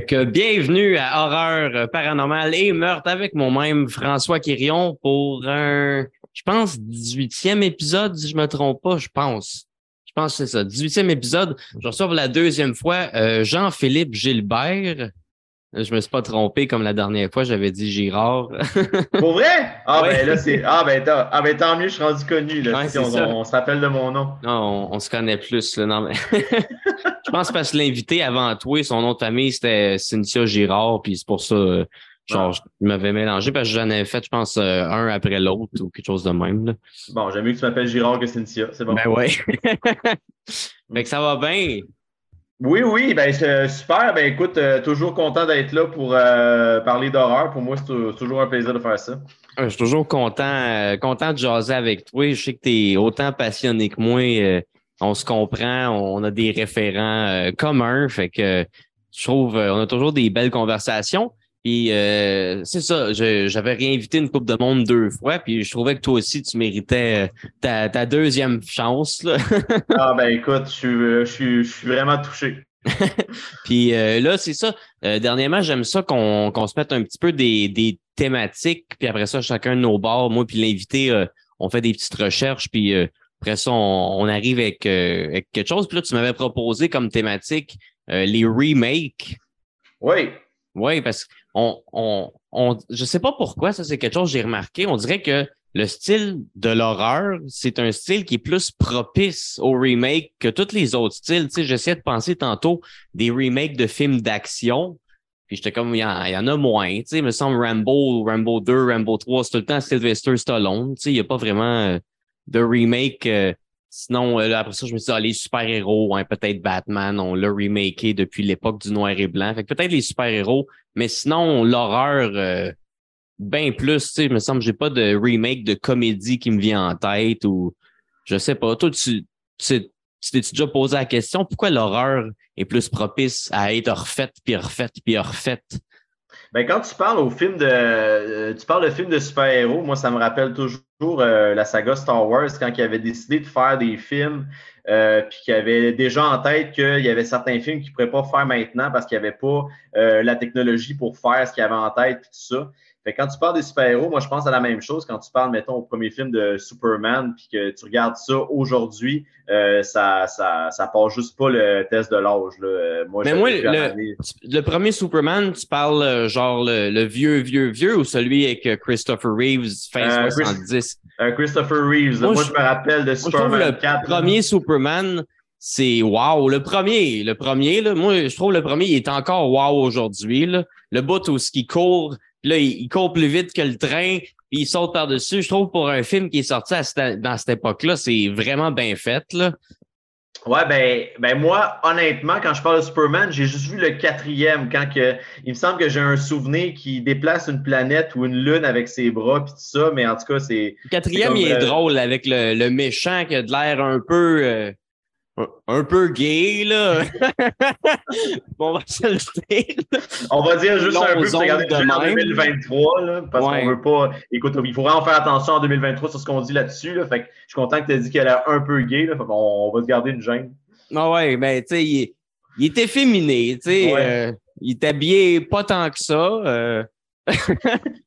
Bienvenue à Horreur paranormale et meurtre avec moi-même, François Quirion, pour un, je pense, 18e épisode, si je me trompe pas, je pense. Je pense que c'est ça. 18e épisode. Je reçois pour la deuxième fois euh, Jean-Philippe Gilbert. Je me suis pas trompé comme la dernière fois, j'avais dit Girard. Pour vrai? Ah ben là, c'est. Ah ben, ah, ben tant mieux, je suis rendu connu. Là, si on, on, se rappelle de mon nom. Non, on, se connaît plus. Là, non, mais... je pense parce que l'invité avant toi, son nom de famille, c'était Cynthia Girard, puis c'est pour ça. Euh, genre, ah. je m'avais mélangé parce que j'en avais fait, je pense, euh, un après l'autre ou quelque chose de même. Là. Bon, j'aime mieux que tu m'appelles Girard que Cynthia, c'est bon. Ben ouais. fait que ça va bien. Oui, oui, ben super. Ben écoute, euh, toujours content d'être là pour euh, parler d'horreur. Pour moi, c'est toujours un plaisir de faire ça. Je suis toujours content, euh, content de jaser avec toi. Je sais que tu es autant passionné que moi. on se comprend, on a des référents communs. Fait que je trouve on a toujours des belles conversations. Puis c'est ça, j'avais réinvité une coupe de monde deux fois, puis je trouvais que toi aussi, tu méritais ta, ta deuxième chance. Là. ah ben écoute, je suis, je suis, vraiment touché. puis là, c'est ça. dernièrement, j'aime ça qu'on qu'on se mette un petit peu des, des thématiques, puis après ça, chacun de nos bars, moi puis l'invité, on fait des petites recherches, puis après ça, on, on arrive avec, avec, quelque chose. Puis là, tu m'avais proposé comme thématique les remakes. Oui. Oui, parce que on, on, on, je sais pas pourquoi, ça c'est quelque chose que j'ai remarqué. On dirait que le style de l'horreur, c'est un style qui est plus propice au remake que tous les autres styles. Tu sais, j'essayais de penser tantôt des remakes de films d'action. Puis j'étais comme, il y, en, a moins. Tu sais, il me semble Rambo, Rambo 2, Rambo 3, c'est tout le temps Sylvester Stallone. Tu sais, il n'y a pas vraiment euh, de remake. Euh, sinon, euh, après ça, je me suis dit, ah, les super-héros, hein, peut-être Batman, on l'a remaké depuis l'époque du noir et blanc. Fait que peut-être les super-héros, mais sinon, l'horreur, euh, bien plus, tu sais, il me semble, j'ai pas de remake de comédie qui me vient en tête ou je sais pas. Toi, tu t'es déjà posé la question, pourquoi l'horreur est plus propice à être refaite, puis refaite, puis refaite? Ben, quand tu parles au film de euh, tu parles de film de super-héros, moi ça me rappelle toujours euh, la saga Star Wars quand il avait décidé de faire des films euh, puis qu'il avait déjà en tête qu'il y avait certains films qu'il ne pourrait pas faire maintenant parce qu'il n'y avait pas euh, la technologie pour faire ce qu'il avait en tête et tout ça. Fait quand tu parles des super-héros, moi, je pense à la même chose. Quand tu parles, mettons, au premier film de Superman, puis que tu regardes ça aujourd'hui, euh, ça, ça, ça passe juste pas le test de l'âge. Euh, moi, Mais moi, le, le, premier Superman, tu parles euh, genre le, vieux, vieux, vieux ou celui avec Christopher Reeves, fin 70? Christopher Reeves. Moi, je, me rappelle de Superman le Le premier Superman, c'est wow. Le premier, le premier, là, moi, je trouve le premier, il est encore wow aujourd'hui. Le bout où ce qui court là, il, court plus vite que le train, puis il saute par-dessus. Je trouve pour un film qui est sorti dans cette époque-là, c'est vraiment bien fait. Là. Ouais, ben, ben moi, honnêtement, quand je parle de Superman, j'ai juste vu le quatrième, quand que, il me semble que j'ai un souvenir qui déplace une planète ou une lune avec ses bras puis tout ça, mais en tout cas, c'est. Le quatrième, il est drôle avec le, le, méchant qui a de l'air un peu. Euh, un peu gay, là. on va se le dire. On va dire juste un peu pour regarder en 2023, là, parce qu'on veut pas. Écoute, il faudrait en faire attention en 2023 sur ce qu'on dit là-dessus. Là, fait que je suis content que tu aies dit qu'elle est un peu gay. Là, fait on, va te garder une gêne. Ah ouais, mais tu sais, il, il, était féminé, tu sais. Euh, il était habillé pas tant que ça. Euh,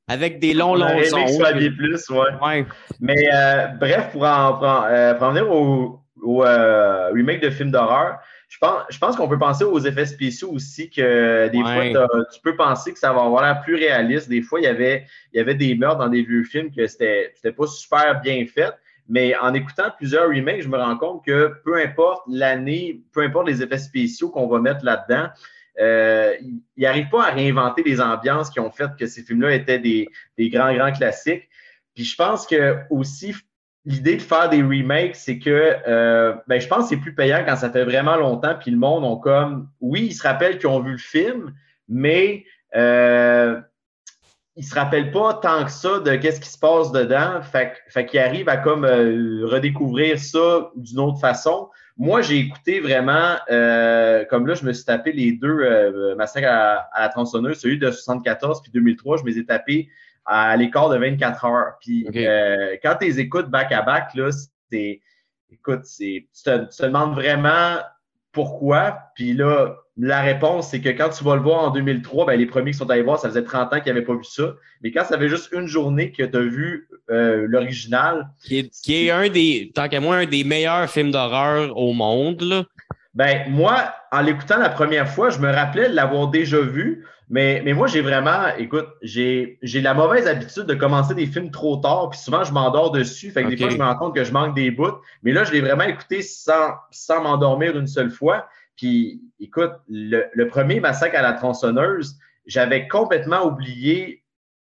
avec des longs, longs ongles. plus, ouais. ouais. Mais euh, bref, pour en, pour en, pour en venir au ou euh, remake de films d'horreur. Je pense, je pense qu'on peut penser aux effets spéciaux aussi, que des fois, tu peux penser que ça va avoir l'air plus réaliste. Des fois, il y avait, il y avait des meurtres dans des vieux films que c'était pas super bien fait. Mais en écoutant plusieurs remakes, je me rends compte que peu importe l'année, peu importe les effets spéciaux qu'on va mettre là-dedans, euh, ils n'arrivent pas à réinventer les ambiances qui ont fait que ces films-là étaient des, des, grands, grands classiques. Puis je pense que aussi, l'idée de faire des remakes, c'est que euh, ben, je pense que c'est plus payant quand ça fait vraiment longtemps, puis le monde ont comme oui, ils se rappellent qu'ils ont vu le film, mais euh, ils se rappellent pas tant que ça de qu'est-ce qui se passe dedans. Fait, fait qu'ils arrivent à comme euh, redécouvrir ça d'une autre façon. Moi, j'ai écouté vraiment, euh, comme là, je me suis tapé les deux massacres à, à, la tronçonneuse, celui de 74 puis 2003, je me les ai tapés à l'écart de 24 heures. Puis euh, quand tu les écoutes back-à-back, là, c'est. Écoute, c'est, tu, te, demandes vraiment pourquoi. Puis là, la réponse, c'est que quand tu vas le voir en 2003, ben, les premiers qui sont allés voir, ça faisait 30 ans qu'ils n'avaient pas vu ça. Mais quand ça fait juste une journée que tu as vu euh, l'original. Qui est, qui est, un des, tant qu'à moi, un des meilleurs films d'horreur au monde. Là. Ben, moi, en l'écoutant la première fois, je me rappelais de l'avoir déjà vu. Mais, mais moi, j'ai vraiment, écoute, j'ai la mauvaise habitude de commencer des films trop tard, puis souvent, je m'endors dessus. Fait que des fois, je me rends compte que je manque des bouts. Mais là, je l'ai vraiment écouté sans, sans m'endormir une seule fois. Puis, écoute, le, premier massacre à la tronçonneuse, j'avais complètement oublié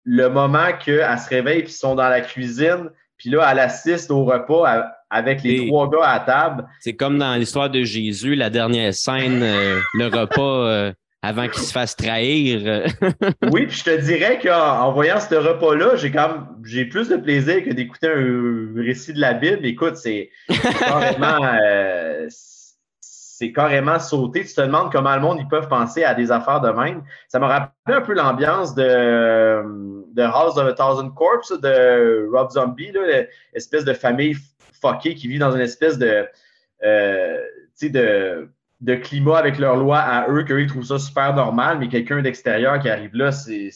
le moment qu'elle se réveille puis ils sont dans la cuisine. Puis là, elle assiste au repas avec les trois gars à table. C'est comme dans l'histoire de Jésus, la dernière scène, euh, le repas euh, avant qu'il se fasse trahir. oui, puis je te dirais qu'en voyant ce repas-là, j'ai quand même j'ai plus de plaisir que d'écouter un récit de la Bible. Écoute, c'est vraiment euh, c'est carrément sauté. Tu te demandes comment le monde ils peuvent penser à des affaires de même. Ça m'a rappelé un peu l'ambiance de, de House of a Thousand Corpse de Rob Zombie, l'espèce de famille fuckée qui vit dans une espèce de, euh, de, de climat avec leurs lois à eux, qu'eux ils trouvent ça super normal, mais quelqu'un d'extérieur qui arrive là, c'est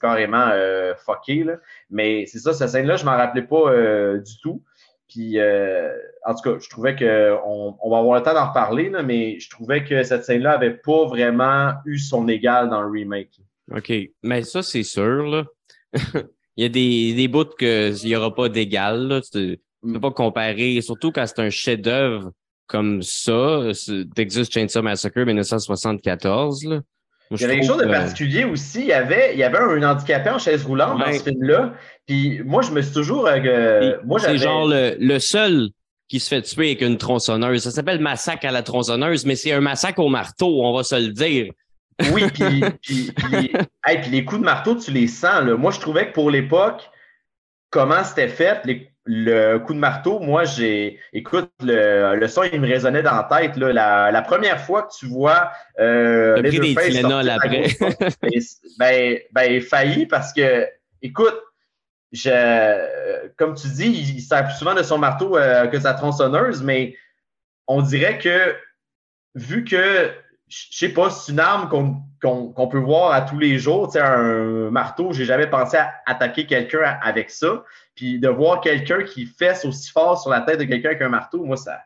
carrément euh, fucké. Mais c'est ça, cette scène-là, je ne m'en rappelais pas euh, du tout. Puis, euh, en tout cas, je trouvais qu'on on va avoir le temps d'en reparler, mais je trouvais que cette scène-là n'avait pas vraiment eu son égal dans le remake. OK. Mais ça, c'est sûr. Là. Il y a des, des bouts qu'il n'y aura pas d'égal. Tu ne peux mm. pas comparer, surtout quand c'est un chef-d'œuvre comme ça, Texas Chainsaw Massacre 1974. Là. Il y avait quelque chose de euh, particulier aussi. Il y avait, il y avait un handicapé en chaise roulante dans ce film-là. Puis moi, je me suis toujours. Euh, c'est genre le, seul qui se fait tuer avec une tronçonneuse. Ça s'appelle massacre à la tronçonneuse, mais c'est un massacre au marteau, on va se le dire. Oui, puis, puis, puis, les coups de marteau, tu les sens. Là. Moi, je trouvais que pour l'époque, comment c'était fait, les, le coup de marteau, moi, j'ai. Écoute, le, le, son, il me résonnait dans la tête. Là. La, première fois que tu vois. Euh, pris des Tylenol après. Ben, ben, ben, failli parce que, écoute, je, comme tu dis, il, sert plus souvent de son marteau euh, que sa tronçonneuse, mais on dirait que, vu que, je sais pas, c'est une arme qu'on peut voir à tous les jours, tu sais, un marteau, j'ai jamais pensé à attaquer quelqu'un avec ça. Puis de voir quelqu'un qui fesse aussi fort sur la tête de quelqu'un avec un marteau, moi, ça,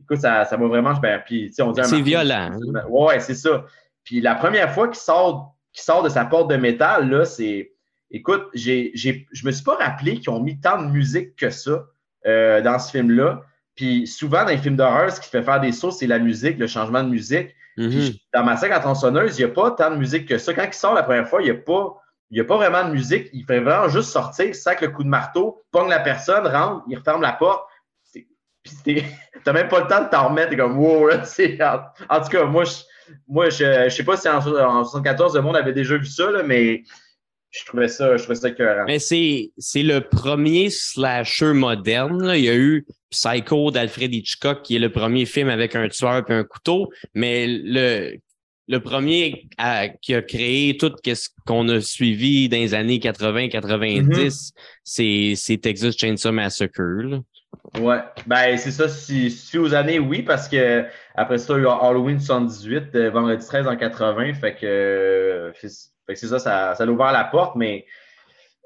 écoute, ça, ça m'a vraiment. Ben, puis, on dit c'est violent. Hein? Ouais, c'est ça. Puis la première fois qu'il sort, sort de sa porte de métal, là, c'est. Écoute, j'ai, j'ai, je me suis pas rappelé qu'ils ont mis tant de musique que ça euh, dans ce film-là. Puis souvent, dans les films d'horreur, ce qui fait faire des sauts, c'est la musique, le changement de musique. Mm-hmm. dans ma à tronçonneuse, il n'y a pas tant de musique que ça. Quand il sort la première fois, il n'y a pas il n'y a pas vraiment de musique. Il fait vraiment juste sortir, sac le coup de marteau, pogne la personne, rentre, il referme la porte. Puis t'as même pas le temps de t'en remettre. T'es comme, wow, là, en, en, tout cas, moi, je, moi, je, sais pas si en, 1974, le monde avait déjà vu ça, là, mais je trouvais ça, je trouvais ça. Mais c'est, c'est le premier slasher moderne. Il y a eu Psycho d'Alfred Hitchcock, qui est le premier film avec un tueur et un couteau. Mais le le premier qui a créé tout ce qu'on a suivi dans les années 80-90, mm-hmm. c'est Texas Chainsaw Massacre. Là. Ouais, ben c'est ça. Si, si, aux années, oui, parce que après ça, il y a Halloween 78, euh, vendredi 13 en 80, fait que, c'est ça, ça, ça a ouvert la porte, mais.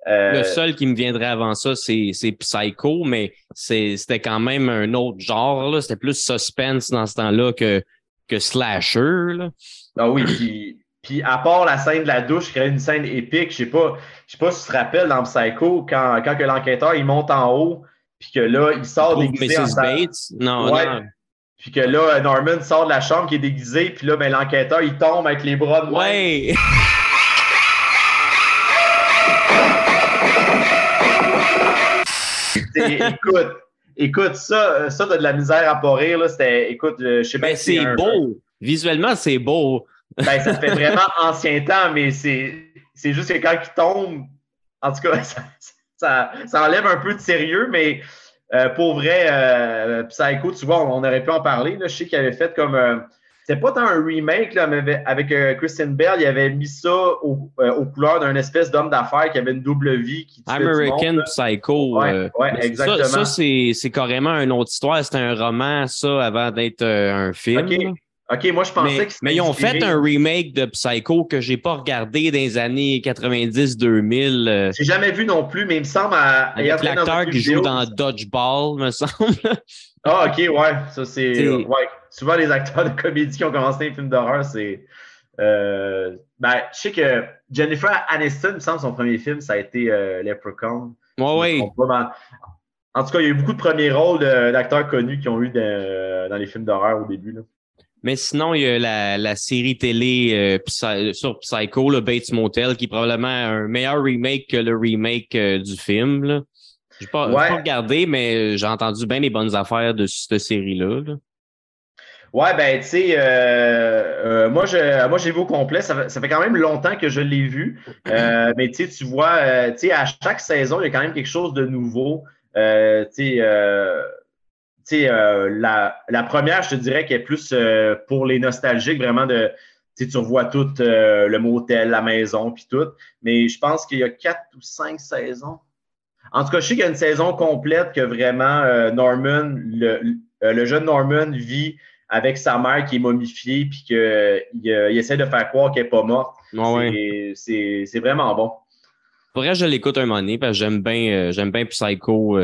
Euh, le seul qui me viendrait avant ça, c'est Psycho, mais c'était quand même un autre genre. C'était plus suspense dans ce temps-là que, que slasher. Là. Ah oui, puis, puis à part la scène de la douche, qui est une scène épique, je sais pas, je sais pas si tu te rappelles dans Psycho, quand, quand que l'enquêteur il monte en haut, puis que là, il sort déguisé. Mrs. Bates? Non, non. Puis que là, Norman sort de la chambre qui est déguisé, puis là, ben, l'enquêteur, il tombe avec les bras de Ouais! écoute, écoute, ça, ça, t'as de la misère à pas rire, là. C'était, écoute, je sais pas ben, c'est beau. Visuellement, c'est beau. Ben, ça fait vraiment ancien temps, mais c'est, c'est juste que quand il tombe, en tout cas, ça, ça, enlève un peu de sérieux, mais euh, pour vrai, euh, Psycho, tu vois, on, aurait pu en parler. Là. Je sais qu'il avait fait comme. Euh, c'était pas tant un remake, là, mais avec euh, Kristen Bell, il avait mis ça au, aux couleurs d'un espèce d'homme d'affaires qui avait une double vie. Qui American Psycho. Ouais, exactement. Ça, ça c'est carrément une autre histoire. C'était un roman, ça, avant d'être un film. OK, moi, je pensais que Mais ils ont fait un remake de Psycho que j'ai pas regardé dans les années 90-2000. Euh. J'ai jamais vu non plus, mais il me semble à. Avec l'acteur qui joue dans Dodgeball, me semble. ah, OK, ouais. Ça, c'est. Ouais. Souvent, les acteurs de comédie qui ont commencé un film d'horreur, c'est. Euh, ben, je sais que Jennifer Aniston, il me semble, son premier film, ça a été euh, Leprechaun. Ouais, oui. En tout cas, il y a eu beaucoup de premiers rôles d'acteurs connus qui ont eu dans les films d'horreur au début. Là. Mais sinon, il y a la, la série télé euh, sur Psycho, le Bates Motel, qui est probablement un meilleur remake que le remake euh, du film. Je n'ai pas, pas, regardé, mais j'ai entendu bien les bonnes affaires de cette série-là. Ouais, ben, tu sais, euh, moi, je, moi, j'ai vu au complet. Ça, ça, fait quand même longtemps que je l'ai vu. mais tu tu vois, tu sais, à chaque saison, il y a quand même quelque chose de nouveau. tu sais, euh, la, la, première, je te dirais qu'elle est plus euh, pour les nostalgiques, vraiment de. Tu revois tout euh, le motel, la maison, puis tout. Mais je pense qu'il y a quatre ou cinq saisons. En tout cas, je sais qu'il y a une saison complète que vraiment Norman, le, jeune Norman vit avec sa mère qui est momifiée, puis qu'il il essaie de faire croire qu'elle n'est pas morte. c'est vraiment bon. Faudrait que je l'écoute un moment donné, parce que j'aime bien, j'aime bien Psycho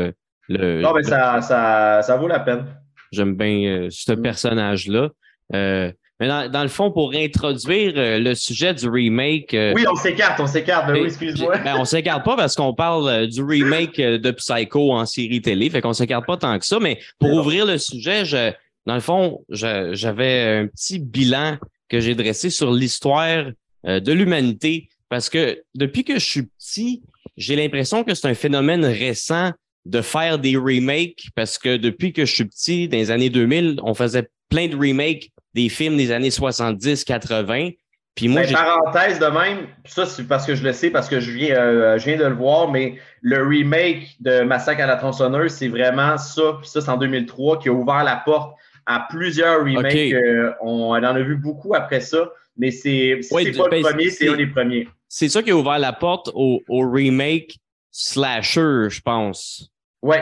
non, mais ça, ça, ça, vaut la peine. J'aime bien euh, ce mm. personnage-là. Euh, mais dans, le fond, pour introduire euh, le sujet du remake. oui, on s'écarte, on s'écarte. Ben oui, excuse-moi. Ben, on s'écarte pas parce qu'on parle du remake de Psycho en série télé. Fait qu'on s'écarte pas tant que ça. Mais pour ouvrir le sujet, je, dans le fond, j'avais un petit bilan que j'ai dressé sur l'histoire de l'humanité. Parce que depuis que je suis petit, j'ai l'impression que c'est un phénomène récent de faire des remakes parce que depuis que je suis petit, dans les années 2000, on faisait plein de remakes des films des années 70, 80. Puis moi, ben, parenthèse de même, ça c'est parce que je le sais, parce que je viens, euh, je viens de le voir, mais le remake de Massacre à la tronçonneuse, c'est vraiment ça, puis ça c'est en 2003 qui a ouvert la porte à plusieurs remakes. on, en a vu beaucoup après ça, mais c'est pas le ben, premier, c'est un des premiers. C'est ça qui a ouvert la porte au, au remake slasher, je pense. Ouais,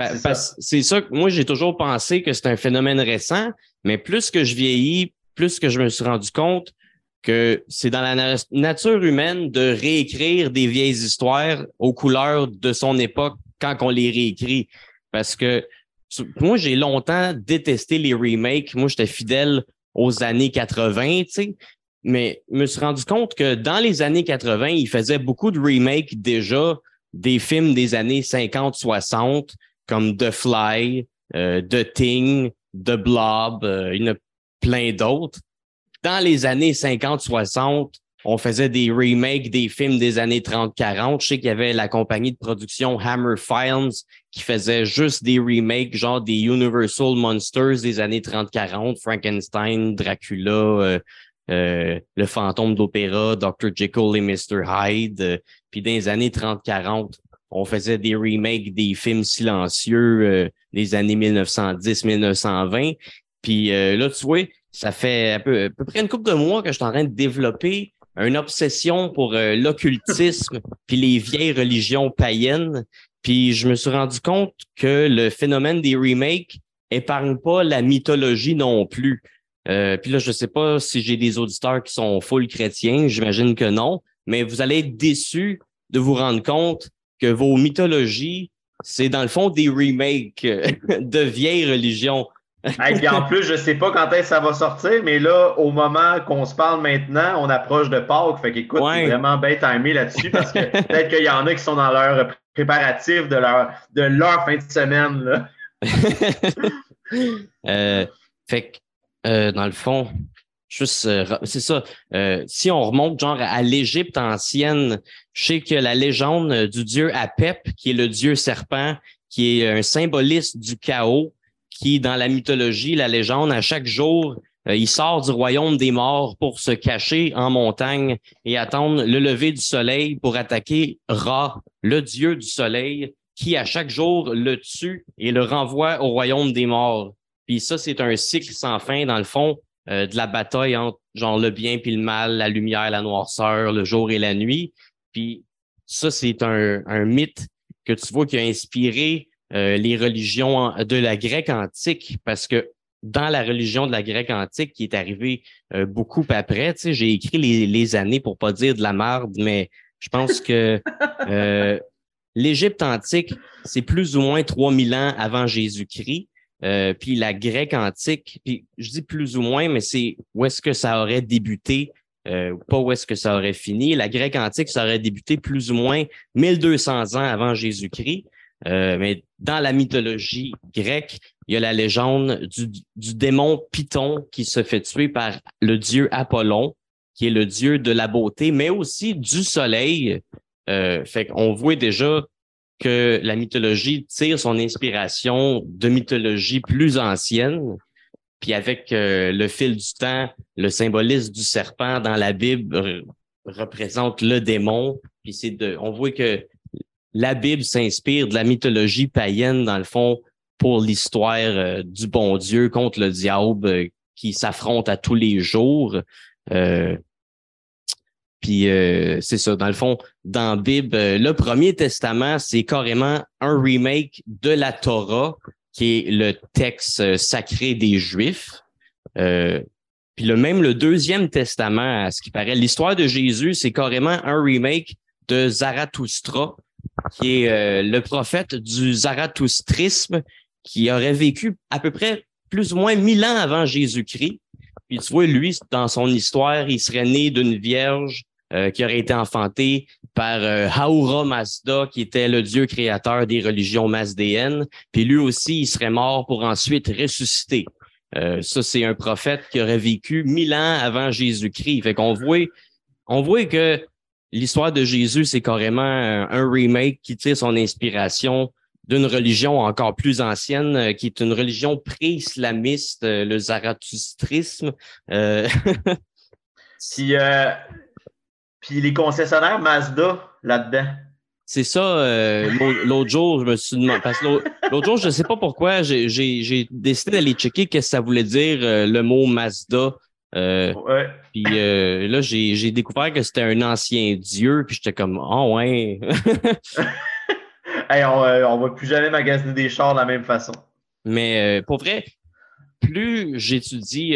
c'est ça. que moi, j'ai toujours pensé que c'est un phénomène récent, mais plus que je vieillis, plus que je me suis rendu compte que c'est dans la nature humaine de réécrire des vieilles histoires aux couleurs de son époque quand on les réécrit. Parce que moi, j'ai longtemps détesté les remakes. Moi, j'étais fidèle aux années 80, tu sais. Mais je me suis rendu compte que dans les années 80, ils faisaient beaucoup de remakes déjà des films des années 50-60 comme The Fly, euh, The Thing, The Blob, euh, il y en a plein d'autres. Dans les années 50-60, on faisait des remakes des films des années 30-40. Je sais qu'il y avait la compagnie de production Hammer Files qui faisait juste des remakes, genre des Universal Monsters des années 30-40, Frankenstein, Dracula, euh, euh, le fantôme d'opéra, Dr. Jekyll et Mr. Hyde. Euh, puis dans les années 30-40, on faisait des remakes des films silencieux euh, des années 1910-1920. Puis là, tu vois, ça fait à peu, près une couple de mois que je suis en train de développer une obsession pour l'occultisme puis les vieilles religions païennes. Puis je me suis rendu compte que le phénomène des remakes épargne pas la mythologie non plus. Euh, puis là, je ne sais pas si j'ai des auditeurs qui sont full chrétiens, j'imagine que non, mais vous allez être déçus de vous rendre compte que vos mythologies, c'est dans le fond des remakes de vieilles religions. Et en plus, je ne sais pas quand est-ce que ça va sortir, mais là, au moment qu'on se parle maintenant, on approche de Pâques. Fait qu'écoute, c'est vraiment bien timé là-dessus parce que peut-être qu'il y en a qui sont dans leur préparatif de leur, de leur fin de semaine. Là. euh, fait que euh, dans le fond, euh, c'est ça. Euh, si on remonte genre à l'Égypte ancienne, je sais que la légende du dieu Apep, qui est le dieu serpent, qui est un symboliste du chaos, qui dans la mythologie, la légende, à chaque jour, il sort du royaume des morts pour se cacher en montagne et attendre le lever du soleil pour attaquer Ra, le dieu du soleil, qui à chaque jour le tue et le renvoie au royaume des morts. Puis ça, c'est un cycle sans fin, dans le fond, euh, de la bataille entre genre le bien puis le mal, la lumière, la noirceur, le jour et la nuit. Puis ça, c'est un, un mythe que tu vois qui a inspiré euh, les religions de la grecque antique, parce que dans la religion de la grecque antique qui est arrivée euh, beaucoup après. Tu sais, j'ai écrit les, les, années pour pas dire de la merde, mais je pense que euh, l'Égypte antique, c'est plus ou moins 3000 ans avant Jésus-Christ. Euh, puis la grecque antique, puis je dis plus ou moins, mais c'est où est-ce que ça aurait débuté, euh, pas où est-ce que ça aurait fini. La grecque antique, ça aurait débuté plus ou moins 1200 ans avant Jésus-Christ. Euh, mais dans la mythologie grecque, il y a la légende du, du, démon Python qui se fait tuer par le dieu Apollon, qui est le dieu de la beauté, mais aussi du soleil. Euh, fait qu'on voit déjà que la mythologie tire son inspiration de mythologies plus anciennes. Puis avec euh, le fil du temps, le symbolisme du serpent dans la Bible représente le démon. Puis c'est de, on voit que la Bible s'inspire de la mythologie païenne, dans le fond, pour l'histoire euh, du bon Dieu contre le diable euh, qui s'affronte à tous les jours. Euh, puis c'est ça, dans le fond, dans Bible, le Premier Testament, c'est carrément un remake de la Torah, qui est le texte sacré des Juifs. puis le même le Deuxième Testament, à ce qui paraît, l'histoire de Jésus, c'est carrément un remake de Zarathustra, qui est euh, le prophète du zarathustrisme, qui aurait vécu à peu près plus ou moins mille ans avant Jésus-Christ. Puis tu vois, lui, dans son histoire, il serait né d'une vierge euh, qui aurait été enfantée par euh, Haura Mazda, qui était le dieu créateur des religions mazdéennes. Puis lui aussi, il serait mort pour ensuite ressusciter. ça, c'est un prophète qui aurait vécu mille ans avant Jésus-Christ. Fait qu'on voit, on voit que l'histoire de Jésus, c'est carrément un remake qui tire son inspiration d'une religion encore plus ancienne, euh, qui est une religion pré-islamiste, euh, le zarathustrisme. Euh... euh... puis les concessionnaires Mazda là-dedans. C'est ça, l'autre jour, je me suis demandé, parce que l'autre jour, je ne sais pas pourquoi, j'ai décidé d'aller checker qu'est-ce que ça voulait dire le mot Mazda. Euh, Puis euh, là, j'ai découvert que c'était un ancien dieu, puis j'étais comme, oh ouais. hey, on, euh, on va plus jamais magasiner des chars de la même façon. Mais euh, pour vrai, plus j'étudie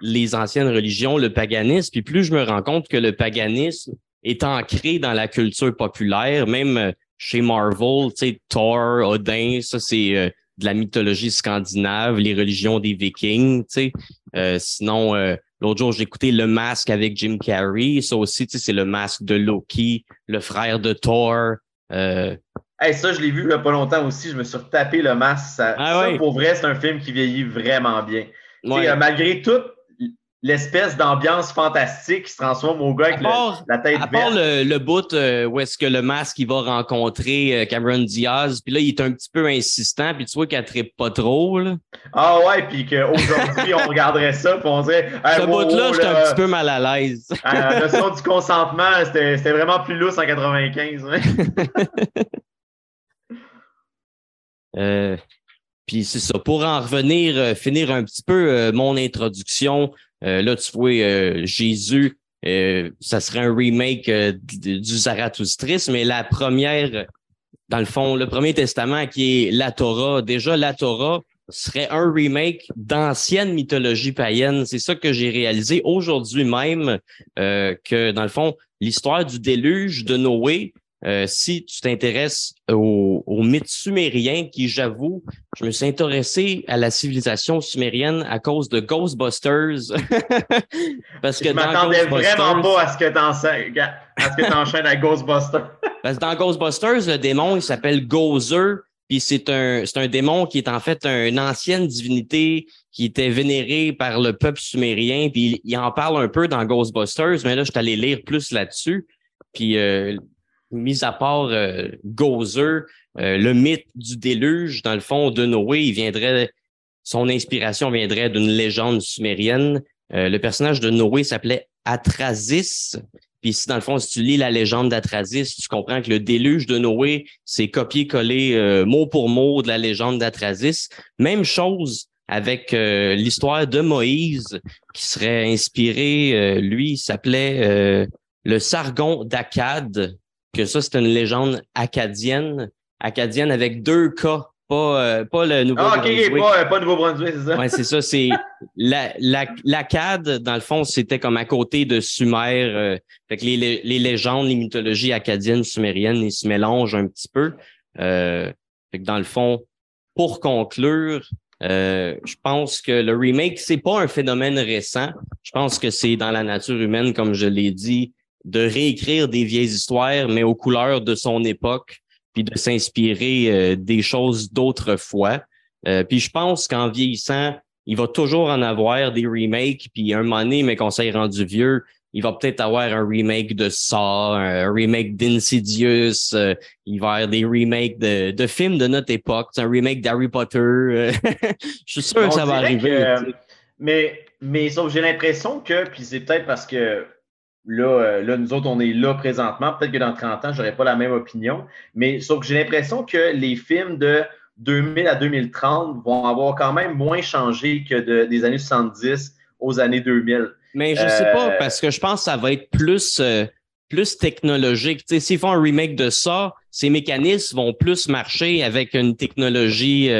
les anciennes religions, le paganisme, puis plus je me rends compte que le paganisme est ancré dans la culture populaire, même chez Marvel, tu sais, Thor, Odin, ça c'est de la mythologie scandinave, les religions des Vikings, tu sais. Euh, sinon, euh, l'autre jour, j'ai écouté Le Masque avec Jim Carrey. Ça aussi, tu sais, c'est le masque de Loki, le frère de Thor. Euh... ça, je l'ai vu il n'y a pas longtemps aussi. Je me suis retapé Le Masque. Ça, ah pour vrai, c'est un film qui vieillit vraiment bien. Euh, malgré tout, l'espèce d'ambiance fantastique qui se transforme au gars avec la tête À part le, le, bout euh, où est-ce que le masque il va rencontrer euh, Cameron Diaz, puis là, il est un petit peu insistant, puis tu vois qu'elle ne pas trop. Là. Ah ouais, puis qu'aujourd'hui, on regarderait ça, puis on dirait... Ce bout-là, j'étais un petit peu mal à l'aise. la notion du consentement, c'était vraiment plus lousse en 95. euh, puis c'est ça. Pour en revenir, euh, finir un petit peu mon introduction, euh, là, tu vois, euh, Jésus, euh, ça serait un remake du Zarathustrisme, mais la première, dans le fond, le premier testament qui est la Torah, déjà la Torah serait un remake d'ancienne mythologie païenne. C'est ça que j'ai réalisé aujourd'hui même, que dans le fond, l'histoire du déluge de Noé, euh, si tu t'intéresses au, au, mythe sumérien, qui j'avoue, je me suis intéressé à la civilisation sumérienne à cause de Ghostbusters. Parce que je m'attendais vraiment pas à ce que tu enchaînes à Ghostbusters. Parce que dans Ghostbusters, le démon, il s'appelle Gozer. Puis c'est un, c'est un démon qui est en fait une ancienne divinité qui était vénérée par le peuple sumérien. Puis il, en parle un peu dans Ghostbusters, mais là, je suis allé lire plus là-dessus. Puis euh, mis à part euh, Gozer, euh, le mythe du déluge, dans le fond, de Noé, il viendrait, son inspiration viendrait d'une légende sumérienne. Euh, le personnage de Noé s'appelait Atrasis. Puis si dans le fond, si tu lis la légende d'Atrasis, tu comprends que le déluge de Noé, c'est copié-collé mot pour mot de la légende d'Atrasis. Même chose avec l'histoire de Moïse, qui serait inspiré, lui, il s'appelait le Sargon d'Akkad que ça, c'est une légende acadienne, acadienne avec deux K pas, euh, pas le Nouveau-Brunswick. Ah, OK, pas, pas Nouveau-Brunswick, c'est ça? Oui, c'est ça. C'est la, la, la dans le fond, c'était comme à côté de Sumer. Euh, fait que les, les, légendes, les mythologies acadiennes, sumériennes, ils se mélangent un petit peu. Euh, fait que dans le fond, pour conclure, euh, je pense que le remake, c'est pas un phénomène récent. Je pense que c'est dans la nature humaine, comme je l'ai dit, de réécrire des vieilles histoires, mais aux couleurs de son époque puis de s'inspirer euh, des choses d'autrefois. Euh, puis je pense qu'en vieillissant, il va toujours en avoir des remakes, puis un moment donné, mais qu'on s'est rendu vieux, il va peut-être avoir un remake de Saw, un remake d'Insidious, euh, il va y avoir des remakes de, de films de notre époque, un remake d'Harry Potter. je suis sûr que ça va arriver. mais, mais sauf j'ai l'impression que, puis c'est peut-être parce que Là, euh, là, nous autres, on est là présentement. Peut-être que dans 30 ans, je n'aurai pas la même opinion. Mais sauf que j'ai l'impression que les films de 2000 à 2030 vont avoir quand même moins changé que des années 70 aux années 2000. Mais je ne sais pas, euh, parce que je pense que ça va être plus, euh, plus technologique. S'ils font un remake de ça, ces mécanismes vont plus marcher avec une technologie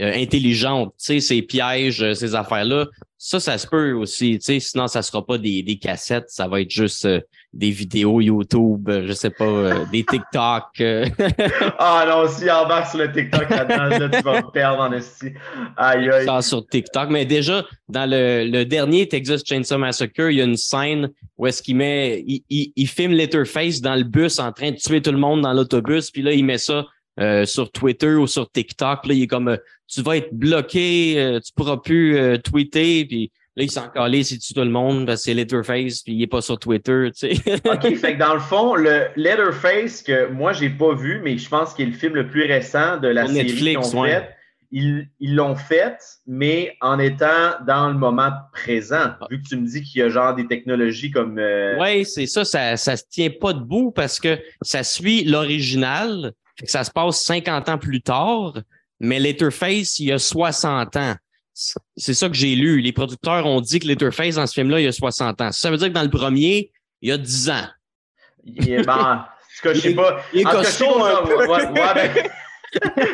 intelligente. Ces pièges, ces affaires-là, ça, ça se peut aussi, tu sais, sinon ça sera pas des, des cassettes, ça va être juste euh, des vidéos YouTube, euh, je sais pas, euh, des TikTok. ah non, si embarque sur le TikTok là-dedans, tu vas me perdre en esti. Aïe aïe. Ça sur TikTok, mais déjà dans le, le dernier Texas Chainsaw Massacre, il y a une scène où est-ce qu'il met, il, il, il filme Letterface dans le bus en train de tuer tout le monde dans l'autobus, puis là il met ça euh, sur Twitter ou sur TikTok. Là, il est comme euh, tu vas être bloqué, euh, tu pourras plus tweeter. Puis là, il s'en si tu tout le monde parce que c'est Letterface, puis il est pas sur Twitter. Tu sais. OK, fait que dans le fond, le Letterface que moi j'ai pas vu, mais je pense qu'il est le film le plus récent de la série Netflix, fait. Ils l'ont fait, mais en étant dans le moment présent. Ah. Vu que tu me dis qu'il y a genre des technologies comme. Oui, c'est ça, ça, ça se tient pas debout parce que ça suit l'original, ça se passe 50 ans plus tard, mais Letterface, il y a 60 ans. C'est ça que j'ai lu. Les producteurs ont dit que Letterface, dans ce film-là, il y a 60 ans. Ça veut dire que dans le premier, il y a 10 ans. Il est, ben, je sais pas. Il est costaud un peu. Ouais, ben,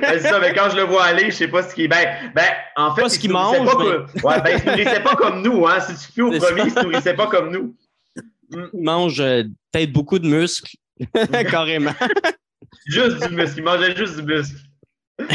c'est ça, mais quand je le vois aller, je sais pas ce qu'il. Ben, ben, en fait, pas ce qu'il mange. Pas mais... ouais, ben, il se nourrissait pas comme nous, hein. Si tu fais au premier, il se nourrissait pas comme nous. Il mange euh, peut-être beaucoup de muscles, carrément. Juste du muscle. Il mangeait juste du muscle.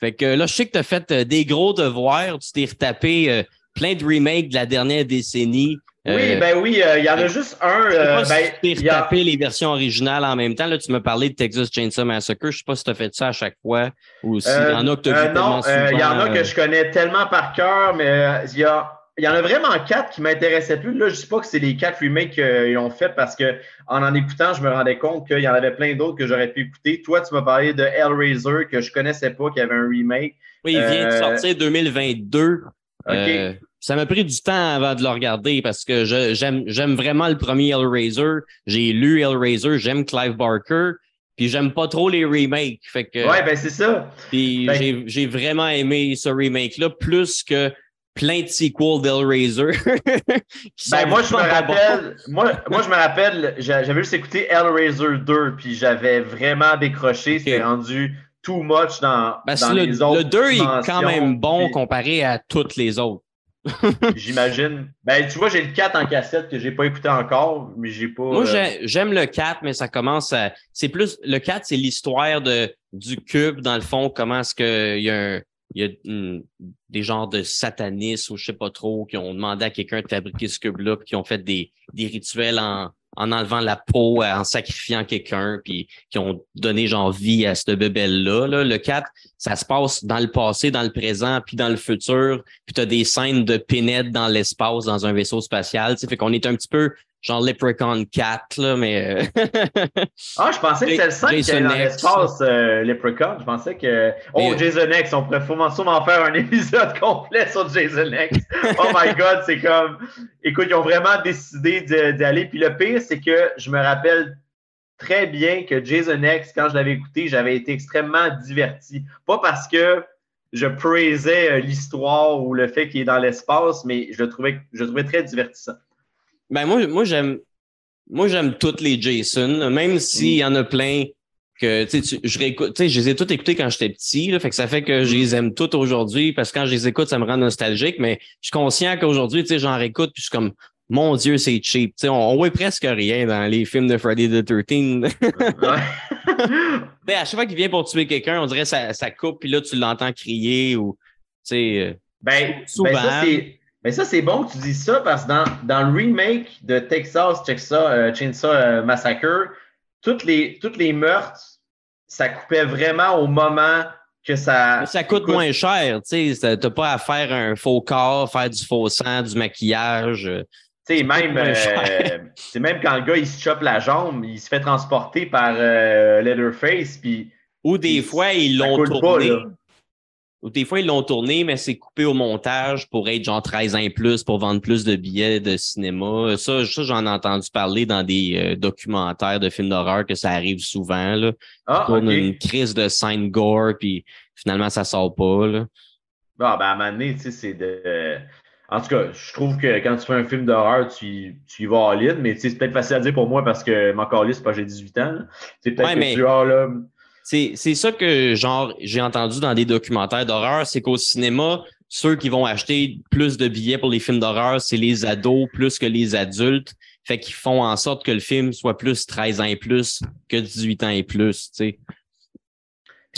fait que là, je sais que tu as fait euh, des gros devoirs. Tu t'es retapé euh, plein de remakes de la dernière décennie. Oui, euh, ben oui, il y en a juste un. Je sais ben, tu t'es retapé les versions originales en même temps. Là, tu me parlais de Texas Chainsaw Massacre. Je sais pas si tu as fait ça à chaque fois ou s'il y en a que tu as vu Non, il y en a que je connais tellement par cœur, mais il y a il y en a vraiment quatre qui m'intéressaient plus. Là, je ne sais pas que c'est les quatre remakes qu'ils ont fait parce que en en écoutant, je me rendais compte qu'il y en avait plein d'autres que j'aurais pu écouter. Toi, tu m'as parlé de Hellraiser que je ne connaissais pas, qui avait un remake. Oui, il vient de euh, sortir 2022. Euh, ça m'a pris du temps avant de le regarder parce que j'aime vraiment le premier Hellraiser. J'ai lu Hellraiser, j'aime Clive Barker. Puis j'aime pas trop les remakes. Fait que, ouais, ben c'est ça. Puis ben j'ai vraiment aimé ce remake-là plus que plein de sequels d'Hellraiser. ben, moi, je me rappelle, moi, moi, je me rappelle, j'avais juste écouté Hellraiser 2, puis j'avais vraiment décroché. C'était rendu too much dans, ben, dans le, les autres. Le 2 est quand même bon comparé à toutes les autres. J'imagine. Ben, tu vois, j'ai le 4 en cassette que j'ai pas écouté encore, mais j'ai pas. Moi, euh, j'aime le 4, mais ça commence à. C'est plus. Le 4, c'est l'histoire de du cube, dans le fond, comment est-ce qu'il y a un il y a des genres de satanistes ou je sais pas trop qui ont demandé à quelqu'un de fabriquer ce cube-là, qui ont fait des, rituels en, en enlevant la peau, en sacrifiant quelqu'un, puis qui ont donné genre vie à cette bebelle-là. Là. Le 4, ça se passe dans le passé, dans le présent, puis dans le futur. Puis tu as des scènes de pénètre dans l'espace, dans un vaisseau spatial. Tu sais, fait qu'on est un petit peu genre Leprechaun 4, là, mais. Euh, ah, je pensais que c'était le 5 qui était dans l'espace, euh, Leprechaun. Je pensais que. Oh, Jason X, on pourrait sûrement faire un épisode complet sur Jason X. oh my God, c'est comme. Écoute, ils ont vraiment décidé d'y aller. Puis le pire, c'est que je me rappelle très bien que Jason X, quand je l'avais écouté, j'avais été extrêmement diverti. Pas parce que je praisais euh, l'histoire ou le fait qu'il est dans l'espace, mais je le trouvais, je le trouvais très divertissant. Ben moi, moi j'aime moi j'aime toutes les Jason, même s'il y en a plein que tu sais, je réécoute, tu sais, je les ai toutes écoutées quand j'étais petit, là, fait que ça fait que je les aime toutes aujourd'hui parce que quand je les écoute, ça me rend nostalgique, mais je suis conscient qu'aujourd'hui, tu sais, j'en réécoute puis je suis comme mon Dieu, c'est cheap. Tu sais, on, voit presque rien dans les films de Friday the 13. ouais. à chaque fois qu'il vient pour tuer quelqu'un, on dirait ça, ça coupe, puis là, tu l'entends crier ou tu sais. Euh, ben, souvent. Ben ça, c'est bon que tu dis ça parce que dans, dans le remake de Texas Chainsaw, Chainsaw euh, Massacre, toutes les, toutes les meurtres ça coupait vraiment au moment que ça. ça coûte moins cher, tu sais. T'as pas à faire un faux corps, faire du faux sang, du maquillage. Euh, tu sais, même, euh, même quand le gars il se chope la jambe, il se fait transporter par euh, Leatherface. Puis, Ou des fois, ils l'ont tourné. Ou des fois, ils l'ont tourné, mais c'est coupé au montage pour être genre 13 ans et plus, pour vendre plus de billets de cinéma. Ça, ça j'en ai entendu parler dans des euh, documentaires de films d'horreur que ça arrive souvent. Là. Ah, une crise de scène gore, puis finalement, ça sort pas. Là. Bon, ben, à un moment donné, tu sais, c'est de. En tout cas, je trouve que quand tu fais un film d'horreur, tu, tu y vas en ligne, mais c'est peut-être facile à dire pour moi parce que mon c'est pas j'ai 18 ans. C'est peut-être que tu as là. C'est, ça que genre j'ai entendu dans des documentaires d'horreur, c'est qu'au cinéma, ceux qui vont acheter plus de billets pour les films d'horreur, c'est les ados plus que les adultes. Fait qu'ils font en sorte que le film soit plus 13 ans et plus que 18 ans et plus, tu sais.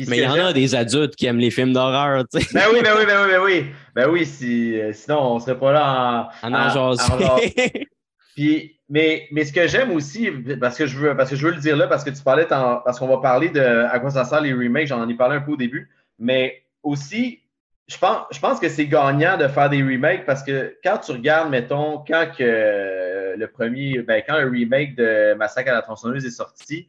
mais il y en a des adultes qui aiment les films d'horreur, tu sais. Ben oui, ben oui, ben oui, ben oui. Ben oui, si, euh, sinon on serait pas là en... En, Puis mais, mais ce que j'aime aussi, parce que je veux, parce que je veux le dire là, parce que tu parlais, parce qu'on va parler de à quoi ça sert les remakes, j'en ai parlé un peu au début, mais aussi, je pense, je pense que c'est gagnant de faire des remakes parce que quand tu regardes, mettons, quand que le premier, ben, quand le remake de Massacre à la tronçonneuse est sorti,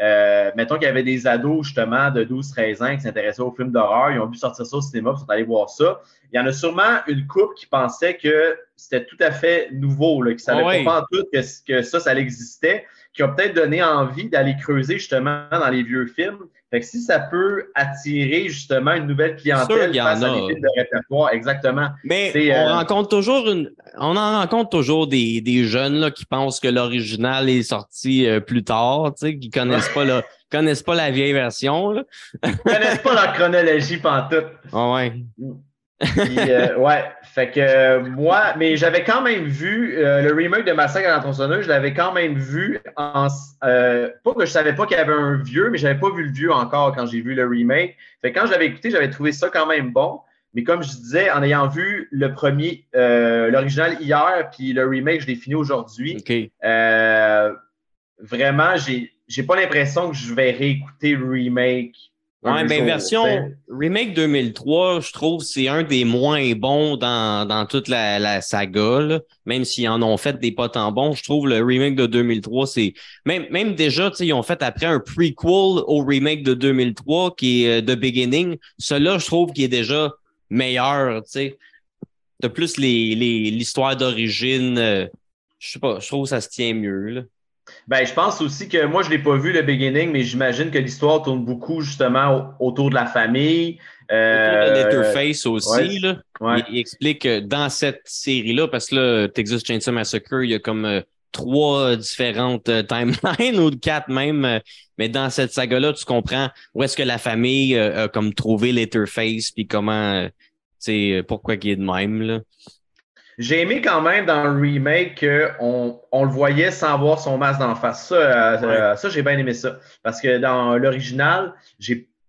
euh, mettons qu'il y avait des ados justement de 12-13 ans qui s'intéressaient aux films d'horreur, ils ont vu sortir ça au cinéma, ils sont allés voir ça. Il y en a sûrement une couple qui pensait que c'était tout à fait nouveau, là, qui ne savaient pas en tout que, que ça, ça existait, qui ont peut-être donné envie d'aller creuser justement dans les vieux films. Fait que si ça peut attirer justement une nouvelle clientèle face à des films de répertoire, exactement. Mais on euh, rencontre toujours une, on en rencontre toujours des, des jeunes là, qui pensent que l'original est sorti euh, plus tard, tu sais, qui connaissent pas la, connaissent pas la vieille version. Là. Ils connaissent pas la chronologie pantoute. Ah ouais. Euh, ouais, fait que euh, moi, mais j'avais quand même vu euh, le remake de Massacre à la tronçonneuse, je l'avais quand même vu en. pas que je savais pas qu'il y avait un vieux, mais j'avais pas vu le vieux encore quand j'ai vu le remake. Fait que quand je l'avais écouté, j'avais trouvé ça quand même bon. Mais comme je disais, en ayant vu le premier, l'original hier, puis le remake, je l'ai fini aujourd'hui. vraiment, j'ai, j'ai pas l'impression que je vais réécouter le remake Ouais, ben version Remake 2003, je trouve c'est un des moins bons dans, dans toute la, la saga. Là. Même s'ils en ont fait des pas tant bons, je trouve le remake de 2003, c'est même, même déjà, ils ont fait après un prequel au remake de 2003 qui est euh, The Beginning. Celui-là, je trouve qu'il est déjà meilleur. tu sais. De plus les, les, l'histoire d'origine. Euh, je sais pas, je trouve que ça se tient mieux. Là. Ben, je pense aussi que moi, je ne l'ai pas vu le beginning, mais j'imagine que l'histoire tourne beaucoup justement autour de la famille. Euh, autour de Letterface aussi. Là. Il, explique que dans cette série-là, parce que là, Texas Chainsaw Massacre, il y a comme euh, trois différentes euh, timelines ou quatre même. Euh, mais dans cette saga-là, tu comprends où est-ce que la famille a comme trouvé Letterface, puis comment, tu sais, pourquoi il est de même. Là. J'ai aimé quand même dans le remake qu'on on le voyait sans voir son masque d'en face. Ça, euh, ça j'ai bien aimé ça. Parce que dans l'original,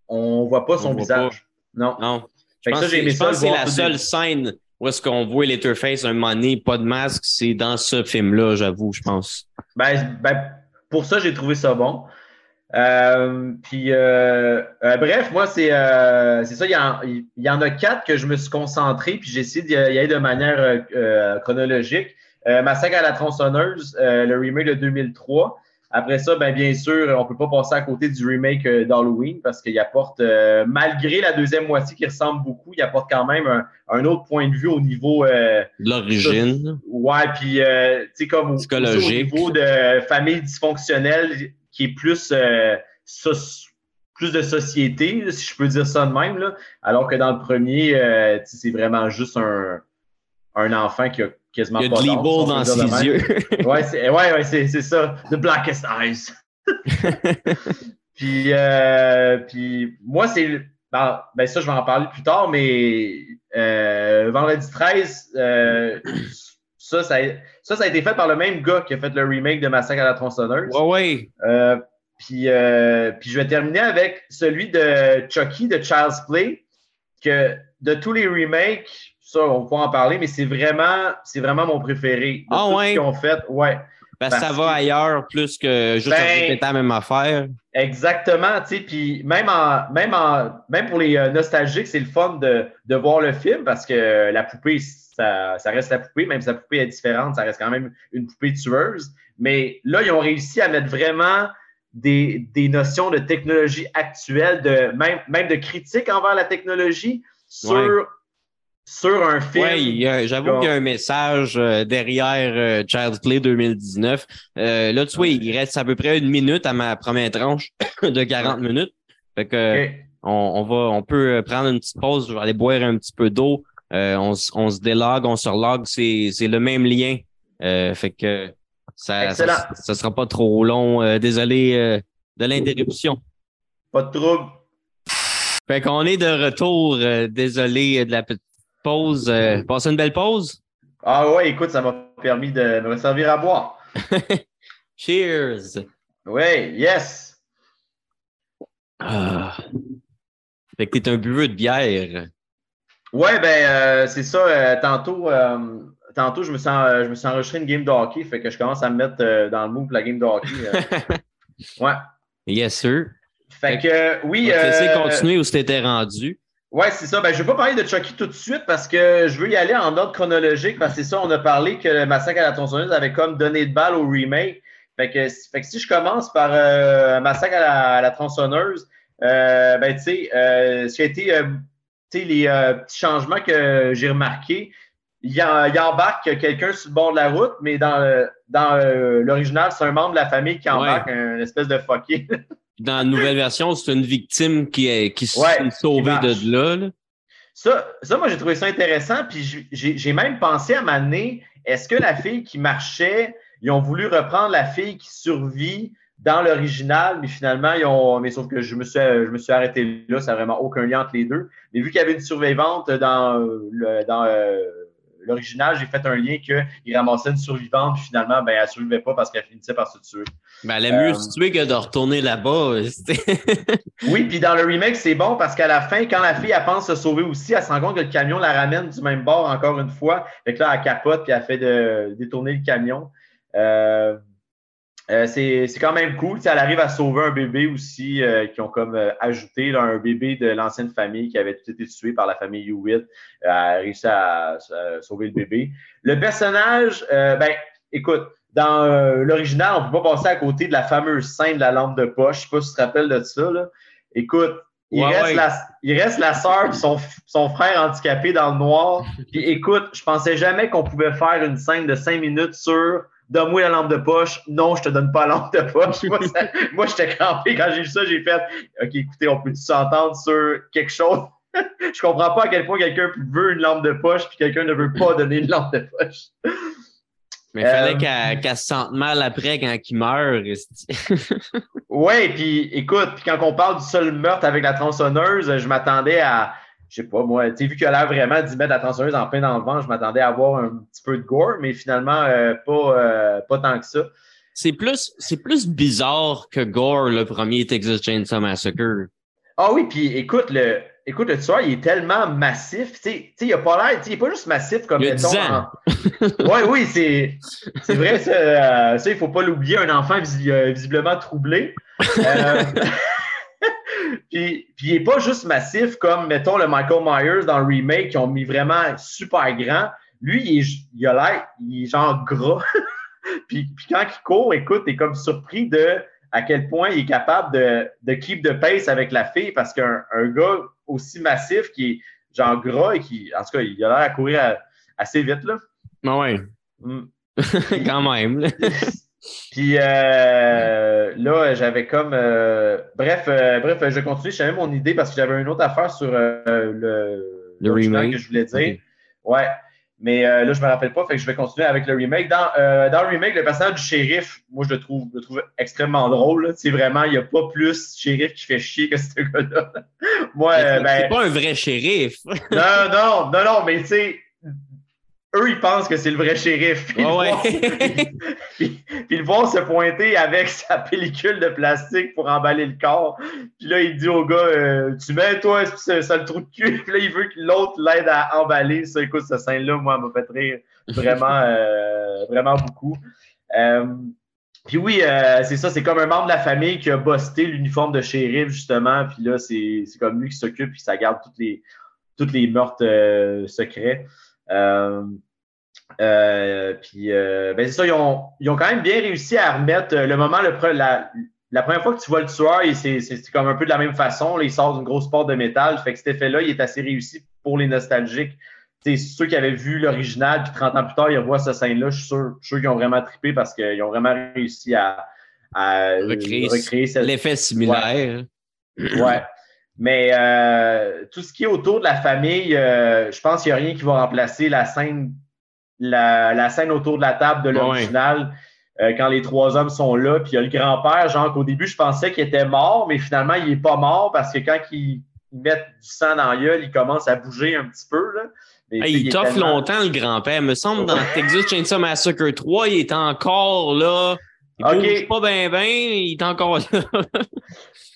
on ne voit pas son visage. Non. Non. je pense, que c'est la seule scène où est-ce qu'on voit Letterface un moment donné, pas de masque, c'est dans ce film-là, j'avoue, je pense. Ben, ben, pour ça, j'ai trouvé ça bon. Euh, puis, euh, euh, bref, moi, c'est ça. Il y, en, a quatre que je me suis concentré, puis j'ai essayé d'y aller de manière chronologique. Massacre à la tronçonneuse, le remake de 2003. Après ça, ben, bien sûr, on ne peut pas passer à côté du remake d'Halloween parce qu'il apporte, malgré la deuxième moitié qui ressemble beaucoup, il apporte quand même un, autre point de vue au niveau. L'origine. Ouais, puis, tu sais, comme au, niveau de famille dysfonctionnelle qui est plus, euh, plus de société, si je peux dire ça de même. Là. Alors que dans le premier, euh, c'est vraiment juste un, un enfant qui a quasiment Il y a de l'evil dans ses yeux. ouais, c'est ouais, ouais, ça. The blackest eyes. Puis, euh, puis moi, c'est. Ben, ben, ça, je vais en parler plus tard, mais euh, vendredi 13, euh, ça, ça, ça, a été fait par le même gars qui a fait le remake de Massacre à la tronçonneuse. Ouais, ouais. Euh, puis, euh, puis je vais terminer avec celui de Chucky de Child's Play, que de tous les remakes, ça, on peut en parler, mais c'est vraiment, c'est vraiment mon préféré. ah ouais? qu'ils ont fait, ouais. Parce, que ça va ailleurs plus que juste ben, répéter la même affaire. Exactement, tu sais, puis même en, même en, même pour les euh, nostalgiques, c'est le fun de, de, voir le film parce que la poupée, ça, ça, reste la poupée, même si la poupée est différente, ça reste quand même une poupée tueuse. Mais là, ils ont réussi à mettre vraiment des, des notions de technologie actuelle, de même, même de critique envers la technologie sur sur un film. Oui, j'avoue qu'il y a un message euh, derrière euh, Child's Play 2019. Euh, là, tu vois, il reste à peu près une minute à ma première tranche de 40 minutes. Fait que on, va, on peut prendre une petite pause. Je vais aller boire un petit peu d'eau. On, on se délogue, on se relogue. C'est, le même lien. fait que ça, ça, sera pas trop long. désolé de l'interruption. Pas de trouble. Fait qu'on est de retour. désolé de la petite pause. Euh, passez une belle pause? Ah ouais, écoute, ça m'a permis de me servir à boire. Cheers! Oui, yes! Ah. Fait que t'es un buveux de bière. Ouais, ben euh, c'est ça. Euh, tantôt, tantôt je, me sens, je me suis enregistré une game de hockey, fait que je commence à me mettre dans le move la game de hockey. ouais. Yes, sir. Fait, que, oui. Va continuer où c'était rendu. Oui, c'est ça. Ben, je ne vais pas parler de Chucky tout de suite parce que je veux y aller en ordre chronologique parce que c'est ça, on a parlé que le massacre à la tronçonneuse avait comme donné de balle au remake. Fait que, fait que si je commence par euh, massacre à la, tronçonneuse, euh, ben, tu sais, euh, ce qui a été, les petits changements que j'ai remarqués, il, y embarque quelqu'un sur le bord de la route, mais dans, dans l'original, c'est un membre de la famille qui embarque, un espèce de fucké. dans la nouvelle version, c'est une victime qui, est, qui s'est sauvée de là. Ça, ça, moi, j'ai trouvé ça intéressant. Puis j'ai même pensé à m'amener, est-ce que la fille qui marchait, ils ont voulu reprendre la fille qui survit dans l'original, mais finalement, ils ont. Mais sauf que je me suis, je me suis arrêté là, ça n'a vraiment aucun lien entre les deux. Mais vu qu'il y avait une survivante dans, le, dans euh, l'original, j'ai fait un lien qu'il ramassait une survivante, puis finalement, ben, elle ne survivait pas parce qu'elle finissait par se tuer. Ben, elle est mieux euh, se tuer que de retourner là-bas. oui, puis dans le remake, c'est bon parce qu'à la fin, quand la fille, elle pense se sauver aussi, elle se rend compte que le camion la ramène du même bord encore une fois. Fait que là, elle capote, puis elle fait de, détourner le camion. Euh, euh, c'est quand même cool. elle arrive à sauver un bébé aussi, euh, qui ont comme euh, ajouté un bébé de l'ancienne famille qui avait tout été tué par la famille Hewitt. elle a réussi à, sauver le bébé. Le personnage, ben, écoute, dans l'original, on ne peut pas passer à côté de la fameuse scène de la lampe de poche. Je ne sais pas si tu te rappelles de ça. Là. Écoute, il, reste La, il reste la sœur et son, son, frère handicapé dans le noir. Puis écoute, je pensais jamais qu'on pouvait faire une scène de cinq minutes sur Donne-moi la lampe de poche. Non, je te donne pas la lampe de poche. moi, j'étais crampé quand j'ai vu ça. J'ai fait OK, écoutez, on peut s'entendre sur quelque chose? je comprends pas à quel point quelqu'un veut une lampe de poche puis quelqu'un ne veut pas donner une lampe de poche. Mais il fallait euh, qu'elle se sente mal après quand il meurt. oui, puis écoute, puis quand on parle du seul meurtre avec la tronçonneuse, je m'attendais à je sais pas, moi, tu sais, vu qu'il a l'air vraiment d'y mettre la tronçonneuse en plein dans le vent, je m'attendais à avoir un petit peu de gore, mais finalement, euh, pas, euh, pas tant que ça. C'est plus, c'est plus bizarre que gore, le premier Texas Chainsaw Massacre. Ah oui, puis écoute, le, écoute, le tueur, il est tellement massif. Tu sais, il a pas l'air, il est pas juste massif comme, il mettons. Oui, oui, c'est, c'est vrai, ça, euh, ça, il faut pas l'oublier, un enfant visiblement troublé. puis, puis il n'est pas juste massif comme, mettons, le Michael Myers dans le remake qui ont mis vraiment super grand. Lui, il, est, il a l'air, il est genre gras. puis, puis, quand il court, écoute, t'es comme surpris de à quel point il est capable de, de keep the pace avec la fille parce qu'un un gars aussi massif qui est genre gras et qui, en tout cas, il a l'air à courir assez vite, là. Ah ouais. Mm. Quand même. Puis euh, là, j'avais comme. Euh, bref, euh, bref, je continue. Je savais mon idée parce que j'avais une autre affaire sur le, le remake? que je voulais dire. Ouais. Mais là, je me rappelle pas, fait que je vais continuer avec le remake. Dans, dans le remake, le personnage du shérif, moi, je le trouve, je le trouve extrêmement drôle. C'est vraiment, il n'y a pas plus shérif qui fait chier que ce gars-là. moi, ben, c'est pas un vrai shérif. non, non, non, non, mais tu sais, eux, ils pensent que c'est le vrai shérif. Puis, le voir se pointer avec sa pellicule de plastique pour emballer le corps. Puis là, il dit au gars euh, Tu mets, toi, ça, ça, le trou de cul. Puis là, il veut que l'autre l'aide à emballer. Ça, écoute, cette scène-là, moi, m'a fait rire vraiment, euh, vraiment beaucoup. Euh, puis oui, c'est ça, c'est comme un membre de la famille qui a busté l'uniforme de shérif, justement. Puis là, c'est comme lui qui s'occupe, puis ça garde toutes les, toutes les meurtres secrets. Euh, puis, euh, ben c'est ça, ils ont, ils ont, quand même bien réussi à remettre euh, le moment, le, la, la première fois que tu vois le tueur, c'est comme un peu de la même façon. Là, il sort d'une grosse porte de métal. Fait que cet effet-là, il est assez réussi pour les nostalgiques. C'est ceux qui avaient vu l'original, puis 30 ans plus tard, ils revoient cette scène-là. Je suis sûr, sûr qu'ils ont vraiment trippé parce qu'ils ont vraiment réussi à, à recréer, l'effet similaire. Ouais. Mais euh, tout ce qui est autour de la famille, je pense qu'il n'y a rien qui va remplacer la scène la, scène autour de la table de l'original. Euh, quand les trois hommes sont là, puis il y a le grand-père, genre qu'au début, je pensais qu'il était mort, mais finalement, il n'est pas mort parce que quand ils, mettent du sang dans la gueule, il commence à bouger un petit peu. Là. il, toffe longtemps, le grand-père. me semble, dans Texas Chainsaw Massacre 3, il est encore là. Il bouge pas bien, bien, il est encore là.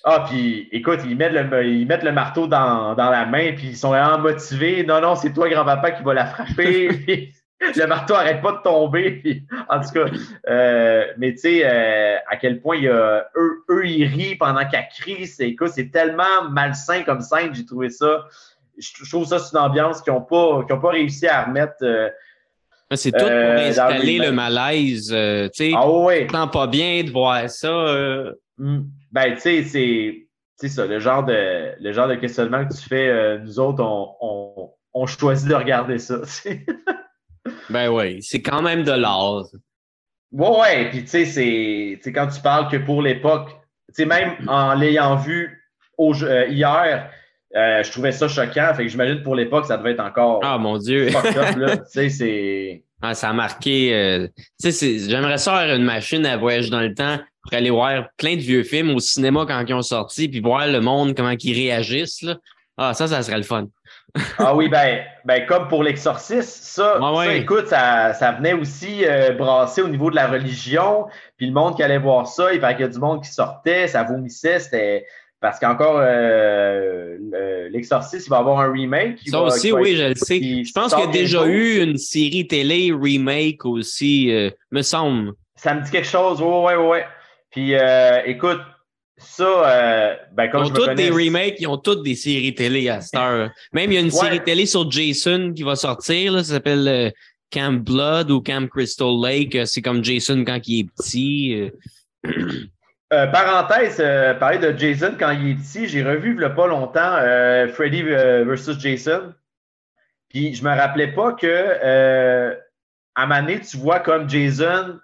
ah, puis écoute, ils mettent le, ils mettent le marteau dans, dans la main, puis ils sont vraiment motivés. Non, non, c'est toi, grand-papa, qui va la frapper. le marteau arrête pas de tomber. en tout cas, euh, mais tu sais, euh, à quel point il y a, eux, eux, ils rient pendant qu'elle crie. C'est, c'est tellement malsain comme scène, j'ai trouvé ça. Je, trouve ça c'est une ambiance qu'ils n'ont pas, pas réussi à remettre. Euh, c'est tout pour installer le, malaise. tu sais, ah, ouais. pas bien de voir ça. Hmm. Ben, tu sais, c'est, c'est ça, le genre, de, le genre de questionnement que tu fais. nous autres, on, on, on choisit de regarder ça. Ben oui, c'est quand même de l'art. Ouais, ouais. Puis tu sais, c'est quand tu parles que pour l'époque, tu sais, même en l'ayant vu au, euh, hier, euh, je trouvais ça choquant. Fait que j'imagine pour l'époque, ça devait être encore. Ah mon Dieu. tu sais, c'est. Ah, ça a marqué. Euh, tu sais, j'aimerais ça avoir une machine à voyager dans le temps pour aller voir plein de vieux films au cinéma quand ils ont sorti, puis voir le monde, comment ils réagissent. Là. Ah, ça, ça serait le fun ah oui, ben, ben comme pour l'exorciste, ça, écoute, ça, ça, venait aussi euh, brasser au niveau de la religion. Puis le monde qui allait voir ça, il qu'il y a du monde qui sortait, ça vomissait, c'était. Parce qu'encore, euh, l'exorciste, il va avoir un remake. Ça aussi, oui, je le sais. Je pense qu'il y a déjà eu une série télé remake aussi, euh, me semble. Ça me dit quelque chose, oui, oui, oui. Puis écoute, ça, euh, ben, comme ils ont tous des remakes, ils ont toutes des séries télé à Star. Même il y a une série télé sur Jason qui va sortir, là, ça s'appelle euh, Camp Blood ou Camp Crystal Lake. Euh, c'est comme Jason quand il est petit. parenthèse, parler de Jason quand il est petit, j'ai revu il n'y a pas longtemps Freddy versus Jason. Puis je me rappelais pas que à Mané, tu vois comme Jason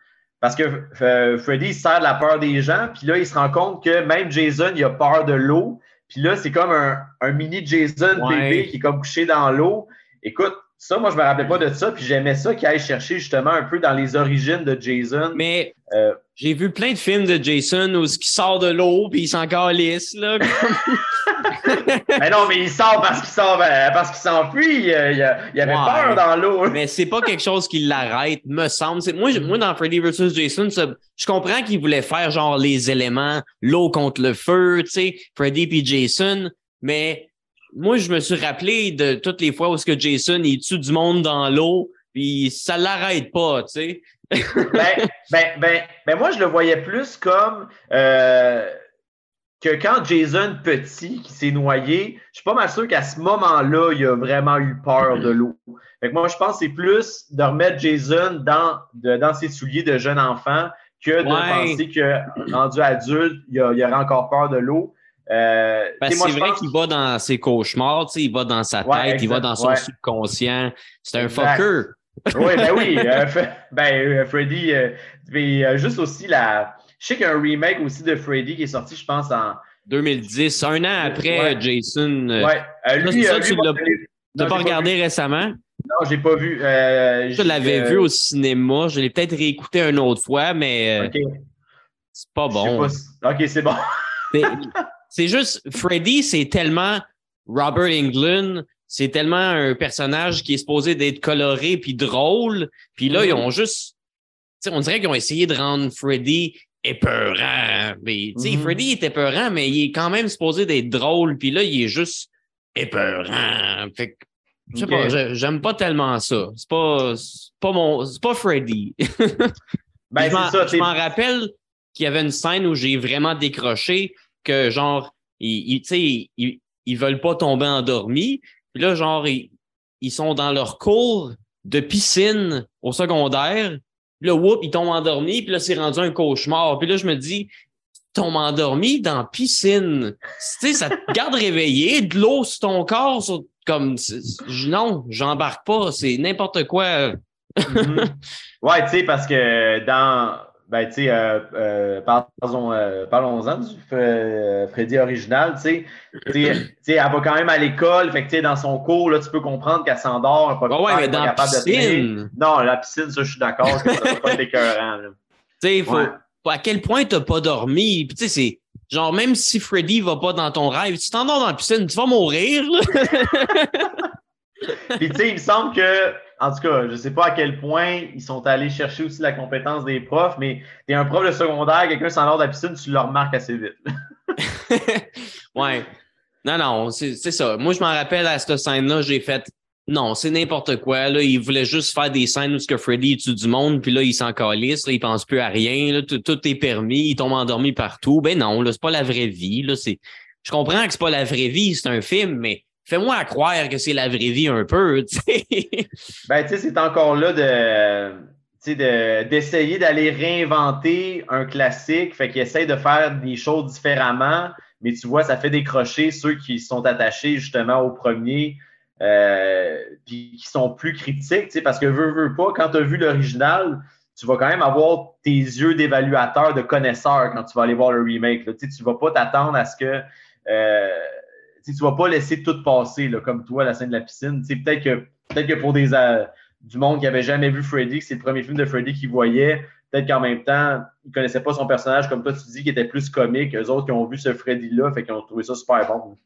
parce que euh, Freddy, il sert de la peur des gens, puis là, il se rend compte que même Jason, il a peur de l'eau. Puis là, c'est comme un, mini Jason bébé qui est comme couché dans l'eau. Écoute, ça, moi, je me rappelais pas de ça, puis j'aimais ça qu'il aille chercher justement un peu dans les origines de Jason. Mais euh, j'ai vu plein de films de Jason où il sort de l'eau puis il s'en calisse, là. mais non, mais il sort parce qu'il sort euh, parce qu'il s'enfuit. Euh, il, il, avait peur dans l'eau. mais c'est pas quelque chose qui l'arrête, me semble. Moi, moi, dans Freddy vs. Jason, je comprends qu'il voulait faire genre les éléments, l'eau contre le feu, tu sais, Freddy puis Jason, mais moi, je me suis rappelé de toutes les fois où ce que Jason il tue du monde dans l'eau, puis ça l'arrête pas, tu sais. ben, ben, ben, ben, moi, je le voyais plus comme euh, que quand Jason petit qui s'est noyé, je suis pas mal sûr qu'à ce moment-là, il a vraiment eu peur de l'eau. Fait que moi, je pense que c'est plus de remettre Jason dans, dans ses souliers de jeune enfant que de penser que rendu adulte, il, a, il aurait encore peur de l'eau. Euh, c'est vrai qu'il va dans ses cauchemars, il va dans sa tête, il va dans son subconscient. C'est un fucker. oui, ben oui. Euh, ben, euh, Freddy, euh, juste aussi la. Je sais qu'il y a un remake aussi de Freddy qui est sorti, je pense, en 2010, un an après Jason. Ouais. lui, ça, tu l'as pas regardé récemment? Non, j'ai pas vu. Je l'avais vu au cinéma. Je l'ai peut-être réécouté une autre fois, mais c'est pas bon. Ok, c'est bon. c'est juste, Freddy, c'est tellement Robert Englund, c'est tellement un personnage qui est supposé d'être coloré puis drôle. Puis là, ils mm-hmm. ont juste. On dirait qu'ils ont essayé de rendre Freddy épeurant. Mais, mm-hmm. Freddy est épeurant, mais il est quand même supposé d'être drôle. Puis là, il est juste épeurant. Fait que, je sais pas, j'aime pas tellement ça. C'est pas, pas mon. C'est pas Freddy. ben, je m'en rappelle qu'il y avait une scène où j'ai vraiment décroché que genre, ils, ils, ils, ils veulent pas tomber endormis. Puis là, genre, ils, sont dans leur cours de piscine au secondaire. Puis là, whoop, ils tombent endormis. Puis là, c'est rendu un cauchemar. Puis là, je me dis, tombes endormi dans piscine. Tu sais, ça te garde réveillé, de l'eau sur ton corps, comme non, j'embarque pas, c'est n'importe quoi. Ouais, tu sais, parce que dans ben, tu sais, euh, euh, euh, parlons-en du Freddy original, tu sais. elle va quand même à l'école, fait que, dans son cours, là, tu peux comprendre qu'elle s'endort, pas, ouais, mais dans la piscine. non, la piscine, ça, je suis d'accord, ça va pas être écœurant, Tu sais, faut, à quel point t'as pas dormi, puis tu sais, c'est, genre, même si Freddy va pas dans ton rêve, tu t'endors dans la piscine, tu vas mourir, Puis, tu sais, il me semble que en tout cas, je ne sais pas à quel point ils sont allés chercher aussi la compétence des profs, mais tu es un prof de secondaire, quelqu'un s'en de la piscine, tu le remarques assez vite. ouais. Non, non, c'est ça. Moi, je m'en rappelle à cette scène-là, j'ai fait non, c'est n'importe quoi. Là, il voulait juste faire des scènes où ce que Freddy tue du monde, puis là, il s'en calisse, là, il pense plus à rien, là, tout, est permis, il tombe endormi partout. Ben non, là, c'est pas la vraie vie. Là, c'est... Je comprends que c'est pas la vraie vie, c'est un film, mais fais-moi croire que c'est la vraie vie un peu. ben, tu sais, c'est encore là de d'essayer d'aller réinventer un classique, fait qu'il essaie de faire des choses différemment, mais tu vois, ça fait décrocher ceux qui sont attachés justement au premier, euh, puis qui sont plus critiques, parce que veux, veux pas, quand tu as vu l'original, tu vas quand même avoir tes yeux d'évaluateur, de connaisseur quand tu vas aller voir le remake. Là. Tu ne vas pas t'attendre à ce que euh, tu ne vas pas laisser tout passer, là, comme toi, la scène de la piscine. Peut-être que, peut que pour des, euh, du monde qui n'avait jamais vu Freddy, c'est le premier film de Freddy qu'ils voyaient, peut-être qu'en même temps, ils ne connaissaient pas son personnage, comme toi, tu dis, qui était plus comique. Eux autres qui ont vu ce Freddy-là, fait qu'ils ont trouvé ça super bon.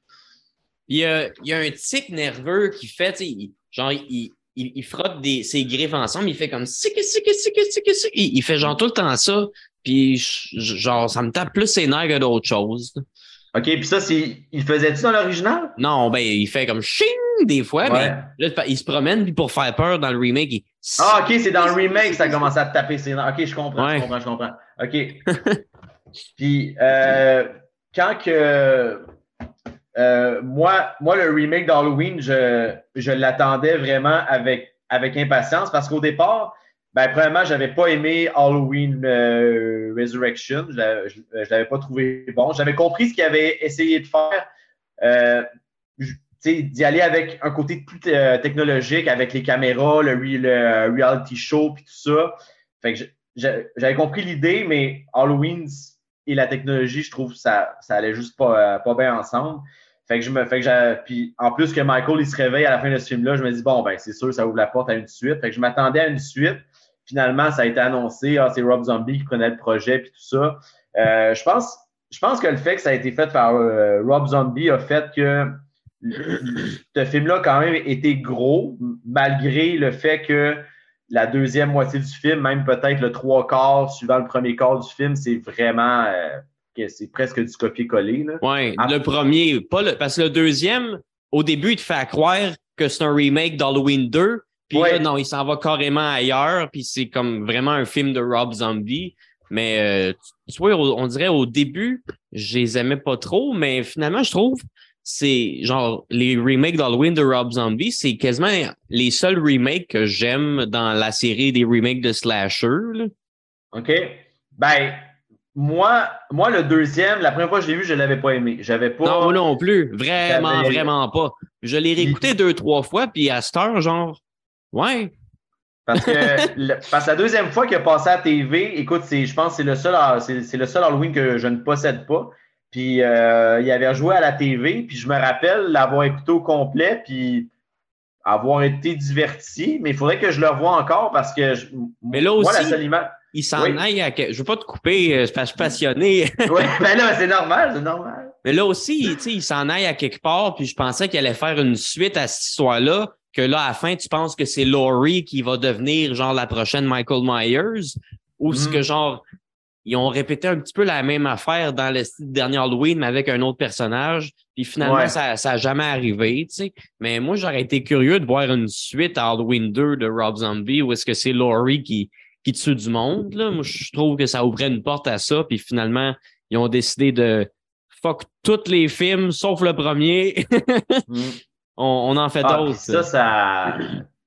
Il y a, il un tic nerveux qui fait, genre, il, il, frotte ses griffes ensemble, il fait comme il, il fait genre tout le temps ça, puis genre, ça me tape plus ses nerfs que d'autres choses. OK, puis ça, c'est, il faisait-tu dans l'original? Non, ben, il fait comme ching des fois, mais là, il se promène, puis pour faire peur dans le remake, il... Ah, OK, c'est dans le remake que ça commence à taper ses OK, je comprends, je comprends, je comprends. OK. puis, euh, quand que. Euh, moi, moi, le remake d'Halloween, je, je l'attendais vraiment avec, avec impatience parce qu'au départ, ben, premièrement, j'avais pas aimé Halloween euh, Resurrection. Je ne l'avais pas trouvé bon. J'avais compris ce qu'il avait essayé de faire. Euh, d'y aller avec un côté plus euh, technologique, avec les caméras, le, reality show, puis tout ça. Fait que j'avais compris l'idée, mais Halloween et la technologie, je trouve que ça, ça allait juste pas, pas bien ensemble. Fait que je me fait que puis en plus que Michael il se réveille à la fin de ce film-là, je me dis bon ben c'est sûr ça ouvre la porte à une suite. Fait que je m'attendais à une suite. Finalement, ça a été annoncé, ah, c'est Rob Zombie qui prenait le projet puis tout ça. Euh, je pense, je pense que le fait que ça a été fait par euh, Rob Zombie a fait que ce film-là quand même était gros, malgré le fait que la deuxième moitié du film, même peut-être le trois quarts suivant le premier quart du film, c'est vraiment euh, c'est presque du copier-coller. Oui, le premier, pas le, parce que le deuxième, au début, il te fait croire que c'est un remake d'Halloween 2, puis là, non, il s'en va carrément ailleurs, puis c'est comme vraiment un film de Rob Zombie. Mais euh, tu vois, on dirait au début, je les aimais pas trop, mais finalement, je trouve c'est genre les remakes d'Halloween de Rob Zombie, c'est quasiment les seuls remakes que j'aime dans la série des remakes de Slasher. OK. Ben, moi, moi, le deuxième, la première fois que je l'ai vu, je ne l'avais pas aimé. J'avais pas. Non, moi non plus. Vraiment, vraiment pas. Je l'ai réécouté deux, trois fois, puis à cette heure, genre, Ouais. Parce que, parce la deuxième fois qu'il a passé à la TV, écoute, je pense que c'est le, seul, c'est, le seul Halloween que je ne possède pas. Puis euh, il avait joué à la TV, puis je me rappelle l'avoir écouté au complet, puis avoir été diverti, mais il faudrait que je le revoie encore parce que mais là aussi, il s'en aille à... Je veux pas te couper, euh, je suis passionné. oui, ben là, c'est normal, c'est normal. Mais là aussi, il s'en aille à quelque part, puis je pensais qu'il allait faire une suite à cette histoire-là, que là, à la fin, tu penses que c'est Laurie qui va devenir genre la prochaine Michael Myers, ou ce que mm. genre ils ont répété un petit peu la même affaire dans le dernier Halloween, mais avec un autre personnage? Puis finalement, ça n'a jamais arrivé, tu sais. Mais moi, j'aurais été curieux de voir une suite à Halloween 2 de Rob Zombie, où est-ce que c'est Laurie qui, qui tue du monde, là. Moi, je trouve que ça ouvrait une porte à ça. Puis finalement, ils ont décidé de fuck tous les films, sauf le premier. Mm. On, en fait ah, d'autres. Ça, ça...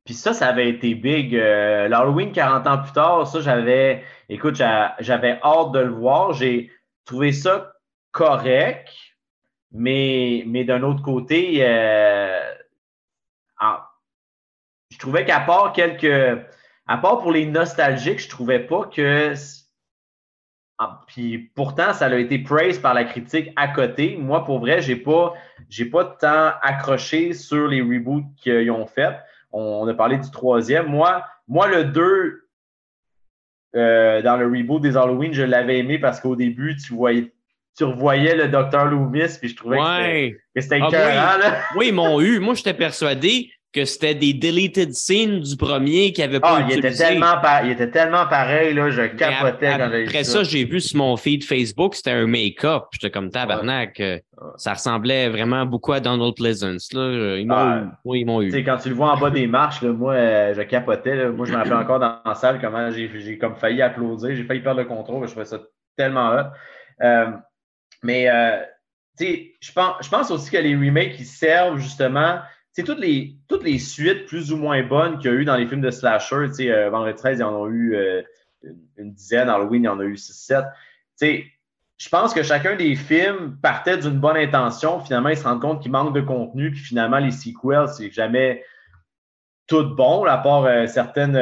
Puis ça, ça avait été big. Euh, L'Halloween 40 ans plus tard, ça, j'avais Écoute, j'avais hâte de le voir. J'ai trouvé ça correct, mais, mais d'un autre côté, euh, je trouvais qu'à part quelques. À part pour les nostalgiques, je trouvais pas que. Puis pourtant, ça a été praised par la critique à côté. Moi, pour vrai, j'ai pas, j'ai pas tant accroché sur les reboots qu'ils ont fait. On, a parlé du troisième. Moi, moi, le 2, euh, dans le reboot des Halloween, je l'avais aimé parce qu'au début, tu voyais, tu revoyais le Dr. Loomis, puis je trouvais que c'était ah, oui. oui, ils m'ont eu. Moi, j'étais persuadé que c'était des deleted scenes du premier qui avait pas ah, il était tellement il était tellement pareil là, je capotais quand j'ai Après ça, j'ai vu sur mon feed Facebook, c'était un make-up, j'étais comme tabarnak, euh, ça ressemblait vraiment beaucoup à Donald Pleasance là, ils m'ont oui, ils m'ont eu. quand tu le vois en bas des marches là, moi euh, je capotais moi je me rappelle encore dans la salle comment j'ai comme failli applaudir, j'ai failli perdre le contrôle, je trouvais ça tellement hot. Euh, mais tu sais, je pense, je pense aussi que les remakes ils servent justement c'est toutes les, toutes les suites plus ou moins bonnes qu'il y a eu dans les films de slasher. Tu sais, euh, Vendredi 13, il y en a eu euh, une, dizaine. Halloween, il y en a eu 6-7. Tu sais, je pense que chacun des films partait d'une bonne intention. Finalement, ils se rendent compte qu'il manque de contenu. Puis finalement, les sequels, c'est jamais tout bon, à part euh, certaines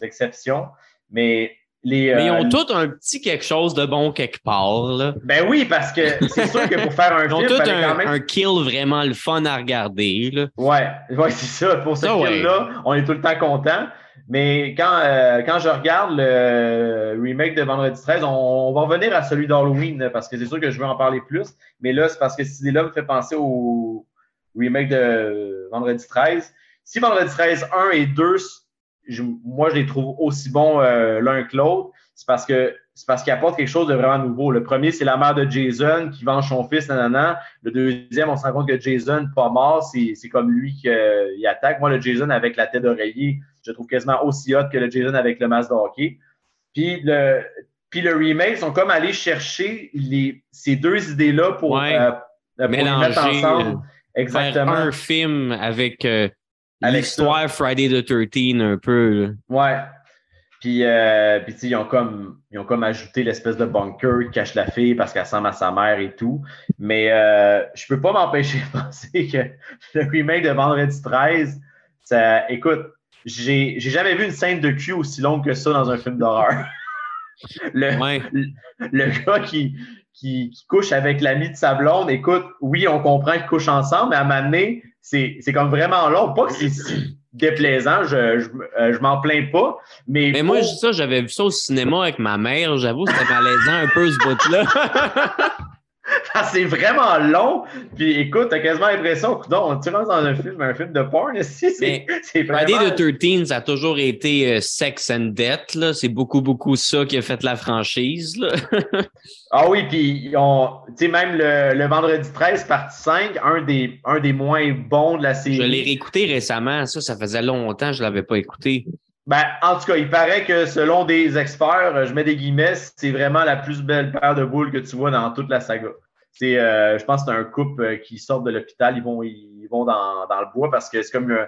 exceptions. Mais mais ils ont euh, tous un petit quelque chose de bon quelque part. Là. Ben oui, parce que c'est sûr que pour faire un film. Ils ont tous un, kill vraiment le fun à regarder. Là. Ouais, ouais c'est ça. Pour ce kill-là, on est tout le temps content. Mais quand, euh, quand je regarde le remake de Vendredi 13, on, va revenir à celui d'Halloween parce que c'est sûr que je veux en parler plus. Mais là, c'est parce que cette idée-là me fait penser au remake de Vendredi 13. Si Vendredi 13 1 et 2 moi, je les trouve aussi bons euh, l'un que l'autre. C'est parce que c'est parce qu'ils apportent quelque chose de vraiment nouveau. Le premier, c'est la mère de Jason qui venge son fils, nanana. Le deuxième, on se rend compte que Jason, pas mort, c'est comme lui qui euh, attaque. Moi, le Jason avec la tête d'oreiller, je trouve quasiment aussi hot que le Jason avec le masque de hockey. Puis le, puis le remake, sont comme allés chercher les, ces deux idées-là pour, euh, pour les mettre ensemble. Exactement. un film avec L'histoire Friday the 13 un peu. Ouais. Puis, euh, puis ils, ont comme, ils ont comme ajouté l'espèce de bunker qui cache la fille parce qu'elle ressemble à sa mère et tout. Mais euh, je peux pas m'empêcher de penser que le remake de Vendredi 13, ça, écoute, j'ai jamais vu une scène de cul aussi longue que ça dans un film d'horreur. le, le, gars qui, qui, qui couche avec l'ami de sa blonde, écoute, oui, on comprend qu'ils couchent ensemble, mais à un moment donné, c'est comme vraiment long. Pas que c'est déplaisant, je, je, euh, je m'en plains pas. Mais, mais moi, ça, j'avais vu ça au cinéma avec ma mère. J'avoue, c'était malaisant un peu ce bout-là. c'est vraiment long. Puis écoute, t'as quasiment l'impression que non, tu rentres dans un film, un film de porn. C'est vraiment... de 13, ça a toujours été euh, sex and death. C'est beaucoup, beaucoup ça qui a fait la franchise. ah oui, puis même le, le, vendredi 13, partie 5, un des, un des moins bons de la série. Je l'ai réécouté récemment. Ça, ça faisait longtemps que je ne l'avais pas écouté. Ben, en tout cas, il paraît que selon des experts, je mets des guillemets, c'est vraiment la plus belle paire de boules que tu vois dans toute la saga. C'est, euh, je pense que c'est un couple euh, qui sort de l'hôpital, ils vont, ils vont dans, dans, le bois parce que c'est comme le,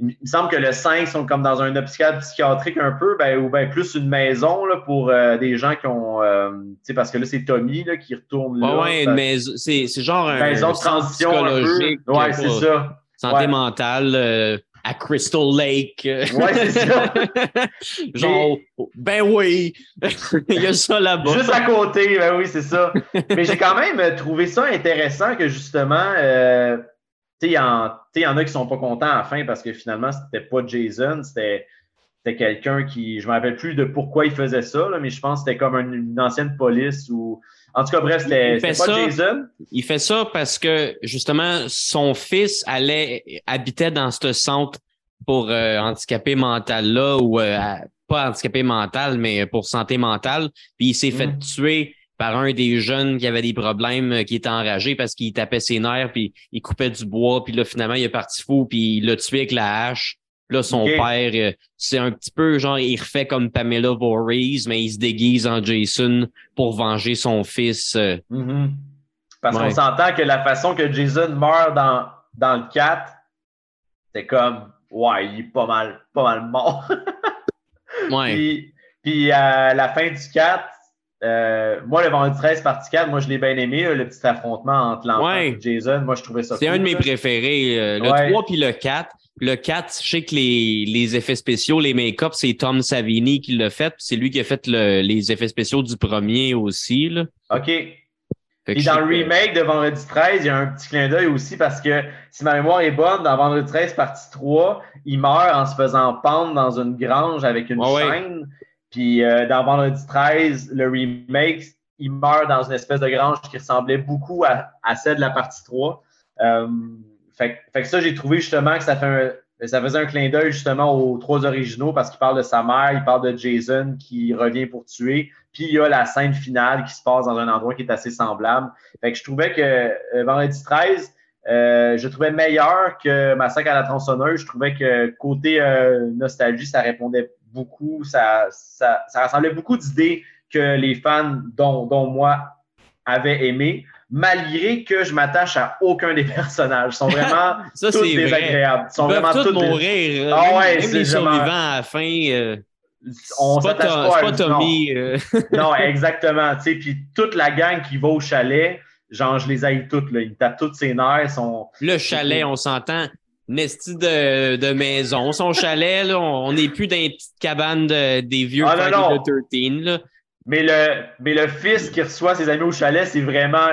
il me semble que le 5 sont comme dans un hôpital psychiatrique un peu, ben, ou ben plus une maison là, pour euh, des gens qui ont. tu sais, parce que là, c'est Tommy là, qui retourne là. Ouais, mais c'est, c'est genre un. Maison de transition. Psychologique. Ouais, c'est ça. Santé mentale à Crystal Lake. Ouais, c'est ça. Genre, ben oui, il y a ça là-bas. Juste à côté, ben oui, c'est ça. Mais j'ai quand même trouvé ça intéressant que justement, euh, il y, en a qui sont pas contents à la fin parce que finalement, c'était pas Jason, c'était quelqu'un qui, je me rappelle plus de pourquoi il faisait ça, mais je pense que c'était comme une, ancienne police ou. En tout cas, bref, c'était pas Jason. Il fait ça parce que justement, son fils allait habitait dans ce centre pour euh, handicapé mental là ou euh, pas handicapé mental, mais pour santé mentale. Puis il s'est fait mm. tuer par un des jeunes qui avait des problèmes, euh, qui était enragé parce qu'il tapait ses nerfs, puis il coupait du bois, puis là, finalement, il est parti fou, puis il l'a tué avec la hache. Là, son père, euh, c'est un petit peu genre, il refait comme Pamela Voorhees, mais il se déguise en Jason pour venger son fils. Euh. Mm-hmm. Parce qu'on s'entend que la façon que Jason meurt dans, dans le 4, c'est comme, ouais, il est pas mal, pas mal mort. ouais. Puis, puis à la fin du 4, euh, moi, le vendredi 13, partie 4, moi, je l'ai bien aimé, le petit affrontement entre l'enfant et Jason. Moi, je trouvais ça C'est un de mes préférés. Euh, le 3 puis le 4. Le 4, je sais que les, les effets spéciaux, les make-up, c'est Tom Savini qui l'a fait. C'est lui qui a fait les effets spéciaux du premier aussi. Là. OK. Puis dans le remake de Vendredi 13, il y a un petit clin d'œil aussi parce que si ma mémoire est bonne, dans Vendredi 13, partie 3, il meurt en se faisant pendre dans une grange avec une chaîne. Puis euh, dans Vendredi 13, le remake, il meurt dans une espèce de grange qui ressemblait beaucoup à, celle de la partie 3. Euh, fait, que ça, j'ai trouvé justement que ça, fait ça faisait un clin d'œil justement aux trois originaux parce qu'il parle de sa mère, il parle de Jason qui revient pour tuer, puis il y a la scène finale qui se passe dans un endroit qui est assez semblable. Fait que je trouvais que euh, Vendredi 13, euh, je trouvais meilleur que Massacre à la tronçonneuse. Je trouvais que côté nostalgie, ça répondait beaucoup, ça, ça, ça rassemblait beaucoup d'idées que les fans, dont, dont moi, avaient aimé, malgré que je m'attache à aucun des personnages. Ils sont vraiment ça, tous désagréables. Ils sont Ils vraiment tous mourir. Ah ouais, même les survivants à la fin. Euh, on pas, pas, pas Tommy. Euh. Non, exactement. Puis toute la gang qui va au chalet, genre, je les haïs toutes. Là. Ils tapent toutes ses nerfs. Sont... Le chalet, on s'entend nestie de, de maison. Son chalet, là, on n'est plus dans une petite cabane de, des vieux ah, the 13. Là. Mais, le, mais le fils qui reçoit ses amis au chalet, c'est vraiment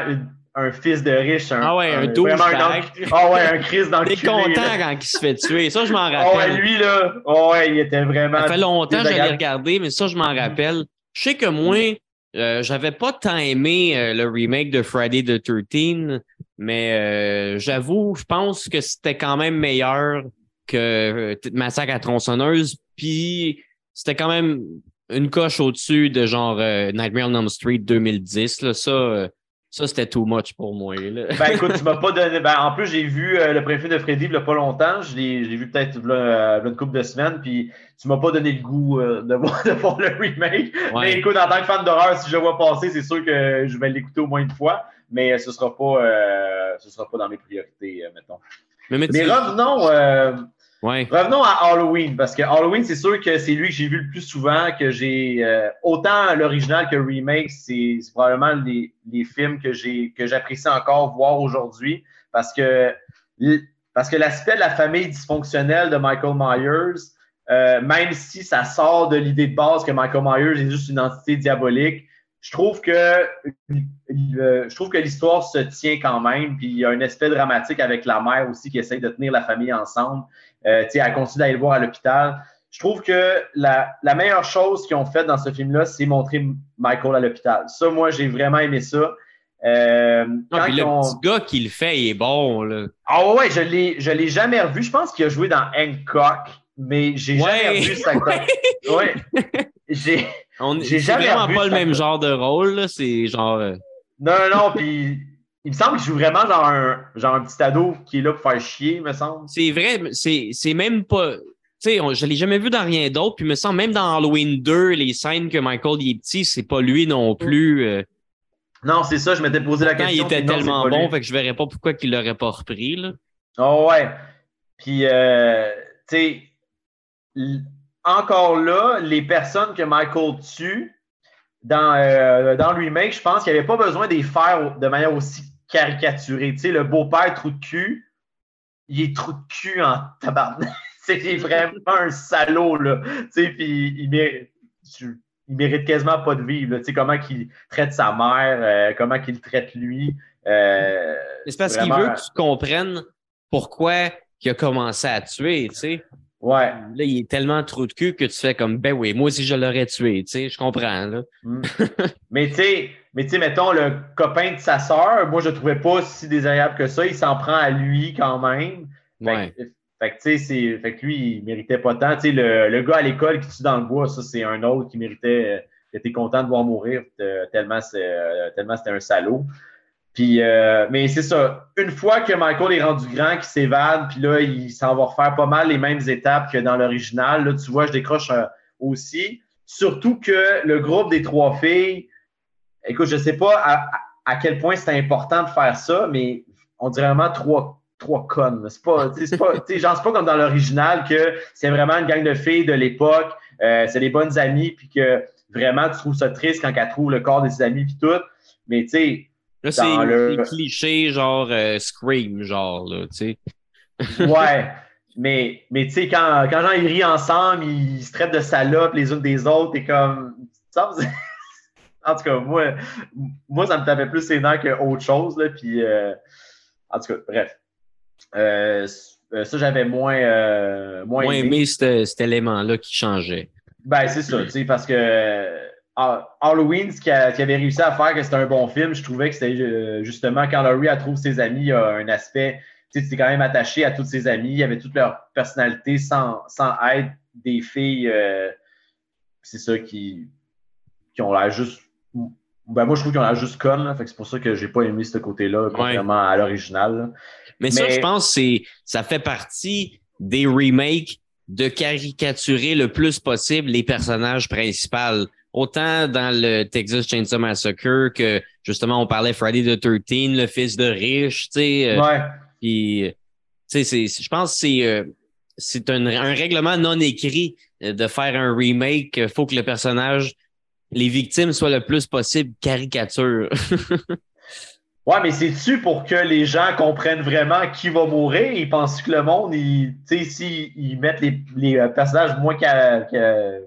un fils de riche. Un, ah ouais, un, un Ah ouais, un Chris dans le T'es content quand il se fait tuer. Ça, je m'en rappelle. Ah ouais, lui, là, oh ouais, il était vraiment. Ça fait longtemps que je l'ai regardé, mais ça, je m'en rappelle. Je sais que moi, euh, j'avais pas tant aimé euh, le remake de Friday the 13, mais euh, j'avoue, je pense que c'était quand même meilleur que euh, Massacre à tronçonneuse. Puis c'était quand même une coche au-dessus de genre euh, Nightmare on Elm Street 2010. Là. Ça, ça c'était too much pour moi. Ben écoute, tu m'as pas donné. Ben, en plus, j'ai vu le préfet de Freddy il n'y a pas longtemps. Je l'ai vu peut-être une couple de semaines. Puis tu m'as pas donné le goût de, voir, de, voir, le remake. Mais écoute, en tant que fan d'horreur, si je le vois passer, c'est sûr que je vais l'écouter au moins une fois mais ce ne sera, pas, euh, sera pas dans mes priorités, euh, mettons. Mais, revenons, euh, revenons à Halloween, parce que Halloween, c'est sûr que c'est lui que j'ai vu le plus souvent, que j'ai autant l'original que le remake, c'est probablement les, les, films que j'apprécie encore voir aujourd'hui, parce que, parce que l'aspect de la famille dysfonctionnelle de Michael Myers, même si ça sort de l'idée de base que Michael Myers est juste une entité diabolique, je trouve que je trouve que l'histoire se tient quand même, puis il y a un aspect dramatique avec la mère aussi qui essaye de tenir la famille ensemble. Euh, elle continue d'aller le voir à l'hôpital. Je trouve que la, la meilleure chose qu'ils ont faite dans ce film-là, c'est montrer Michael à l'hôpital. Ça, moi, j'ai vraiment aimé ça. Euh, quand le petit gars qui le fait, il est bon. Là. Ah ouais, je l'ai, je l'ai jamais revu. Je pense qu'il a joué dans Hancock, mais j'ai jamais revu ça. Ouais. J'ai, j'ai jamais vraiment pas le même genre de rôle. C'est genre. Euh, non, non, non. Puis il me semble qu'il joue vraiment genre un, genre un petit ado qui est là pour faire chier, me semble. C'est vrai, c'est même pas. Tu sais, je l'ai jamais vu dans rien d'autre. Puis il me semble même dans Halloween 2, les scènes que Michael est petit, c'est pas lui non plus. Euh. Non, c'est ça, je m'étais posé la question. il était tellement bon, fait que je verrais pas pourquoi il l'aurait pas repris. Là. Oh ouais. Puis, euh, tu sais, encore là, les personnes que Michael tue dans, euh, dans le remake, je pense qu'il n'y avait pas besoin de les faire de manière aussi caricaturée. Tu sais, le beau-père trou de cul, il est trou de cul en tabarnak. C'est vraiment un salaud, là. Tu sais, puis il mérite, il mérite quasiment pas de vivre. Tu sais, comment il traite sa mère, euh, comment il traite lui. Euh, c'est parce qu'il veut que tu comprennes pourquoi il a commencé à tuer, tu sais. Ouais. Là, il est tellement trop de cul que tu fais comme, ben oui, moi aussi je l'aurais tué, tu sais, je comprends, là. Mm. mais tu sais, mais tu sais, mettons, le copain de sa sœur, moi, je le trouvais pas si désagréable que ça. Il s'en prend à lui quand même. Ouais. Fait, que, tu sais, fait que lui, il méritait pas tant. Tu sais, le, le gars à l'école qui tue dans le bois, ça, c'est un autre qui méritait, qui était content de voir mourir tellement, tellement c'était un salaud. Euh, mais c'est ça. Une fois que Michael est rendu grand, qu'il s'évade, puis là, il s'en va refaire pas mal les mêmes étapes que dans l'original. Là, tu vois, je décroche euh, aussi. Surtout que le groupe des trois filles, écoute, je sais pas à, quel point c'est important de faire ça, mais on dirait vraiment trois, trois connes. C'est pas, c'est pas, pas comme dans l'original que c'est vraiment une gang de filles de l'époque, euh, c'est des bonnes amies, puis que vraiment tu trouves ça triste quand elles trouvent le corps de ses amis, puis tout. Mais tu sais, Là, c'est le... cliché genre euh, Scream, genre, là, tu sais. ouais. Mais, mais tu sais, quand, quand gens ils rient ensemble, ils se traitent de salopes les unes des autres, et comme. en tout cas, moi, moi, ça me tapait plus ses dents qu'autre chose, là. Puis, euh, en tout cas, bref. Euh, ça, j'avais moins, moins, moins aimé, cet, élément-là qui changeait. Ben, c'est ça, tu sais, parce que Halloween, ce qu'il avait réussi à faire, que c'était un bon film, je trouvais que c'était euh, justement quand Laurie trouve ses amis, il y a un aspect, tu sais, quand même attaché à tous ses amis, il y avait toute leur personnalité sans, sans aide des filles. Euh, c'est ça qui, qui ont l'air juste. Ben moi, je trouve qu'ils ont l'air juste connes. c'est pour ça que j'ai pas aimé ce côté-là, contrairement à l'original. Mais, ça, je pense que ça fait partie des remakes de caricaturer le plus possible les personnages principaux autant dans le Texas Chainsaw Massacre que justement on parlait Friday the 13, le fils de riche, tu sais. Euh, ouais. Puis, tu sais, je pense que c'est euh, c'est un, un, règlement non écrit euh, de faire un remake. Il faut que le personnage, les victimes soient le plus possible caricature. Ouais, mais c'est-tu pour que les gens comprennent vraiment qui va mourir? Ils pensent que le monde, tu sais, s'ils mettent les, les, euh, personnages moins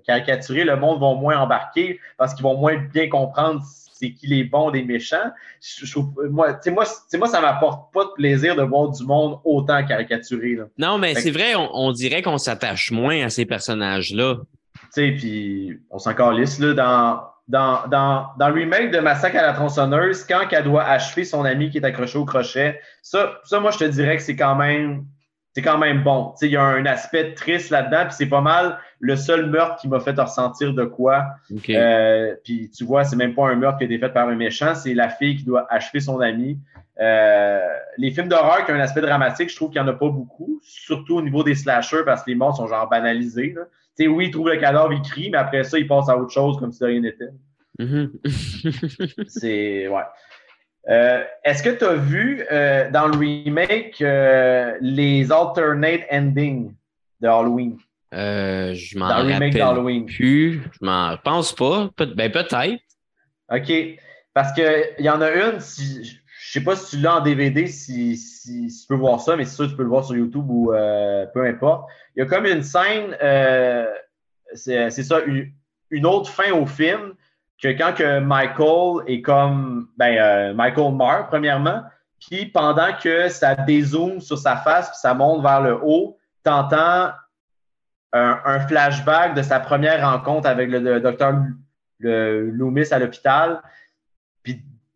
caricaturés, le monde va moins embarquer parce qu'ils vont moins bien comprendre c'est qui les bons des méchants. Je, moi, moi, moi, ça m'apporte pas de plaisir de voir du monde autant caricaturé. Non, mais c'est vrai, on, dirait qu'on s'attache moins à ces personnages-là. Tu sais, puis on s'en calisse, là, dans dans, dans, dans, le remake de Massacre à la tronçonneuse, quand elle doit achever son ami qui est accroché au crochet, ça, ça moi, je te dirais que c'est quand même c'est quand même bon. Il y a un aspect triste là-dedans, puis c'est pas mal le seul meurtre qui m'a fait ressentir de quoi. Euh, puis tu vois, c'est même pas un meurtre qui a été fait par un méchant, c'est la fille qui doit achever son ami. Euh, les films d'horreur qui ont un aspect dramatique, je trouve qu'il n'y en a pas beaucoup, surtout au niveau des slashers, parce que les morts sont genre banalisés. Là sais, oui, il trouve le cadavre, il crie, mais après ça, il passe à autre chose comme si de rien n'était. Mm-hmm. c'est. Ouais. Euh, est-ce que tu as vu euh, dans le remake euh, les alternate endings de Halloween? je m'en rappelle plus. Je m'en pense pas. ben peut-être. OK. Parce qu'il y en a une, si, je sais pas si tu l'as en DVD, si, si, tu peux voir ça, mais c'est sûr tu peux le voir sur YouTube ou peu importe. Il y a comme une scène, euh, c'est ça, une, autre fin au film, que quand que Michael est comme, ben, euh, Michael meurt, premièrement, puis pendant que ça dézoome sur sa face, puis ça monte vers le haut, tu entends un, flashback de sa première rencontre avec le, docteur Loomis à l'hôpital,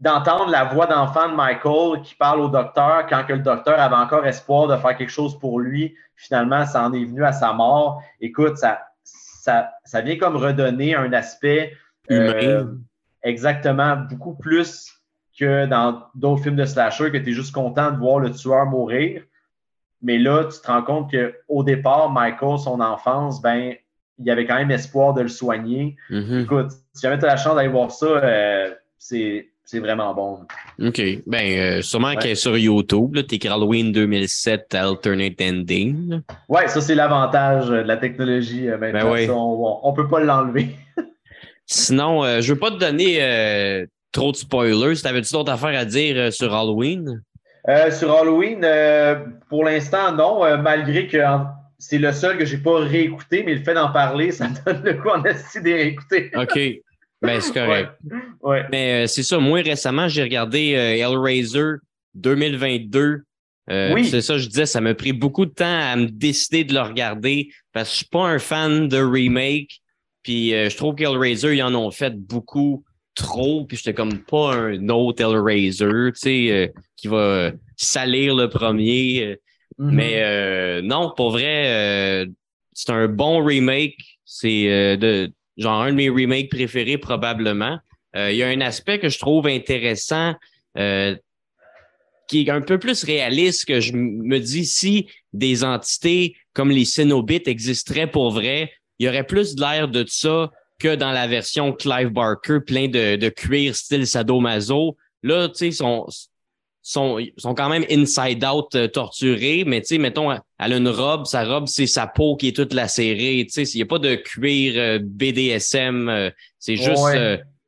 d'entendre la voix d'enfant de Michael qui parle au docteur quand que le docteur avait encore espoir de faire quelque chose pour lui. Finalement, ça en est venu à sa mort. Écoute, ça, ça, ça vient comme redonner un aspect euh, exactement beaucoup plus que dans d'autres films de slasher que tu es juste content de voir le tueur mourir. Mais là, tu te rends compte qu'au départ, Michael, son enfance, ben, il y avait quand même espoir de le soigner. Mm-hmm. Écoute, si jamais tu as la chance d'aller voir ça, euh, c'est c'est vraiment bon. OK. Ben, euh, sûrement qu'elle est sur YouTube. T'écris Halloween 2007 Alternate Ending. Oui, ça, c'est l'avantage de la technologie. Euh, ben on ne peut pas l'enlever. Sinon, euh, je ne veux pas te donner trop de spoilers. T'avais-tu d'autres affaires à dire sur Halloween? sur Halloween, pour l'instant, non, malgré que c'est le seul que j'ai pas réécouté, mais le fait d'en parler, ça donne le coup en esti de réécouter. OK. Ben, c'est correct. Ouais. Mais euh, c'est ça, moi récemment, j'ai regardé euh, Hellraiser 2022 oui. C'est ça, je disais, ça m'a pris beaucoup de temps à me décider de le regarder parce que je suis pas un fan de remake. Puis je trouve qu'Hellraiser, ils en ont fait beaucoup trop, puis j'étais comme pas un autre Hellraiser, tu sais, qui va salir le premier. Mm-hmm. Mais non, pour vrai, c'est un bon remake. C'est de genre un de mes remakes préférés probablement. Euh, il y a un aspect que je trouve intéressant euh, qui est un peu plus réaliste que je me dis si des entités comme les Cénobites existeraient pour vrai, il y aurait plus de l'air de ça que dans la version Clive Barker, plein de, de cuir style sadomaso. Là, tu sais, sont, sont, sont quand même inside out euh, torturés, mais tu sais, mettons, elle a une robe, sa robe, c'est sa peau qui est toute lacérée. Tu sais, il n'y a pas de cuir BDSM, c'est juste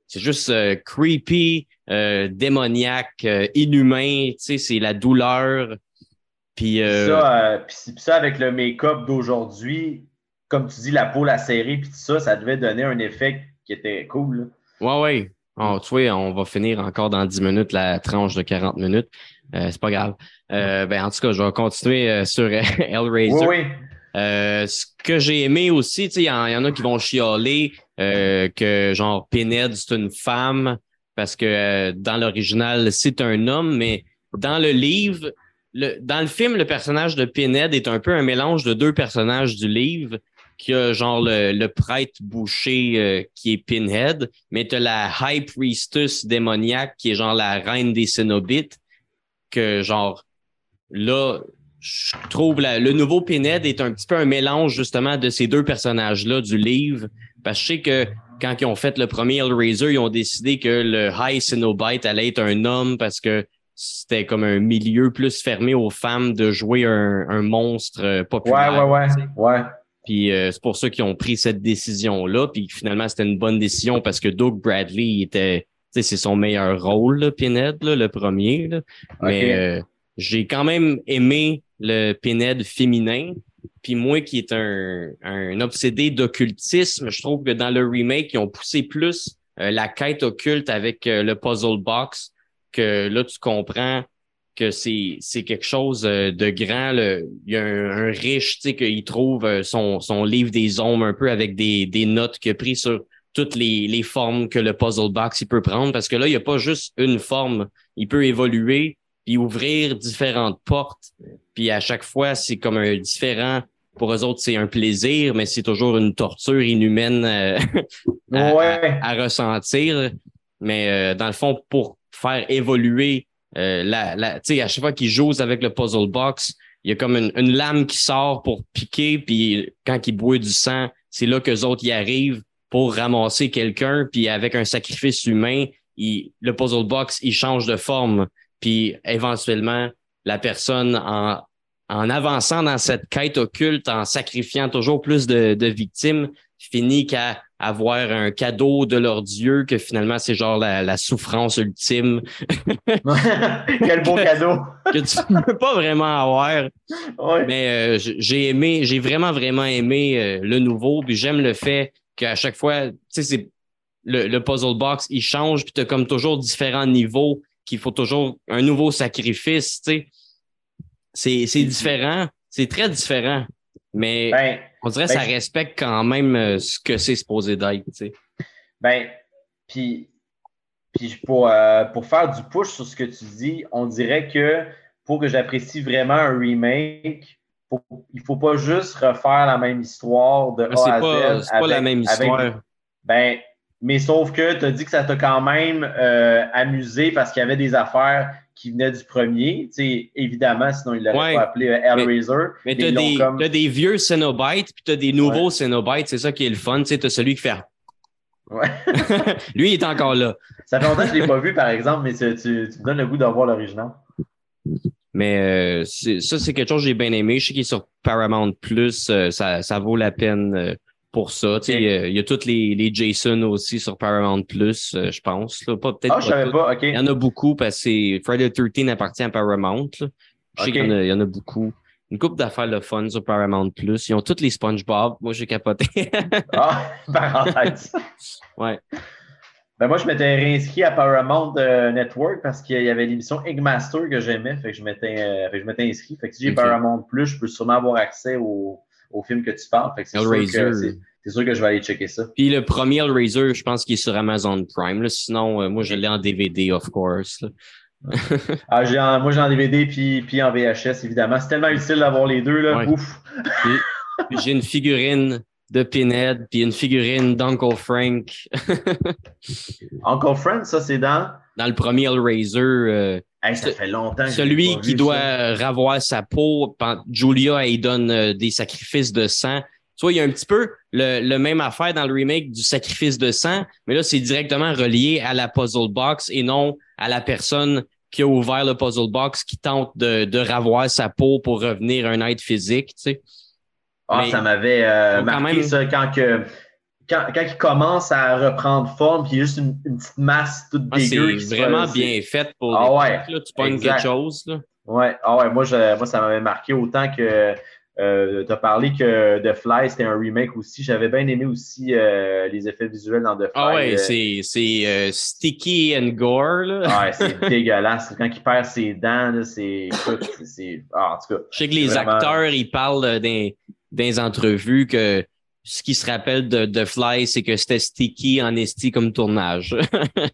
c'est juste euh, creepy, euh, démoniaque, euh, inhumain, tu sais, c'est la douleur. Puis, ça, ça, avec le make-up d'aujourd'hui, comme tu dis, la peau, la série, puis tout ça, ça devait donner un effet qui était cool. Ouais, ouais. Oh, tu vois, on va finir encore dans 10 minutes la tranche de 40 minutes. C'est pas grave. ben, en tout cas, je vais continuer sur Hellraiser. Oui, oui. ce que j'ai aimé aussi, il y, y, en a qui vont chialer. Euh, que genre Pinhead, c'est une femme parce que euh, dans l'original, c'est un homme, mais dans le livre, le, dans le film, le personnage de Pinhead est un peu un mélange de deux personnages du livre qui a genre le, prêtre boucher euh, qui est Pinhead, mais tu as la High Priestess démoniaque qui est genre la reine des Cénobites, que genre là, je trouve le nouveau Pinhead est un petit peu un mélange justement de ces deux personnages-là du livre. Parce que je sais que quand ils ont fait le premier Hellraiser, ils ont décidé que le High Cenobite allait être un homme parce que c'était comme un milieu plus fermé aux femmes de jouer un, monstre euh, populaire. Ouais, ouais, ouais. ouais. Puis euh, c'est pour ça qu'ils ont pris cette décision-là. Puis finalement, c'était une bonne décision parce que Doug Bradley était, c'est son meilleur rôle, là, Pinhead, le premier. Mais euh, j'ai quand même aimé le Pinhead féminin. Puis moi qui est un, un obsédé d'occultisme, je trouve que dans le remake, ils ont poussé plus euh, la quête occulte avec euh, le puzzle box, que là, tu comprends que c'est, c'est quelque chose euh, de grand. Il y a un, riche, tu sais, qu'il trouve son, son livre des ombres un peu avec des, des notes qu'il a pris sur toutes les, les formes que le puzzle box il peut prendre. Parce que là, il n'y a pas juste une forme. Il peut évoluer puis ouvrir différentes portes. Puis à chaque fois, c'est comme un différent. Pour eux autres, c'est un plaisir, mais c'est toujours une torture inhumaine euh, à, ressentir. Mais euh, dans le fond, pour faire évoluer euh, la, la tu sais, à chaque fois qu'ils jouent avec le puzzle box, il y a comme une, lame qui sort pour piquer, puis quand ils boivent du sang, c'est là que les autres y arrivent pour ramasser quelqu'un, puis avec un sacrifice humain, il, le puzzle box, il change de forme. Puis éventuellement, la personne, en, en avançant dans cette quête occulte, en sacrifiant toujours plus de, de victimes, finit qu'à avoir un cadeau de leur Dieu que finalement c'est genre la, la souffrance ultime. Quel beau cadeau! que tu ne peux pas vraiment avoir. Mais euh, j'ai aimé, j'ai vraiment, vraiment aimé euh, le nouveau. Puis j'aime le fait qu'à chaque fois, tu sais, le, le, puzzle box, il change, puis tu as comme toujours différents niveaux qu'il faut toujours un nouveau sacrifice, tu sais. C'est, différent, c'est très différent, mais ben, on dirait que ça ben, respecte quand même euh, ce que c'est supposé d'être, tu sais. Ben, puis, puis pour, euh, pour faire du push sur ce que tu dis, on dirait que pour que j'apprécie vraiment un remake, il ne faut pas juste refaire la même histoire de A à Z. C'est pas la même histoire. ben, mais sauf que tu as dit que ça t'a quand même euh, amusé parce qu'il y avait des affaires qui venaient du premier. évidemment, sinon il l'aurait pas appelé euh, Hellraiser. Mais, tu as, des vieux Cenobites puis tu as des nouveaux ouais. Cenobites. C'est ça qui est le fun. Tu as celui qui fait. Ouais. Lui, il est encore là. Ça fait longtemps que je ne l'ai pas vu, par exemple, mais tu, tu, me donnes le goût de voir l'original. Mais euh, ça, c'est quelque chose que j'ai bien aimé. Je sais qu'il est sur Paramount Plus. ça, ça vaut la peine pour ça. Il y a tous les, les, Jason aussi sur Paramount Plus, euh, je pense. Pas, peut-être ah, je savais pas. Il y en a beaucoup parce que Friday the 13 appartient à Paramount. Je sais qu'il y, en a beaucoup. Une coupe d'affaires le fun sur Paramount Plus. Ils ont tous les SpongeBob. Moi, j'ai capoté. ah, parenthèse. ouais. Ben moi, je m'étais réinscrit à Paramount euh, Network parce qu'il y avait l'émission Eggmaster que j'aimais. Fait que je m'étais euh, je m'étais inscrit. Fait que si j'ai Paramount Plus, je peux sûrement avoir accès au, au film que tu parles. Fait que c'est sûr, que, sûr que je vais aller checker ça. Puis le premier Hellraiser, je pense qu'il est sur Amazon Prime. Là. Sinon, euh, moi, je l'ai en DVD, of course. ah, j'ai moi, j'ai en DVD puis, puis en VHS, évidemment. C'est tellement utile d'avoir les deux. Là. Ouf! j'ai une figurine de Pinhead, puis une figurine d'Uncle Frank. Uncle Frank, ça, c'est dans? Dans le premier Hellraiser. Euh, ça fait longtemps que Celui qui doit ravoir sa peau. Julia, elle donne euh, des sacrifices de sang. Tu vois, il y a un petit peu le, le, même affaire dans le remake du sacrifice de sang, mais là, c'est directement relié à la puzzle box et non à la personne qui a ouvert le puzzle box qui tente de, de ravoir sa peau pour revenir à un être physique, tu sais. Ah, ça m'avait euh, marqué ça quand que quand, quand, il commence à reprendre forme, puis il y a juste une, petite masse toute ah, dégueu. C'est vraiment bien fait pour ah, ouais, là, tu pognes quelque chose. Là. Ouais, ah ouais, moi, je, moi ça m'avait marqué autant que euh, tu as parlé que The Fly, c'était un remake aussi. J'avais bien aimé aussi euh, les effets visuels dans The Fly. Ah ouais, euh, c'est sticky and gore. Là. Ah ouais, c'est dégueulasse. Quand il perd ses dents, c'est. Ah, en tout cas. Je sais que les acteurs, ils parlent d'un dans les entrevues que ce qui se rappelle de, de Fly, c'est que c'était sticky en esti comme tournage.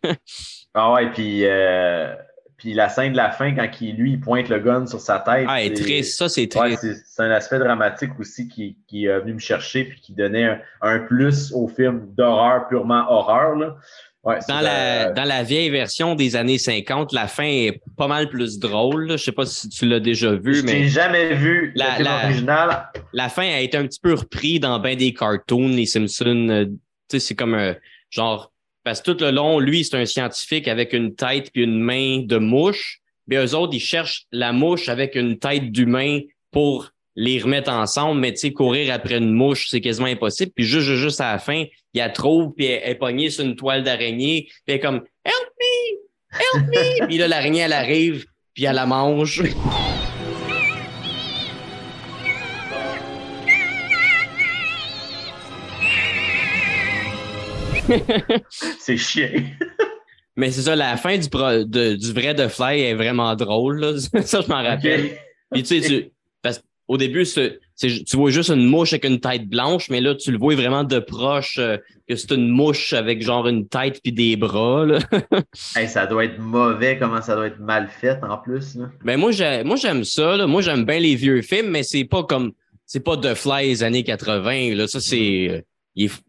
ah ouais, puis, euh, puis la scène de la fin, quand il, lui, il pointe le gun sur sa tête. Ah, c'est triste, ça, c'est triste. Ouais, c'est un aspect dramatique aussi qui, qui est venu me chercher puis qui donnait un, un plus au film d'horreur, purement horreur. Là dans, la, dans la vieille version des années 50, la fin est pas mal plus drôle. Je sais pas si tu l'as déjà vu, mais. J'ai jamais vu la, la, original. La fin a été un petit peu repris dans ben des cartoons, les Simpsons. Euh, tu sais, c'est comme un genre. Parce que tout le long, lui, c'est un scientifique avec une tête puis une main de mouche. Mais eux autres, ils cherchent la mouche avec une tête d'humain pour les remettre ensemble, mais tu sais, courir après une mouche, c'est quasiment impossible. Puis juste, juste à la fin, il a trouve, puis elle, est pognée sur une toile d'araignée, puis elle est comme « Help me! Help me! » Puis là, l'araignée, elle arrive, puis elle la mange. c'est chiant. Mais c'est ça, la fin du, du vrai de Fly est vraiment drôle. Là. ça, je m'en rappelle. Puis tu sais, tu, parce au début, tu vois juste une mouche avec une tête blanche, mais là, tu le vois vraiment de proche euh, que c'est une mouche avec genre une tête puis des bras. Là. ça doit être mauvais, comment ça doit être mal fait en plus. Là. Ben moi, j'aime ça. Là. Moi, j'aime bien les vieux films, mais c'est pas comme c'est pas The Fly des années 80. Là. Ça, c'est. Euh,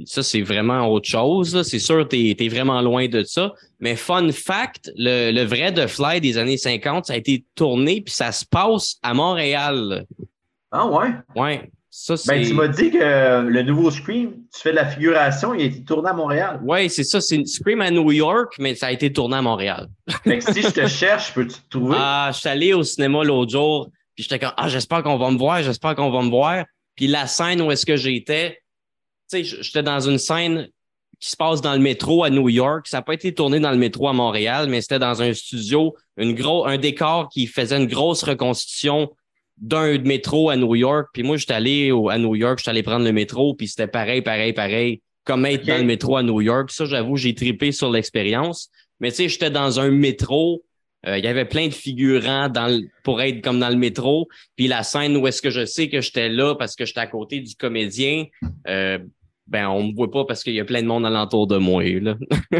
ça, c'est vraiment autre chose. C'est sûr, tu es, vraiment loin de ça. Mais fun fact, le, le vrai The Fly des années 50, ça a été tourné, puis ça se passe à Montréal. Ah ouais? Ouais. Ça, ben, tu m'as dit que le nouveau Scream, tu fais de la figuration, il a été tourné à Montréal. Oui, c'est ça. C'est Scream à New York, mais ça a été tourné à Montréal. Fait que si je te cherche, peux-tu te trouver? Ah, je suis allé au cinéma l'autre jour, puis j'étais comme Ah, j'espère qu'on va me voir, j'espère qu'on va me voir. Puis la scène où est-ce que j'étais, tu sais, j'étais dans une scène qui se passe dans le métro à New York. Ça n'a pas été tourné dans le métro à Montréal, mais c'était dans un studio, une gros, un décor qui faisait une grosse reconstitution d'un métro à New York. Puis moi, j'étais allé à New York, j'étais allé prendre le métro, puis c'était pareil, pareil, pareil, comme être dans le métro à New York. Ça, j'avoue, j'ai tripé sur l'expérience. Mais tu sais, j'étais dans un métro. Euh, il y avait plein de figurants dans pour être comme dans le métro. Puis la scène où est-ce que je sais que j'étais là parce que j'étais à côté du comédien, euh, ben on me voit pas parce qu'il y a plein de monde alentour de moi. Là.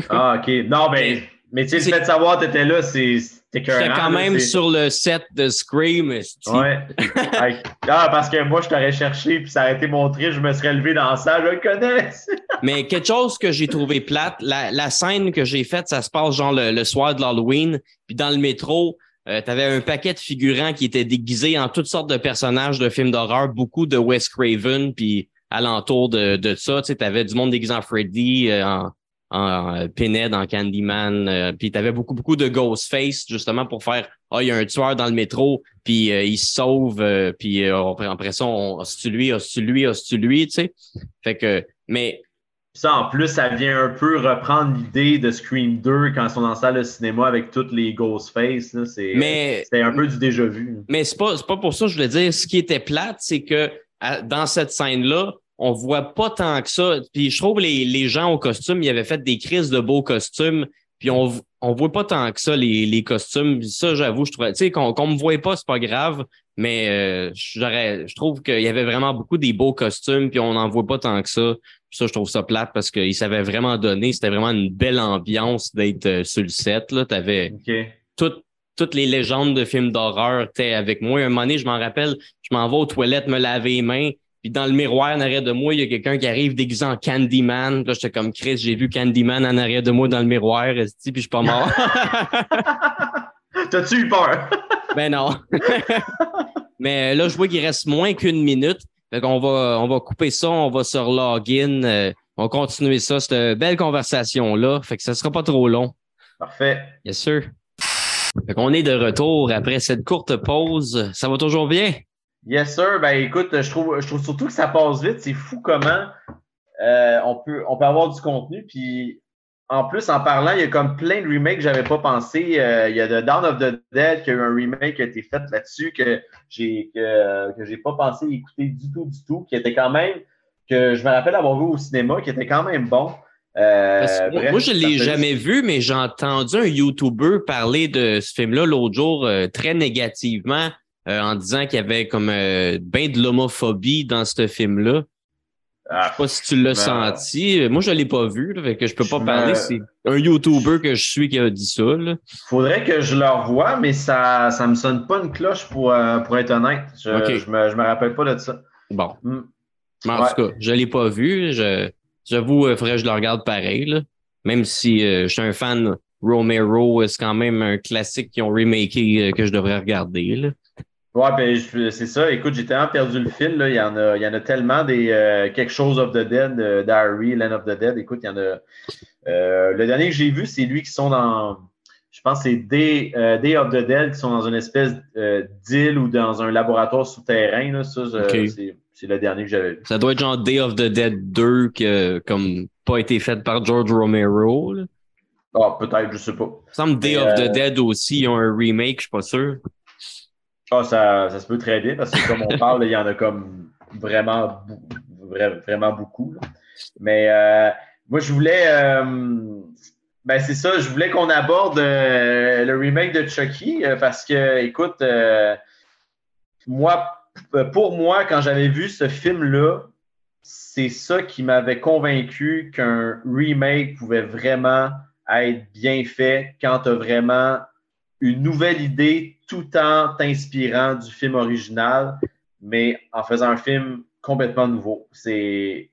ah, OK. Non, ben, mais tu sais, le fait de savoir que tu étais là, c'est J'étais quand même sur le set de Scream. Ouais. ah, parce que moi, je t'aurais cherché, puis ça aurait été montré, je me serais levé dans la salle, je le connais. Mais quelque chose que j'ai trouvé plate, la, la scène que j'ai faite, ça se passe genre le, soir de l'Halloween, puis dans le métro, euh, tu avais un paquet de figurants qui étaient déguisés en toutes sortes de personnages de films d'horreur, beaucoup de Wes Craven, puis alentour de, de ça, tu avais du monde déguisé en Freddy, euh, en, en euh, Pinhead, en Candyman. Euh, puis tu avais beaucoup, beaucoup de Ghostface, justement, pour faire Ah, il y a un tueur dans le métro, puis euh, il se sauve, puis après ça, on tu lui, tu lui, tu lui, tu sais. Fait que, mais. Ça, en plus, ça vient un peu reprendre l'idée de Scream 2 quand ils sont dans salle de cinéma avec toutes les Ghostface. C'est un peu du déjà vu. Mais c'est pas, pas pour ça que je voulais dire. Ce qui était plate, c'est que dans cette scène-là, on voit pas tant que ça. Puis je trouve les, les gens au costume, ils avaient fait des crises de beaux costumes. Puis on, on voit pas tant que ça, les, les costumes. Ça, j'avoue, je trouvais, tu sais, qu'on qu'on me voit pas, c'est pas grave. Mais euh, je trouve qu'il y avait vraiment beaucoup des beaux costumes, puis on n'en voit pas tant que ça. Puis ça, je trouve ça plate parce qu'ils savaient vraiment donner. C'était vraiment une belle ambiance d'être euh, sur le set. Là. T'avais toutes toutes les légendes de films d'horreur étaient avec moi. Un moment donné, je m'en rappelle, je m'en vais aux toilettes me laver les mains. Puis dans le miroir en arrière de moi, il y a quelqu'un qui arrive déguisé en Candyman. Là, j'étais comme Chris, j'ai vu Candyman en arrière de moi dans le miroir, puis je suis pas mort. T'as-tu eu peur? ben non. Mais là, je vois qu'il reste moins qu'une minute. Fait qu'on va, on va couper ça, on va sur login. Euh, on va continuer ça, cette belle conversation-là. Fait que ça sera pas trop long. Parfait. Bien sûr. Fait qu'on est de retour après cette courte pause. Ça va toujours bien? Yes, sir. Ben écoute, je trouve, je trouve surtout que ça passe vite. C'est fou comment euh, on, peut, on peut avoir du contenu. Puis en plus, en parlant, il y a comme plein de remakes que j'avais pas pensé. Euh, il y a The Dawn of the Dead qui a eu un remake qui a été fait là-dessus que j'ai que, que j'ai pas pensé écouter du tout, du tout, qui était quand même que je me rappelle avoir vu au cinéma, qui était quand même bon. Euh, moi, je ne l'ai jamais vu, mais j'ai entendu un YouTuber parler de ce film-là l'autre jour euh, très négativement euh, en disant qu'il y avait comme bien de l'homophobie dans ce film-là. Je sais pas si tu l'as ben, senti. Moi, je l'ai pas vu, là, que je peux pas parler. C'est un YouTuber que je suis qui a dit ça. Là. Faudrait que je le revoie, mais ça ça me sonne pas une cloche pour, pour être honnête. Je, je, me, je me rappelle pas de ça. Bon. Hmm. en tout cas, je l'ai pas vu. J'avoue, il euh, faudrait que je le regarde pareil. Là. Même si euh, je suis un fan Romero, euh, c'est quand même un classique qu'ils ont remaké que je devrais regarder. Là. Ouais, ben c'est ça. Écoute, j'ai tellement perdu le fil. Là. Il, y en a, il y en a tellement des quelque chose of the Dead, euh, Diary, Land of the Dead. Écoute, il y en a. le dernier que j'ai vu, c'est lui qui sont dans. Je pense que c'est Day, Day, of the Dead qui sont dans une espèce d'île ou dans un laboratoire souterrain. Là. Ça, c'est c'est le dernier que j'avais vu. Ça doit être genre Day of the Dead 2 qui a comme pas été fait par George Romero. Ah, peut-être, je sais pas. Il semble Day of the euh, Dead aussi, ils ont un remake, je suis pas sûr. Ah, ça, ça se peut très bien parce que comme on parle, il y en a comme vraiment, beaucoup. Mais euh, moi, je voulais. Euh, ben, c'est ça, je voulais qu'on aborde le remake de Chucky parce que, écoute, moi, euh, pour moi, quand j'avais vu ce film-là, c'est ça qui m'avait convaincu qu'un remake pouvait vraiment être bien fait quand tu as vraiment une nouvelle idée tout en t'inspirant du film original, mais en faisant un film complètement nouveau. C'est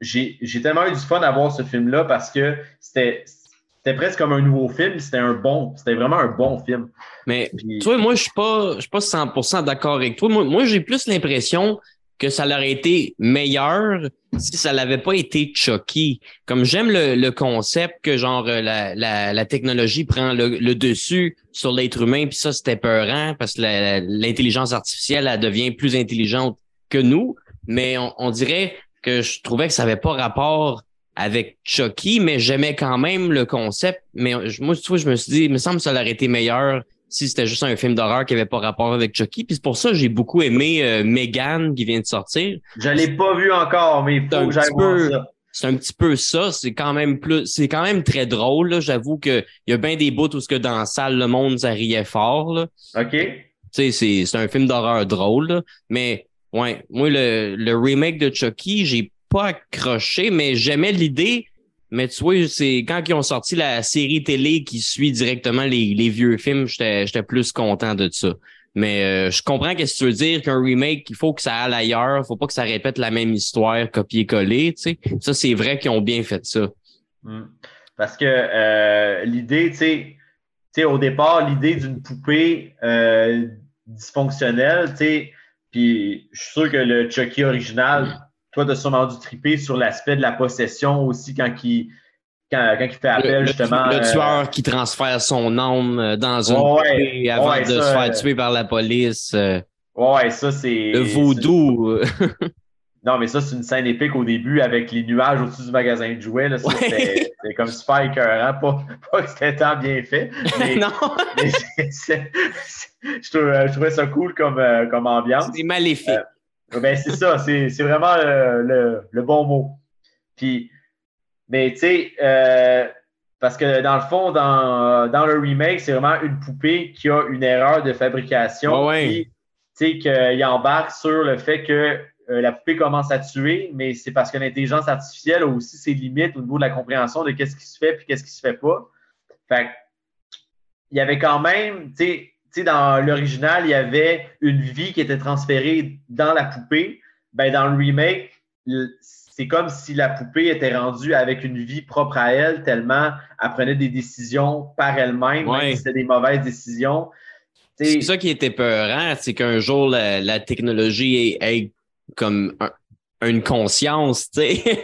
j'ai tellement eu du fun à voir ce film-là parce que c'était c'était presque comme un nouveau film, c'était un bon, c'était vraiment un bon film. Mais toi, moi, je suis pas, je suis pas 100% d'accord avec toi. Moi, j'ai plus l'impression que ça aurait été meilleur si ça n'avait pas été Chucky. Comme j'aime le, concept que genre la, la, technologie prend le, dessus sur l'être humain, puis ça, c'était peurant parce que l'intelligence artificielle, elle devient plus intelligente que nous. Mais on, on dirait que je trouvais que ça n'avait pas rapport avec Chucky, mais j'aimais quand même le concept. Mais moi, vois, je me suis dit, il me semble que ça aurait été meilleur si c'était juste un film d'horreur qui avait pas rapport avec Chucky. Puis c'est pour ça que j'ai beaucoup aimé euh, Megan qui vient de sortir. Je l'ai pas vu encore, mais il faut que j'aille voir ça. C'est un petit peu ça. C'est quand même plus, c'est quand même très drôle. J'avoue qu'il y a bien des bouts où ce que dans la salle, le monde, ça riait fort. Là. OK. Tu sais, c'est, c'est un film d'horreur drôle. Mais ouais, moi, le, le remake de Chucky, j'ai pas accroché, mais j'aimais l'idée. Mais tu vois, c'est quand ils ont sorti la série télé qui suit directement les, les vieux films, j'étais plus content de ça. Mais euh, je comprends ce que tu veux dire qu'un remake, il faut que ça aille ailleurs, il faut pas que ça répète la même histoire copier-coller, tu sais. Ça, c'est vrai qu'ils ont bien fait ça. Hmm. Parce que euh, l'idée, tu sais, au départ, l'idée d'une poupée euh, dysfonctionnelle, tu sais, puis je suis sûr que le Chucky original, toi, tu as sûrement dû triper sur l'aspect de la possession aussi quand il, quand, il fait appel, justement. Le, euh, tueur qui transfère son âme euh, dans une ouais, avant de se faire euh, tuer par la police. Ouais, ça, c'est. Le vaudou. non, mais ça, c'est une scène épique au début avec les nuages au-dessus du magasin de jouets. C'était comme super écœurant. Pas, pas que c'était tant bien fait. Mais, non. je, trouvais, ça cool comme, comme ambiance. C'est maléfique. Ben, c'est ça, c'est vraiment le, le, bon mot. Puis, mais tu sais, euh, parce que dans le fond, dans, dans le remake, c'est vraiment une poupée qui a une erreur de fabrication. Ouais, tu sais, qu'il embarque sur le fait que euh, la poupée commence à tuer, mais c'est parce que l'intelligence artificielle a aussi ses limites au niveau de la compréhension de qu'est-ce qui se fait puis qu'est-ce qui se fait pas. Fait il y avait quand même, tu sais, dans l'original, il y avait une vie qui était transférée dans la poupée. Ben, dans le remake, c'est comme si la poupée était rendue avec une vie propre à elle, tellement elle prenait des décisions par elle-même, même si c'était des mauvaises décisions. C'est ça qui était peurant, c'est qu'un jour, la, technologie ait, comme une conscience, tu sais.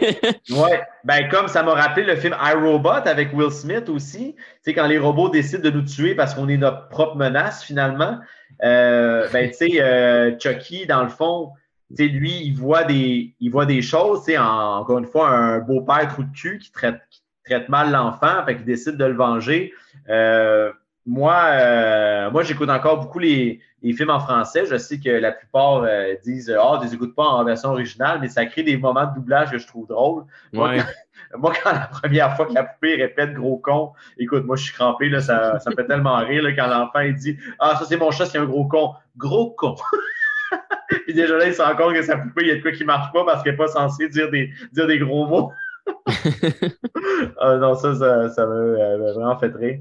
ouais, ben comme ça m'a rappelé le film iRobot avec Will Smith aussi, tu sais, quand les robots décident de nous tuer parce qu'on est notre propre menace finalement, euh, ben tu sais, euh, Chucky, dans le fond, tu sais, lui, il voit des, il voit des choses, tu sais, encore une fois, un beau-père trou de cul qui traite, traite mal l'enfant, fait qu'il décide de le venger. Euh, moi, euh, moi j'écoute encore beaucoup les, films en français. Je sais que la plupart euh, disent Ah, oh, ne les écoute pas en version originale, mais ça crée des moments de doublage que je trouve drôles. Moi, quand, la première fois que la poupée répète gros con, écoute, moi je suis crampé, là, ça, ça me fait tellement rire quand l'enfant il dit Ah, ça c'est mon chat, c'est un gros con. Gros con. Puis déjà là, il se rend compte que sa poupée, il y a de quoi qui marche pas parce qu'elle n'est pas censée dire des, dire des gros mots. ah, non, ça, ça, ça m'a euh, vraiment fait rire.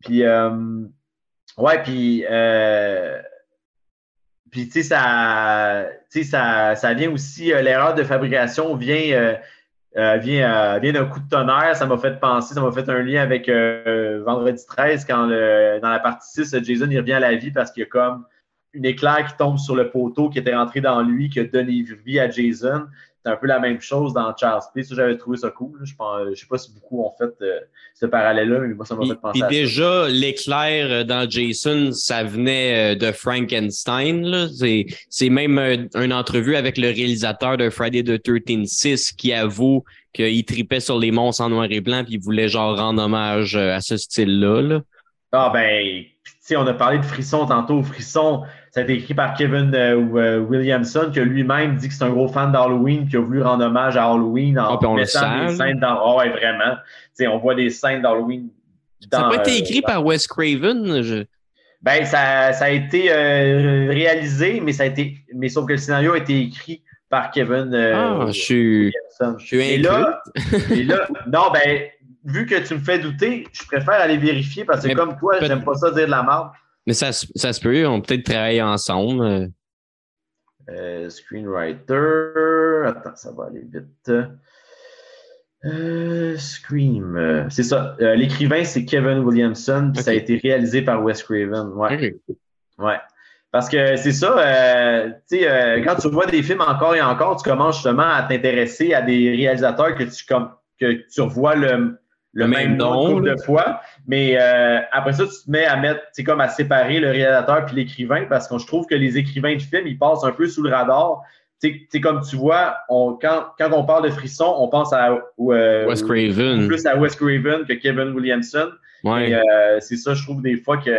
Puis, euh, ouais, puis, euh, puis tu sais, ça, ça, ça vient aussi, euh, l'erreur de fabrication vient, vient, vient d'un coup de tonnerre. Ça m'a fait penser, ça m'a fait un lien avec Vendredi 13, quand dans la partie 6, Jason il revient à la vie parce qu'il y a comme une éclair qui tombe sur le poteau qui était rentré dans lui, qui a donné vie à Jason. C'est un peu la même chose dans Charles Place. J'avais trouvé ça cool. Je ne sais pas si beaucoup ont fait euh, ce parallèle-là, mais moi, ça m'a fait penser à déjà, l'éclair euh, dans Jason, ça venait euh, de Frankenstein. C'est même une entrevue avec le réalisateur de Friday the 13 6 qui avoue qu'il tripait sur les monstres en noir et blanc puis il voulait genre rendre hommage à ce style-là. Là. Ah ben, on a parlé de Frisson tantôt. Frisson, ça a été écrit par Kevin euh, euh, Williamson, qui a lui-même dit que c'est un gros fan d'Halloween, qui a voulu rendre hommage à Halloween en ah, mettant des scènes dans. Oh, ouais, vraiment. on voit des scènes d'Halloween. ça n'a pas été euh, écrit par Wes Craven? Ben, ça, ça, a été réalisé, mais ça a été. Mais sauf que le scénario a été écrit par Kevin ah, je suis, Je suis et là, et là, non, ben, vu que tu me fais douter, je préfère aller vérifier parce que comme toi, j'aime pas ça dire de la merde. Mais ça, ça se peut, on peut peut-être travailler ensemble. Euh. Euh, screenwriter. Attends, ça va aller vite. Euh, Scream. C'est ça. L'écrivain, c'est Kevin Williamson. Ça a été réalisé par Wes Craven. Ouais. Ouais. Parce que c'est ça, tu sais, quand tu vois des films encore et encore, tu commences justement à t'intéresser à des réalisateurs que tu, comme, que tu revois le, le, même, nom de fois. Mais euh, après ça, tu te mets à mettre, c'est comme à séparer le réalisateur puis l'écrivain parce que je trouve que les écrivains de films, ils passent un peu sous le radar. C'est comme tu vois, on, quand, quand on parle de frisson, on pense à euh, Wes Craven. plus à Wes Craven que Kevin Williamson. Ouais. Euh, c'est ça, je trouve des fois que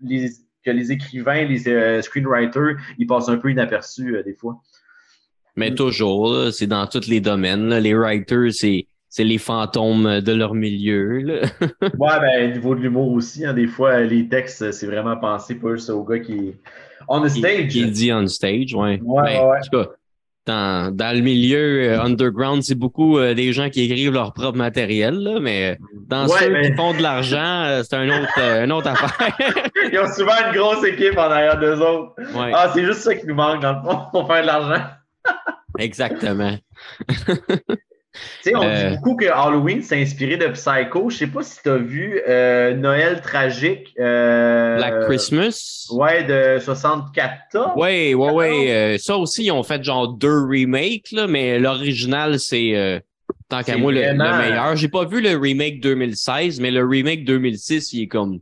les, que les écrivains, les screenwriters, ils passent un peu inaperçus des fois. Mais toujours, c'est dans tous les domaines. Les writers, c'est c'est les fantômes de leur milieu. Là. ouais, ben, au niveau de l'humour aussi, hein, des fois, les textes, c'est vraiment pensé pour au gars qui est on the stage. Qui, dit on stage, ouais. Ouais, ben, ouais. En tout cas, dans, dans le milieu euh, underground, c'est beaucoup euh, des gens qui écrivent leur propre matériel, là, mais dans ceux qui font de l'argent, euh, c'est un autre, une autre affaire. Ils ont souvent une grosse équipe en arrière d'eux autres. Ah, c'est juste ça qui nous manque, dans le fond, pour faire de l'argent. Exactement. Tu sais, on dit euh. beaucoup que Halloween s'est inspiré de Psycho. Je sais pas si tu as vu euh, Noël tragique. Euh, Black Christmas. Ouais, de 64 Ouais, ouais, ouais. ça aussi, ils ont fait genre deux remakes, là, mais l'original, c'est tant qu'à moi le, meilleur. J'ai pas vu le remake 2016, mais le remake 2006, il est comme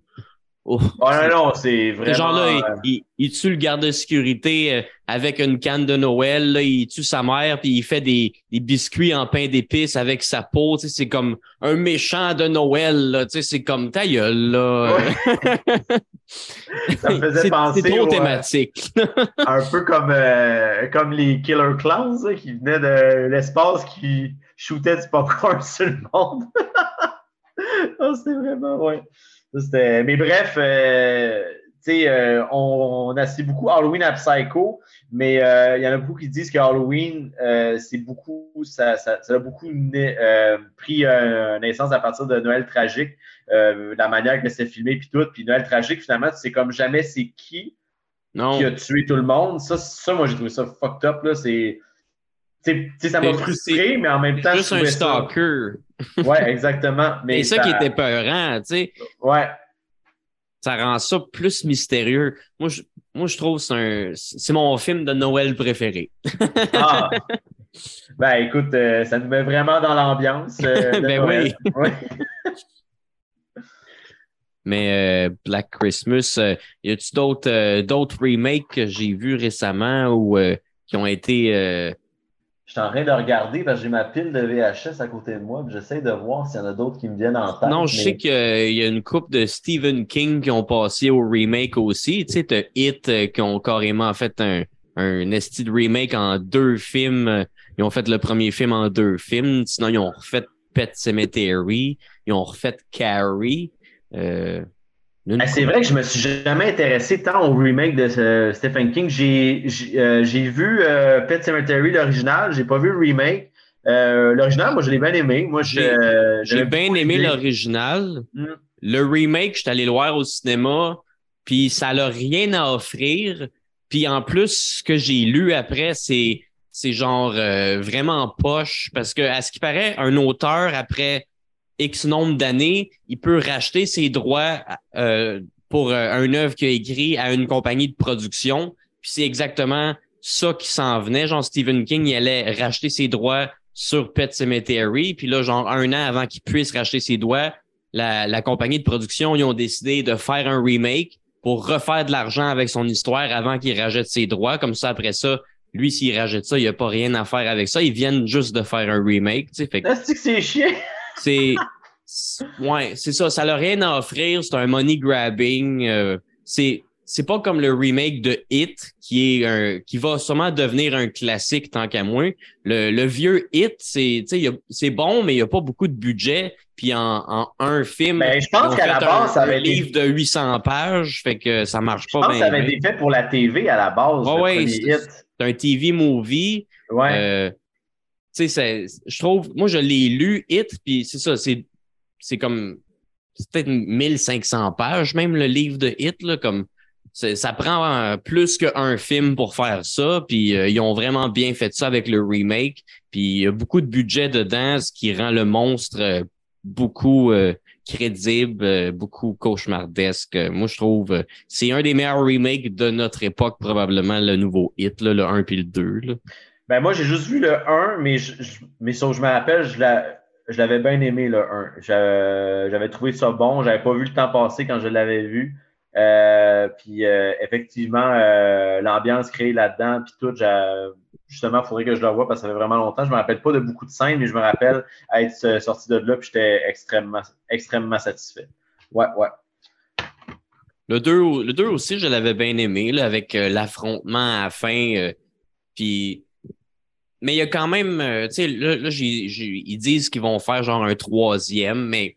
Oh, non, non, c'est vraiment. Genre là, il, il, tue le garde de sécurité euh, avec une canne de Noël, là, il tue sa mère, puis il fait des, des biscuits en pain d'épices avec sa peau. Tu sais, c'est comme un méchant de Noël. Tu sais, c'est comme ta gueule, là. Ça me faisait penser. C'est trop euh, thématique. un peu comme, euh, comme les Killer Clowns qui venaient de l'espace qui shootaient du popcorn sur le monde. oh, c'était vraiment, ouais. Mais bref, euh, euh, on, on associe beaucoup Halloween à Psycho, mais euh, il y en a beaucoup qui disent que Halloween, c'est beaucoup, ça, ça, a beaucoup pris naissance à partir de Noël tragique, la manière que c'est filmé puis tout. Puis Noël tragique, finalement, c'est comme jamais c'est qui qui a tué tout le monde. Ça, ça moi, j'ai trouvé ça fucked up. Là. C'est, ça m'a frustré, mais en même temps. Juste un stalker. Ouais, exactement. Mais c'est ça, qui était peurant, tu sais. Ouais. Ça rend ça plus mystérieux. Moi, je, moi, je trouve que c'est mon film de Noël préféré. ah! Ben, écoute, euh, ça nous met vraiment dans l'ambiance. Euh, ben oui. Mais euh, Black Christmas, y a-tu d'autres d'autres remakes que j'ai vus récemment ou qui ont été je suis en train de regarder parce que j'ai ma pile de VHS à côté de moi. J'essaie de voir s'il y en a d'autres qui me viennent en tête. Non, je sais qu'il y a une coupe de Stephen King qui ont passé au remake aussi. Tu sais, t'as Hit euh, qui ont carrément fait un, un esti de remake en deux films. Ils ont fait le premier film en deux films. Sinon, ils ont refait Pet Cemetery. Ils ont refait Carrie. Euh, ah, c'est vrai que je me suis jamais intéressé tant au remake de euh, Stephen King. J'ai euh, vu euh, Pet Cemetery, l'original. J'ai pas vu le remake. l'original, moi, je l'ai bien aimé. Moi, j'ai bien aimé l'original. Hmm. Le remake, je suis allé le voir au cinéma, puis ça n'a rien à offrir. Puis en plus, ce que j'ai lu après, c'est c'est genre vraiment poche parce que à ce qui paraît, un auteur après X nombre d'années, il peut racheter ses droits euh, pour euh, un œuvre qu'il a écrit à une compagnie de production. Puis c'est exactement ça qui s'en venait. Genre, Stephen King, il allait racheter ses droits sur Pet Cemetery. Puis là, genre, un an avant qu'il puisse racheter ses droits, la, compagnie de production, ils ont décidé de faire un remake pour refaire de l'argent avec son histoire avant qu'il rachète ses droits. Comme ça, après ça, lui, s'il rachète ça, il n'y a pas rien à faire avec ça. Ils viennent juste de faire un remake. Tu sais, fait que... c'est chiant? C'est. Ouais, c'est ça. Ça n'a rien à offrir. C'est un money grabbing. Euh, c'est. C'est pas comme le remake de Hit qui est un, qui va sûrement devenir un classique tant qu'à moins. Le, le vieux Hit, c'est c'est bon, mais il n'y a pas beaucoup de budget. Puis en, en un film, ben, je pense qu'à la base, ça avait un livre de 800 pages, fait que ça marche pas. Je pense que ça avait été fait pour la TV à la base. Ouais, c'est un TV movie. Ouais. Euh, tu sais, je trouve, moi je l'ai lu Hit, puis c'est ça, c'est comme c'est peut-être 1500 pages, même le livre de Hit, comme ça prend euh, plus qu'un film pour faire ça, puis euh, ils ont vraiment bien fait ça avec le remake, puis il y a beaucoup de budget dedans, ce qui rend le monstre euh, beaucoup crédible, beaucoup cauchemardesque. Moi, je trouve c'est un des meilleurs remakes de notre époque, probablement le nouveau Hit, le 1 puis le 2. Ben moi, j'ai juste vu le 1, mais je, mais je me rappelle, je l'avais bien aimé, le 1. J'avais trouvé ça bon. J'avais pas vu le temps passer quand je l'avais vu. Euh, puis euh, effectivement, euh, l'ambiance créée là-dedans, puis tout, justement, il faudrait que je le voie parce que ça fait vraiment longtemps. Je me rappelle pas de beaucoup de scènes, mais je me rappelle être sorti de là, puis j'étais extrêmement, extrêmement satisfait. Ouais, ouais. Le 2, le 2 aussi, je l'avais bien aimé, là, avec l'affrontement à la fin. puis mais il y a quand même, euh, tu sais, là, là ils disent qu'ils vont faire genre un troisième, mais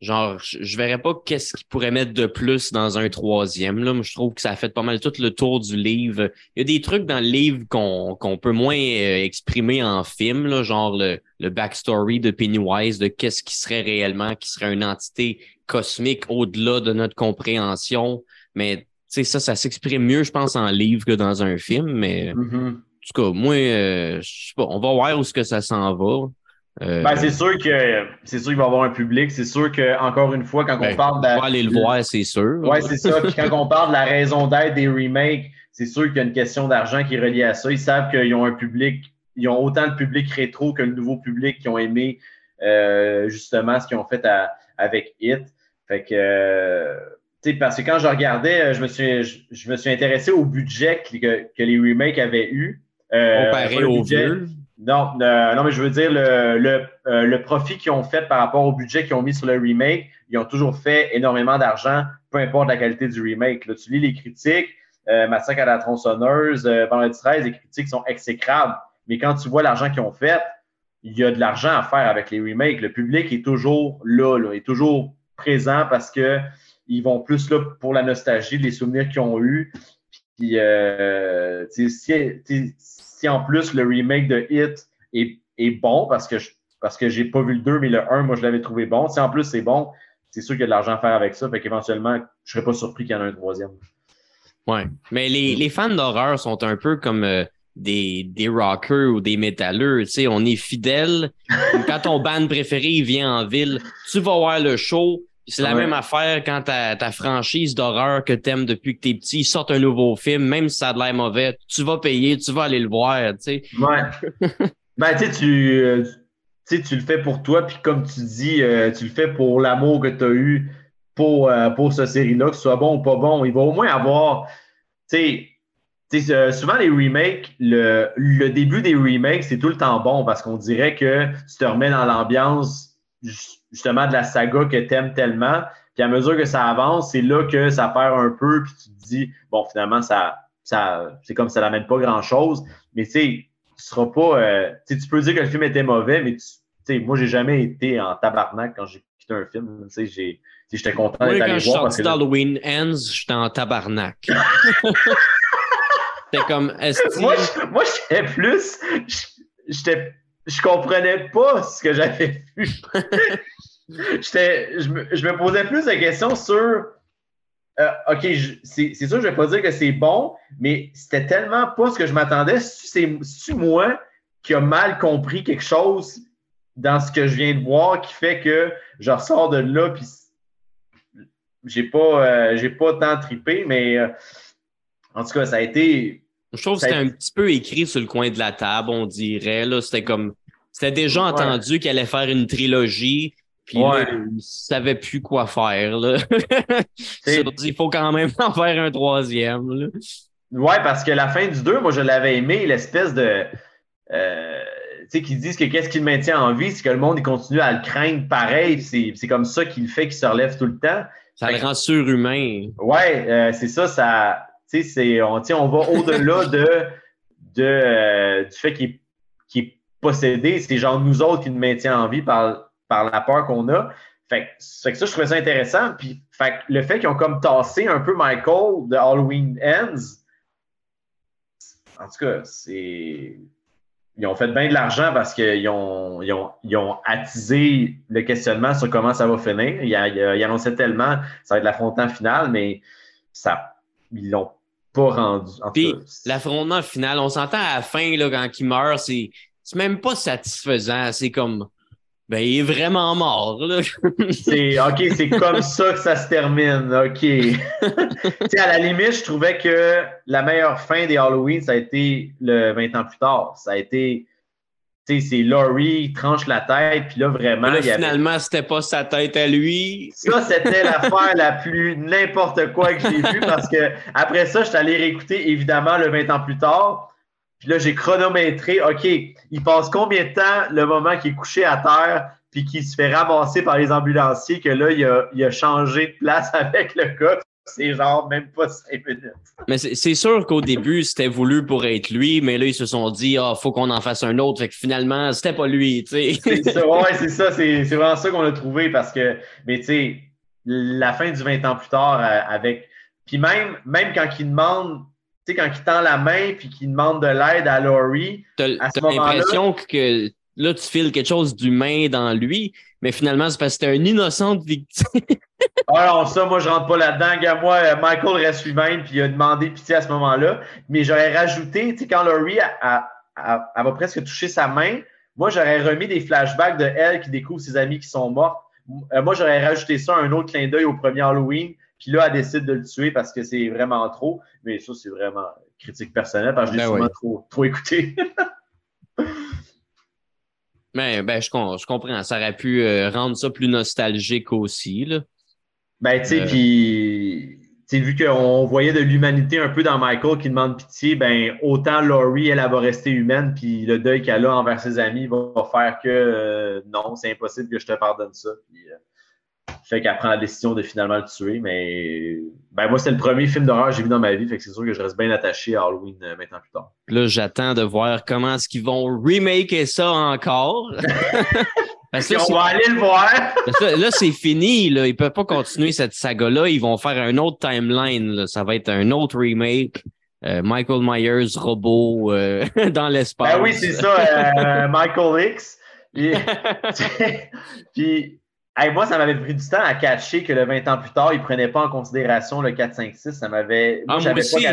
genre, je, verrais pas qu'est-ce qu'ils pourraient mettre de plus dans un troisième. Là. je trouve que ça a fait pas mal tout le tour du livre. Il y a des trucs dans le livre qu'on peut moins euh, exprimer en film, là, genre le, le backstory de Pennywise, de qu'est-ce qui serait réellement, qui serait une entité cosmique au-delà de notre compréhension. Mais ça, ça s'exprime mieux, je pense, en livre que dans un film, mais. Mm-hmm tout cas, moi, euh, je sais pas, on va voir où ce que ça s'en va. Euh, ben, c'est sûr que c'est sûr qu'il va y avoir un public. C'est sûr que encore une fois, quand on ben, parle de. On va aller le voir, c'est sûr. Oui, c'est ça. Puis quand on parle de la raison d'être des remakes, c'est sûr qu'il y a une question d'argent qui est reliée à ça. Ils savent qu'ils ont un public, ils ont autant de public rétro que le nouveau public qui ont aimé euh, justement ce qu'ils ont fait avec Hit. Fait que parce que quand je regardais, je me suis, je, me suis intéressé au budget que, que les remakes avaient eu. Comparé au vieux. Non, non, mais je veux dire le, le, le profit qu'ils ont fait par rapport au budget qu'ils ont mis sur le remake. Ils ont toujours fait énormément d'argent, peu importe la qualité du remake. Là, tu lis les critiques, euh, Massacre à la tronçonneuse, euh, Vendredi 13, les critiques sont exécrables. Mais quand tu vois l'argent qu'ils ont fait, il y a de l'argent à faire avec les remakes. Le public est toujours là, là est toujours présent parce que ils vont plus là pour la nostalgie, les souvenirs qu'ils ont eus. Puis, euh, si, si, en plus le remake de Hit est, est bon, parce que je, parce que j'ai pas vu le 2, mais le 1, moi je l'avais trouvé bon. Si en plus c'est bon, c'est sûr qu'il y a de l'argent à faire avec ça. Fait qu'éventuellement, je serais pas surpris qu'il y en ait un troisième. Ouais. Mais les, les fans d'horreur sont un peu comme euh, des, des rockers ou des métalleux. Tu sais, on est fidèles. quand ton band préféré vient en ville, tu vas voir le show. C'est la même affaire quand ta, ta franchise d'horreur que t'aimes depuis que t'es petit sort un nouveau film, même si ça a l'air mauvais, tu vas payer, tu vas aller le voir, tu sais. Ouais. ben, tu sais, tu, euh, tu le fais pour toi, puis comme tu dis, euh, tu le fais pour l'amour que tu as eu pour, euh, pour cette série-là, que ce soit bon ou pas bon. Il va au moins avoir. Tu sais, euh, souvent les remakes, le, le, début des remakes, c'est tout le temps bon parce qu'on dirait que tu te remets dans l'ambiance justement de la saga que tu aimes tellement. Puis à mesure que ça avance, c'est là que ça perd un peu, puis tu te dis, bon, finalement, ça, ça, c'est comme ça n'amène pas grand-chose. Mais tu sais, tu seras pas. Euh, tu peux dire que le film était mauvais, mais tu sais, moi, j'ai jamais été en tabarnak quand j'ai quitté un film. Tu sais, j'étais content d'être allé voir. Quand je suis d'Halloween Ends, j'étais en tabarnak. C'était comme. Moi, moi j'étais plus. J'étais. Je comprenais pas ce que j'avais vu. je, me, je me posais plus de questions sur. Euh, OK, c'est, sûr, je vais pas dire que c'est bon, mais c'était tellement pas ce que je m'attendais. C'est, c'est moi qui a mal compris quelque chose dans ce que je viens de voir qui fait que je ressors de là puis j'ai pas, euh, j'ai pas tant tripé, mais euh, en tout cas, ça a été. Je trouve que c'était un petit peu écrit sur le coin de la table, on dirait. Là. C'était comme. C'était déjà entendu qu'il allait faire une trilogie. Puis là, il savait plus quoi faire. Là. il faut quand même en faire un troisième. Là. Ouais, parce que la fin du 2, moi, je l'avais aimé, l'espèce de. Euh, tu sais, qu'ils disent que qu'est-ce qui le maintient en vie, c'est que le monde il continue à le craindre pareil. C'est comme ça qu'il fait qu'il se relève tout le temps. Ça le rend surhumain. Ouais, euh, c'est ça, ça. On, on va au-delà de, de euh, du fait qu'il est, possédé. C'est genre nous autres qui nous maintient en vie par, par la peur qu'on a. Fait, fait, que ça, je trouvais ça intéressant. Puis, fait le fait qu'ils ont comme tassé un peu Michael de Halloween Ends, en tout cas, c'est ils ont fait bien de l'argent parce qu'ils ont, ils ont, ils ont, attisé le questionnement sur comment ça va finir. Ils, ils, annonçaient tellement ça va être l'affrontement final, mais ça, ils l'ont pas rendu. Puis l'affrontement final, on s'entend à la fin là, quand il meurt, c'est même pas satisfaisant. C'est comme ben, il est vraiment mort, là. c'est, OK, c'est comme ça que ça se termine. OK. à la limite, je trouvais que la meilleure fin des Halloween, ça a été le 20 ans plus tard. Ça a été. Tu sais, c'est Laurie, tranche la tête, puis là, vraiment. Là, finalement, c'était pas sa tête à lui. Ça, c'était l'affaire la plus n'importe quoi que j'ai vue parce que après ça, je suis allé réécouter, évidemment, le 20 ans plus tard. Puis là, j'ai chronométré, OK, il passe combien de temps le moment qu'il est couché à terre, puis qu'il se fait ramasser par les ambulanciers, que là, il a, il a changé de place avec le gars. C'est genre même pas cinq minutes. Mais c'est sûr qu'au début, c'était voulu pour être lui, mais là, ils se sont dit, ah, faut qu'on en fasse un autre. Fait que finalement, c'était pas lui, tu sais. C'est ça, ouais, c'est ça. C'est vraiment ça qu'on a trouvé parce que, mais tu sais, la fin du 20 ans plus tard, euh, avec. Puis même, même quand il demande tu sais, quand il tend la main puis qu'il demande de l'aide à Laurie. T'as l'impression que là, tu files quelque chose d'humain dans lui, mais finalement, c'est parce que c'était une innocente victime. Alors, ah ça, moi, je rentre pas là-dedans. Gars, moi, euh, Michael reste lui-même puis il a demandé pitié à ce moment-là. Mais j'aurais rajouté, tu sais, quand Laurie a, va presque toucher sa main, moi, j'aurais remis des flashbacks de elle qui découvre ses amis qui sont morts. Euh, moi, j'aurais rajouté ça, un autre clin d'œil au premier Halloween. Puis là, elle décide de le tuer parce que c'est vraiment trop. Mais ça, c'est vraiment critique personnelle parce que je l'ai ben trop, trop écouté. Mais ben, je, je, comprends. Ça aurait pu euh, rendre ça plus nostalgique aussi. Là. Ben, tu sais, euh. puis vu qu'on voyait de l'humanité un peu dans Michael qui demande pitié, ben autant Laurie, elle, va rester humaine, puis le deuil qu'elle a envers ses amis va, faire que euh, non, c'est impossible que je te pardonne ça. Euh, fait qu'elle prend la décision de finalement le tuer. Mais ben moi, c'est le premier film d'horreur que j'ai vu dans ma vie, fait que c'est sûr que je reste bien attaché à Halloween euh, maintenant plus tard. Là, j'attends de voir comment est-ce qu'ils vont remaker ça encore. on va aller le voir. là, c'est fini. Là. Ils ne peuvent pas continuer cette saga-là. Ils vont faire un autre timeline. Ça va être un autre remake. Euh, Michael Myers, robot euh, dans l'espace. Ben oui, c'est ça. Euh, Michael X. Puis, moi, ça m'avait pris du temps à catcher que le 20 ans plus tard, ils ne prenaient pas en considération le 4, 5, 6. Ça m'avait. Ah, moi, aussi.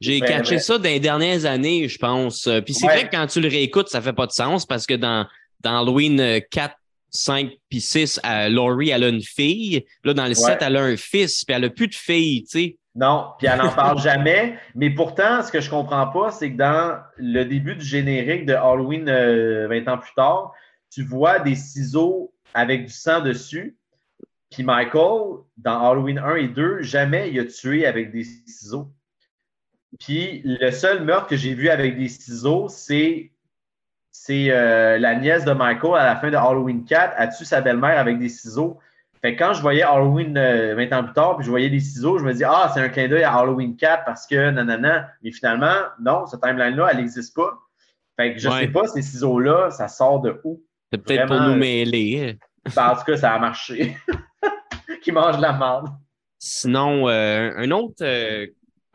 J'ai catché ça dans les dernières années, je pense. Puis c'est vrai que quand tu le réécoutes, ça fait pas de sens parce que dans, dans Halloween 4, 5 puis 6, Laurie, elle a une fille. Là, dans le 7, elle a un fils, puis elle a plus de fille, tu sais. Non, puis elle n'en parle jamais. Mais pourtant, ce que je comprends pas, c'est que dans le début du générique de Halloween 20 euh, ans plus tard, tu vois des ciseaux avec du sang dessus. Puis Michael, dans Halloween 1 et 2, jamais il a tué avec des ciseaux. Puis le seul meurtre que j'ai vu avec des ciseaux, c'est c'est euh, la nièce de Michael à la fin de Halloween 4 a tué sa belle-mère avec des ciseaux. Fait que quand je voyais Halloween 20 euh, ans plus tard, puis je voyais des ciseaux, je me dis Ah, c'est un clin d'œil à Halloween 4 parce que nanana. Mais finalement, non, cette timeline-là, elle n'existe pas. Fait que je ne sais pas, ces ciseaux-là, ça sort de où? C'est peut-être pour nous mêler. Ben, en tout cas, ça a marché. Qui mange la merde. Sinon, euh, un autre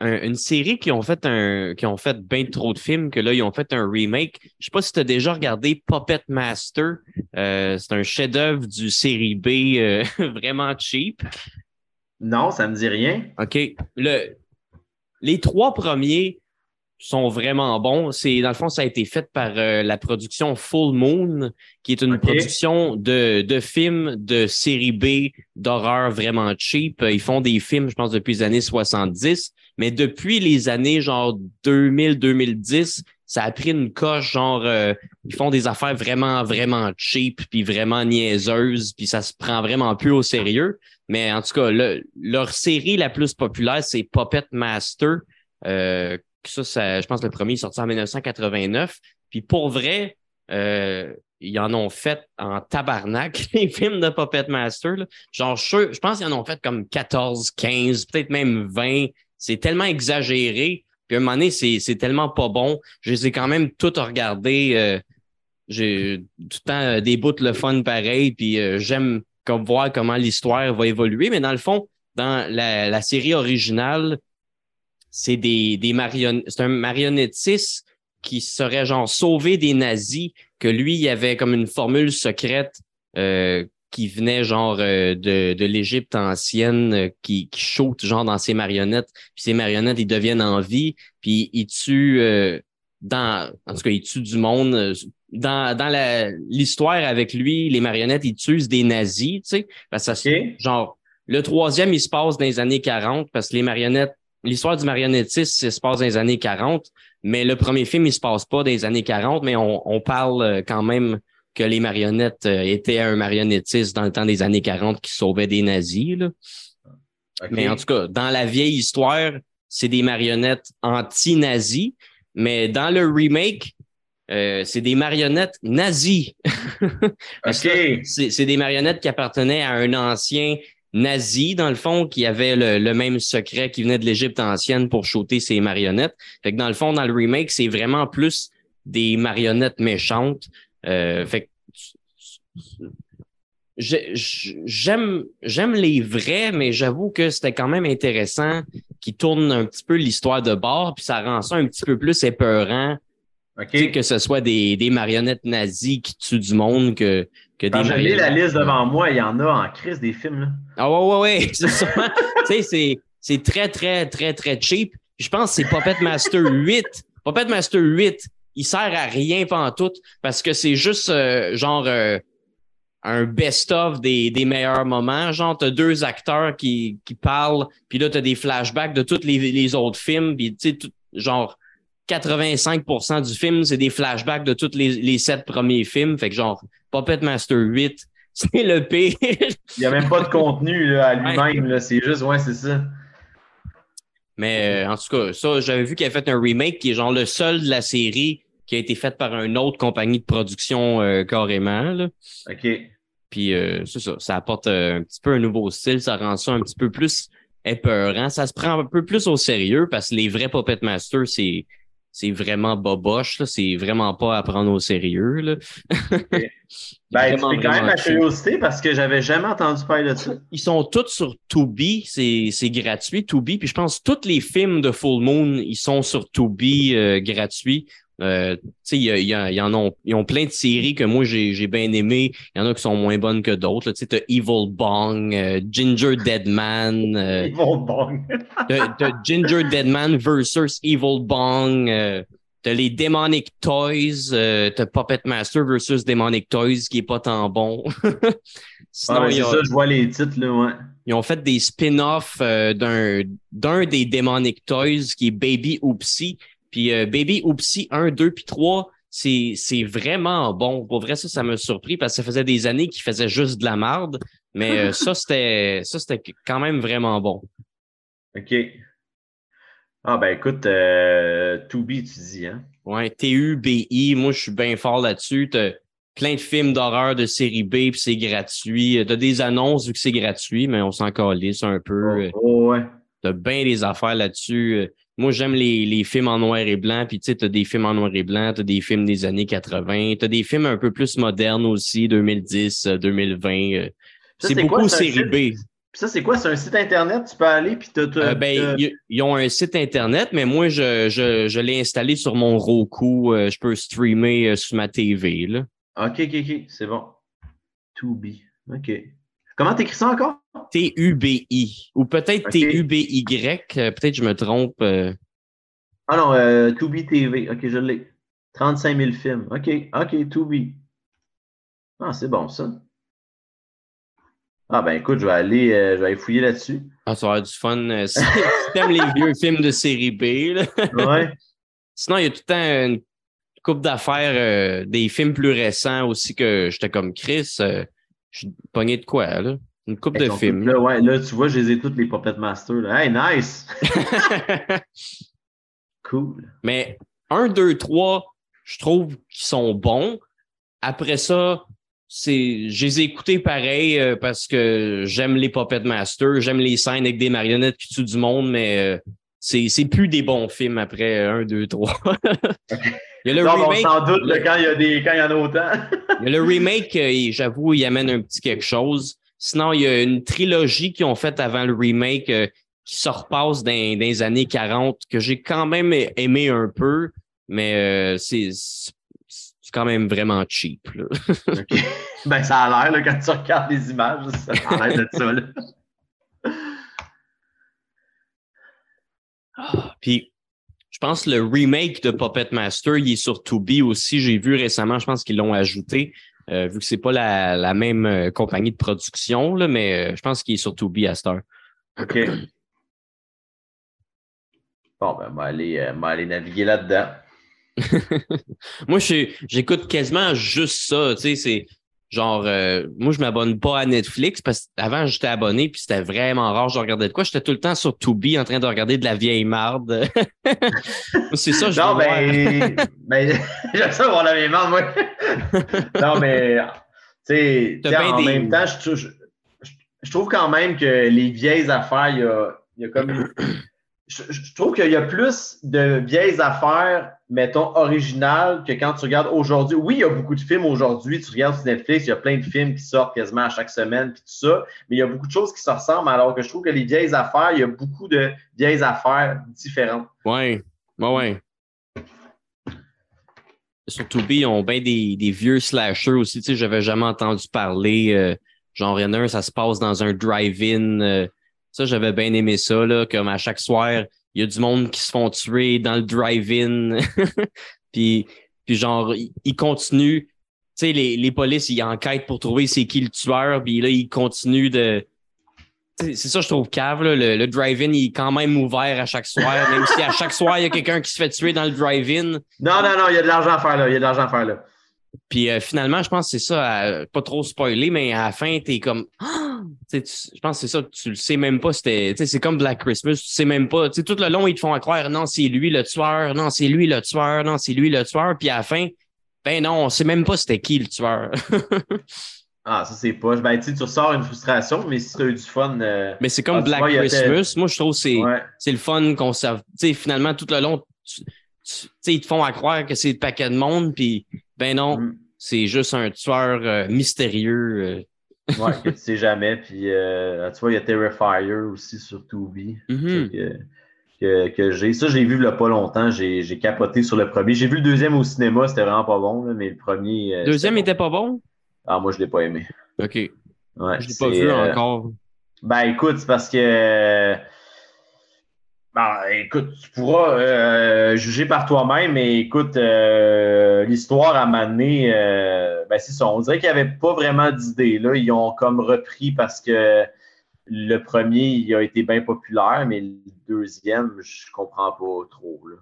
une série qui ont fait un qui ont fait bien trop de films que là ils ont fait un remake. Je sais pas si tu as déjà regardé Puppet Master. Euh, c'est un chef-d'œuvre du série B euh, vraiment cheap. Non, ça me dit rien. OK. Le, les trois premiers sont vraiment bons. C'est dans le fond ça a été fait par euh, la production Full Moon qui est une production de, de films de série B d'horreur vraiment cheap. Ils font des films je pense depuis les années 70 mais depuis les années genre 2000-2010, ça a pris une coche, genre, euh, ils font des affaires vraiment, vraiment cheap, puis vraiment niaiseuses, puis ça se prend vraiment plus au sérieux. Mais en tout cas, leur série la plus populaire, c'est Puppet Master. Euh, ça, ça, je pense que le premier est sorti en 1989. Puis pour vrai, euh, ils en ont fait en tabarnak, les films de Puppet Master. Genre, je, pense qu'ils en ont fait comme 14, 15, peut-être même 20 c'est tellement exagéré. Puis à un moment donné, c'est tellement pas bon. Je les ai quand même toutes regardées. Euh, j'ai tout le temps euh, des bouts le fun pareil. Puis j'aime comme voir comment l'histoire va évoluer. Mais dans le fond, dans la, série originale, c'est des, des marionnettes. C'est un marionnettiste qui serait genre sauvé des nazis, que lui, il avait comme une formule secrète qui venait genre euh, de, de l'Égypte ancienne, euh, qui, qui shoot genre dans ses marionnettes, puis ces marionnettes, ils deviennent en vie, puis ils tuent euh, dans, en tout cas, ils tuent du monde. Dans, dans l'histoire avec lui, les marionnettes, ils tuent des nazis, tu sais. Parce que genre, le troisième, il se passe dans les années 40, parce que les marionnettes, l'histoire du marionnettiste, se passe dans les années 40, mais le premier film, il se passe pas dans les années 40, mais on, on parle quand même que les marionnettes euh, étaient un marionnettiste dans le temps des années 40 qui sauvait des nazis. Mais en tout cas, dans la vieille histoire, c'est des marionnettes anti-nazis, mais dans le remake, euh, c'est des marionnettes nazies. c'est des marionnettes qui appartenaient à un ancien nazi, dans le fond, qui avait le, même secret qui venait de l'Égypte ancienne pour shooter ses marionnettes. Fait que dans le fond, dans le remake, c'est vraiment plus des marionnettes méchantes. Euh, fait j'aime j'aime les vrais, mais j'avoue que c'était quand même intéressant qui tourne un petit peu l'histoire de bord, puis ça rend ça un petit peu plus épeurant. que ce soit des, des, marionnettes nazies qui tuent du monde que, que des marionnettes. la liste devant moi, il y en a en crise des films. Là. Ah ouais, ouais, ouais. C'est c'est très, très, très, très cheap. Je pense que c'est Puppet Master 8. Puppet Master 8 il sert à rien tout parce que c'est juste euh, genre euh, un best-of des, des, meilleurs moments. Genre, t'as deux acteurs qui, qui parlent, puis là, t'as des flashbacks de tous les, les autres films, puis tu sais, genre 85% du film, c'est des flashbacks de tous les, les sept premiers films. Fait que genre, Puppet Master 8, c'est le pire. Il n'y a même pas de contenu là, à lui-même, c'est juste, ouais, c'est ça. Mais euh, en tout cas, ça, j'avais vu qu'il avait fait un remake qui est genre le seul de la série qui a été fait par une autre compagnie de production euh, carrément. Là. OK. Puis euh, c'est ça, ça apporte un petit peu un nouveau style, ça rend ça un petit peu plus épeurant. Ça se prend un peu plus au sérieux parce que les vrais Puppet Masters, c'est c'est vraiment boboche, c'est vraiment pas à prendre au sérieux. Là. Ben, tu quand même ma curiosité parce que j'avais jamais entendu parler de ça. Ils sont tous sur Tubi, c'est gratuit, Tubi. Puis je pense que tous les films de Full Moon, ils sont sur Tubi euh, gratuits. Euh, il y, y, y, en ont, ils ont plein de séries que moi j'ai bien aimé. Il y en a qui sont moins bonnes que d'autres. Tu sais, Evil Bong, euh, Ginger Deadman. Euh, Evil Bong. t'as Ginger Deadman versus Evil Bong. Euh, t'as les Demonic Toys. Euh, t'as Puppet Master versus Demonic Toys qui est pas tant bon. Sinon, ah, c'est ça, je vois les titres là, ouais. Ils ont fait des spin-offs d'un d'un des Demonic Toys qui est Baby Oopsie puis euh, Baby Oopsie 1, 2 puis 3, c'est, c'est vraiment bon. Pour vrai, ça, ça m'a surpris parce que ça faisait des années qu'il faisait juste de la marde. Mais euh, ça, c'était ça, c'était quand même vraiment bon. OK. Ah ben écoute, euh, Tubi, tu dis, hein? Ouais, T-U-B-I, moi je suis bien fort là-dessus. T'as plein de films d'horreur de série B, puis c'est gratuit. T'as des annonces vu que c'est gratuit, mais on s'en calisse un peu. Oh, oh ouais. T'as bien des affaires là-dessus. Moi, j'aime les, les, films en noir et blanc. Puis, tu sais, t'as des films en noir et blanc, t'as des films des années 80, t'as des films un peu plus modernes aussi, 2010, 2020. Euh, euh. C'est beaucoup série B. ça, c'est quoi? C'est un site Internet? Tu peux aller puis t'as... Euh, ben, ils ont un site Internet, mais moi, je, je, je l'ai installé sur mon Roku. je peux streamer sur ma TV, là. OK, OK, OK. C'est bon. To be. OK. Comment t'écris ça encore? T-U-B-I. Ou peut-être T-U-B-Y. Euh, peut-être je me trompe. Euh. Ah non, euh, be TV. OK, je l'ai. 35 000 films. OK, OK, To Be. Ah, c'est bon, ça. Ah, ben écoute, je vais aller, je vais aller fouiller là-dessus. Ah, ça va avoir du fun. si t'aimes les vieux films de série B, là. ouais. Sinon, il y a tout le temps une coupe d'affaires, des films plus récents aussi que j'étais comme Chris. Je suis pogné de quoi, là? Une coupe de films. Là, ouais, là, tu vois, je les ai toutes les Puppet Masters. Là. Hey, nice! cool. Mais 1, 2, 3, je trouve qu'ils sont bons. Après ça, c'est, je les ai écoutés pareil euh, parce que j'aime les Puppet Masters, j'aime les scènes avec des marionnettes qui tuent du monde, mais euh, c'est, c'est plus des bons films après 1, 2, 3. Il y a le remake. On s'en doute quand, il y a des, quand il y en a autant. il y a le remake, euh, j'avoue, il amène un petit quelque chose. Sinon, il y a une trilogie qu'ils ont faite avant le remake euh, qui se repasse dans, les années 40 que j'ai quand même aimé un peu, mais euh, c'est quand même vraiment cheap. Là. Ben, ça a l'air quand tu regardes les images, ça a l'air de ça. Là. Ah, puis je pense que le remake de Puppet Master, il est sur Tubi aussi. J'ai vu récemment, je pense qu'ils l'ont ajouté. Euh, vu que c'est pas la, même euh, compagnie de production, là, mais euh, je pense qu'il est sur Tubi à Star. OK. Bon, ben, on va aller naviguer là-dedans. Moi, j'écoute quasiment juste ça. Tu sais, c'est Genre, euh, moi, je m'abonne pas à Netflix parce qu'avant, j'étais abonné puis c'était vraiment rare. Je regardais de quoi? J'étais tout le temps sur Tubi en train de regarder de la vieille marde. c'est ça, je Non, ben, ben j'aime ça voir la vieille marde, moi. non, mais, tu sais, en même temps, je, je, trouve quand même que les vieilles affaires, il y a, il y a comme je, trouve qu'il y a plus de vieilles affaires, mettons, originales que quand tu regardes aujourd'hui. Oui, il y a beaucoup de films aujourd'hui. Tu regardes sur Netflix, il y a plein de films qui sortent quasiment à chaque semaine, puis tout ça. Mais il y a beaucoup de choses qui se ressemblent, alors que je trouve que les vieilles affaires, il y a beaucoup de vieilles affaires différentes. Oui, oui, oui. Sur Tubi, ils ont bien des, des, vieux slashers aussi. Tu sais, j'avais jamais entendu parler. Euh, genre, il y en a un, ça se passe dans un drive-in. Euh, ça, j'avais bien aimé ça, là, comme à chaque soir, il y a du monde qui se font tuer dans le drive-in. puis, puis genre, ils continuent. Tu sais, les, les polices, ils enquêtent pour trouver c'est qui le tueur, puis là, ils continuent de. C'est ça, je trouve cave. Là. Le, drive-in, il est quand même ouvert à chaque soir, même si à chaque soir, il y a quelqu'un qui se fait tuer dans le drive-in. Non, non, non, il y a de l'argent à faire là. Il y a de l'argent à faire là. Puis euh, finalement, je pense que c'est ça, pas trop spoiler, mais à la fin, t'es comme je pense que c'est ça, tu le sais même pas, c'était, c'est comme Black Christmas, tu sais même pas, tout le long, ils te font croire, non, c'est lui le tueur, non, c'est lui le tueur, non, c'est lui le tueur, puis à la fin, ben non, on sait même pas c'était qui le tueur. ah, ça c'est pas, ben tu ressors une frustration, mais si tu as eu du fun. Euh, mais c'est comme ah, Black Christmas, moi je trouve que c'est, c'est le fun qu'on tu sais, finalement, tout le long, tu, sais, ils te font croire que c'est le paquet de monde, puis ben non, mm. c'est juste un tueur euh, mystérieux. Euh, ouais, que tu sais jamais. Puis, euh, tu vois, il y a Terrifier aussi sur Tubi. Mm-hmm. que, que, j'ai. Ça, j'ai vu il n'y a pas longtemps. J'ai capoté sur le premier. J'ai vu le deuxième au cinéma, c'était vraiment pas bon, mais le premier. Euh, deuxième était pas bon? Ah, moi, je ne l'ai pas aimé. OK. Ouais, je l'ai pas vu encore. Ben, écoute, c'est parce que ben, écoute, tu pourras euh, juger par toi-même, mais écoute, euh, l'histoire à Mané, euh, ben c'est ça. On dirait qu'il n'y avait pas vraiment d'idée. Là, ils ont comme repris parce que le premier, il a été bien populaire, mais le deuxième, je comprends pas trop. Là.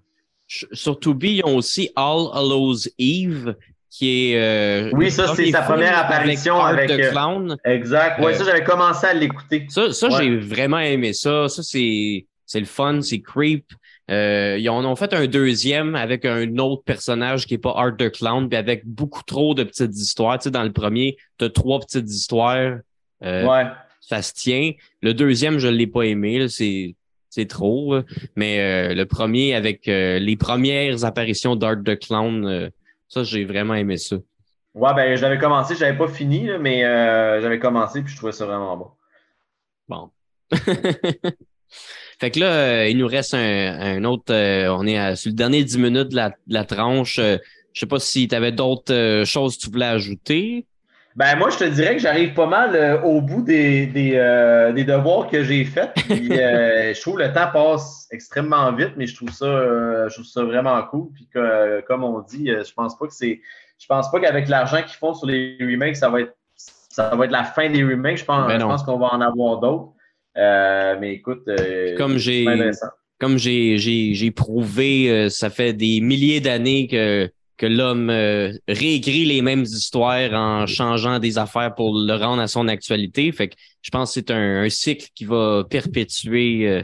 Sur Tubi, ils ont aussi All Hallows Eve, qui est. oui, ça, c'est sa première apparition avec. avec Clown. Exact. Oui, ça, j'avais commencé à l'écouter. Ça, ça j'ai vraiment aimé ça. Ça, c'est c'est le fun, c'est creep. Euh, ils en ont fait un deuxième avec un autre personnage qui n'est pas Art the Clown, puis avec beaucoup trop de petites histoires. Tu sais, dans le premier, tu as trois petites histoires. Euh, ouais. Ça se tient. Le deuxième, je ne l'ai pas aimé. C'est, c'est trop. Mais euh, le premier, avec euh, les premières apparitions d'Art the Clown, ça, j'ai vraiment aimé ça. Ouais, ben, j'avais commencé, j'avais pas fini, mais j'avais commencé, puis je trouvais ça vraiment bon. Bon. Fait que là, euh, il nous reste un, autre. Euh, on est sur le dernier 10 minutes de la, tranche. Euh, je sais pas si tu avais d'autres choses que tu voulais ajouter. Ben moi, je te dirais que j'arrive pas mal au bout des, des, devoirs que j'ai faits. je trouve que le temps passe extrêmement vite, mais je trouve ça, je trouve ça vraiment cool. Puis que, comme on dit, je pense pas que c'est. Je pense pas qu'avec l'argent qu'ils font sur les remakes, ça va être ça va être la fin des remakes. Je pense, ben je pense qu'on va en avoir d'autres. Euh, mais écoute, euh, comme j'ai comme j'ai j'ai prouvé, euh, ça fait des milliers d'années que que l'homme réécrit les mêmes histoires en changeant des affaires pour le rendre à son actualité. Fait que je pense que c'est un, cycle qui va perpétuer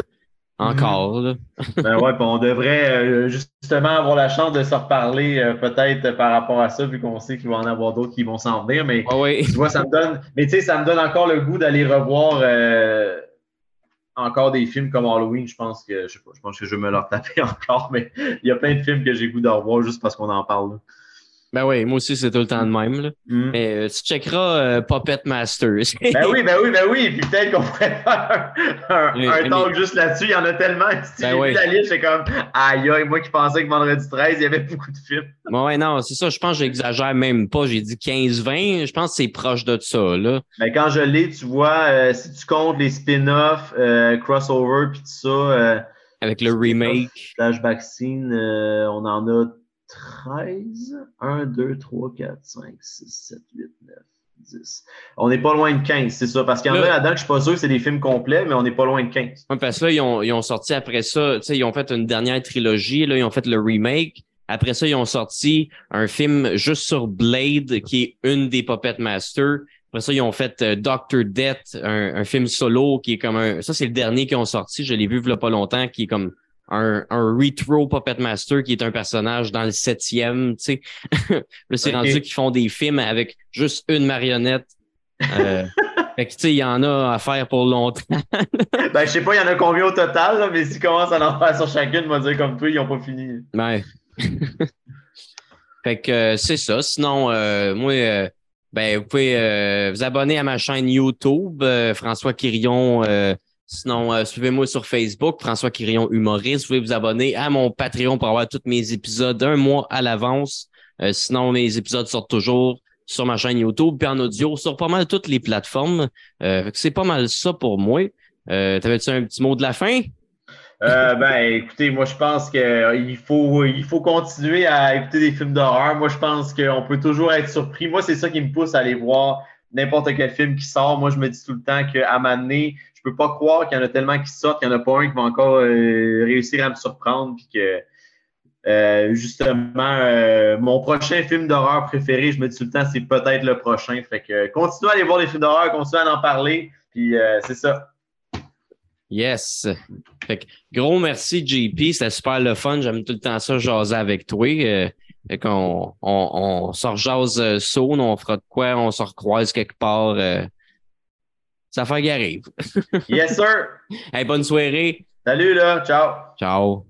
encore. Mhm. ben ouais, on devrait justement avoir la chance de se reparler peut-être par rapport à ça, vu qu'on sait qu'il va en avoir d'autres qui vont s'en venir. Mais tu vois, ça me donne. Mais tu sais, ça me donne encore le goût d'aller revoir encore des films comme Halloween, je pense que je, sais pas, je pense que je vais me leur taper encore, mais il y a plein de films que j'ai goût de revoir juste parce qu'on en parle. Ben oui, moi aussi, c'est tout le temps de même. Là. Mm. Mais euh, tu checkeras euh, Puppet Masters. ben oui, ben oui, ben oui. Puis peut-être qu'on pourrait faire un, talk juste là-dessus. Il y en a tellement. Si ben oui. la liste, c'est comme aïe, aïe, moi qui pensais que vendredi 13, il y avait beaucoup de films. Ben ouais, non, c'est ça. Je pense que j'exagère même pas. J'ai dit 15-20. Je pense que c'est proche de ça. Là. Ben, quand je l'ai, tu vois, euh, si tu comptes les spin-offs, crossover, puis tout ça. Avec le remake. Flashback scene, on en a 13. 1, 2, 3, 4, 5, 6, 7, 8, 9, 10. On n'est pas loin de 15, c'est ça. Parce qu'il y en a là-dedans que je suis pas sûr que c'est des films complets, mais on n'est pas loin de 15. Oui, parce que là, ils ont, ils ont sorti après ça, tu sais, ils ont fait une dernière trilogie, là, ils ont fait le remake. Après ça, ils ont sorti un film juste sur Blade, qui est une des Puppet Masters. Après ça, ils ont fait euh, Doctor Death, un, un, film solo qui est comme un. Ça, c'est le dernier qu'ils ont sorti. Je l'ai vu il y a pas longtemps, qui est comme un, un retro Puppet Master qui est un personnage dans le septième, tu sais. là, c'est rendu qu'ils font des films avec juste une marionnette. Euh, fait que, tu sais, il y en a à faire pour longtemps. ben, je sais pas, il y en a combien au total, là, mais s'ils commencent à en faire sur chacune, moi dire comme toi, ils ont pas fini. Ouais. fait que euh, c'est ça. Sinon, euh, moi, ben, vous pouvez vous abonner à ma chaîne YouTube, François Quirion Sinon, euh, suivez-moi sur Facebook, François Quirion Humoriste. Vous pouvez vous abonner à mon Patreon pour avoir tous mes épisodes un mois à l'avance. Euh, sinon, mes épisodes sortent toujours sur ma chaîne YouTube, puis en audio, sur pas mal toutes les plateformes. Euh, c'est pas mal ça pour moi. T'avais-tu un petit mot de la fin? ben, écoutez, moi, je pense qu'il faut, il faut continuer à écouter des films d'horreur. Moi, je pense qu'on peut toujours être surpris. Moi, c'est ça qui me pousse à aller voir n'importe quel film qui sort. Moi, je me dis tout le temps qu'à moment je peux pas croire qu'il y en a tellement qui sortent, qu'il n'y en a pas un qui va encore euh, réussir à me surprendre. Puis que, euh, justement, euh, mon prochain film d'horreur préféré, je me dis tout le temps, c'est peut-être le prochain. Fait que continuez à aller voir les films d'horreur, continuez à en parler. Puis c'est ça. Yes. Fait que, gros merci, JP. C'était super le fun. J'aime tout le temps ça, jaser avec toi. Fait qu'on on, on, on saune, on fera de quoi, on se recroise quelque part ça fait qu'il arrive. yes, sir. Hey, bonne soirée. Salut, là. Ciao. Ciao.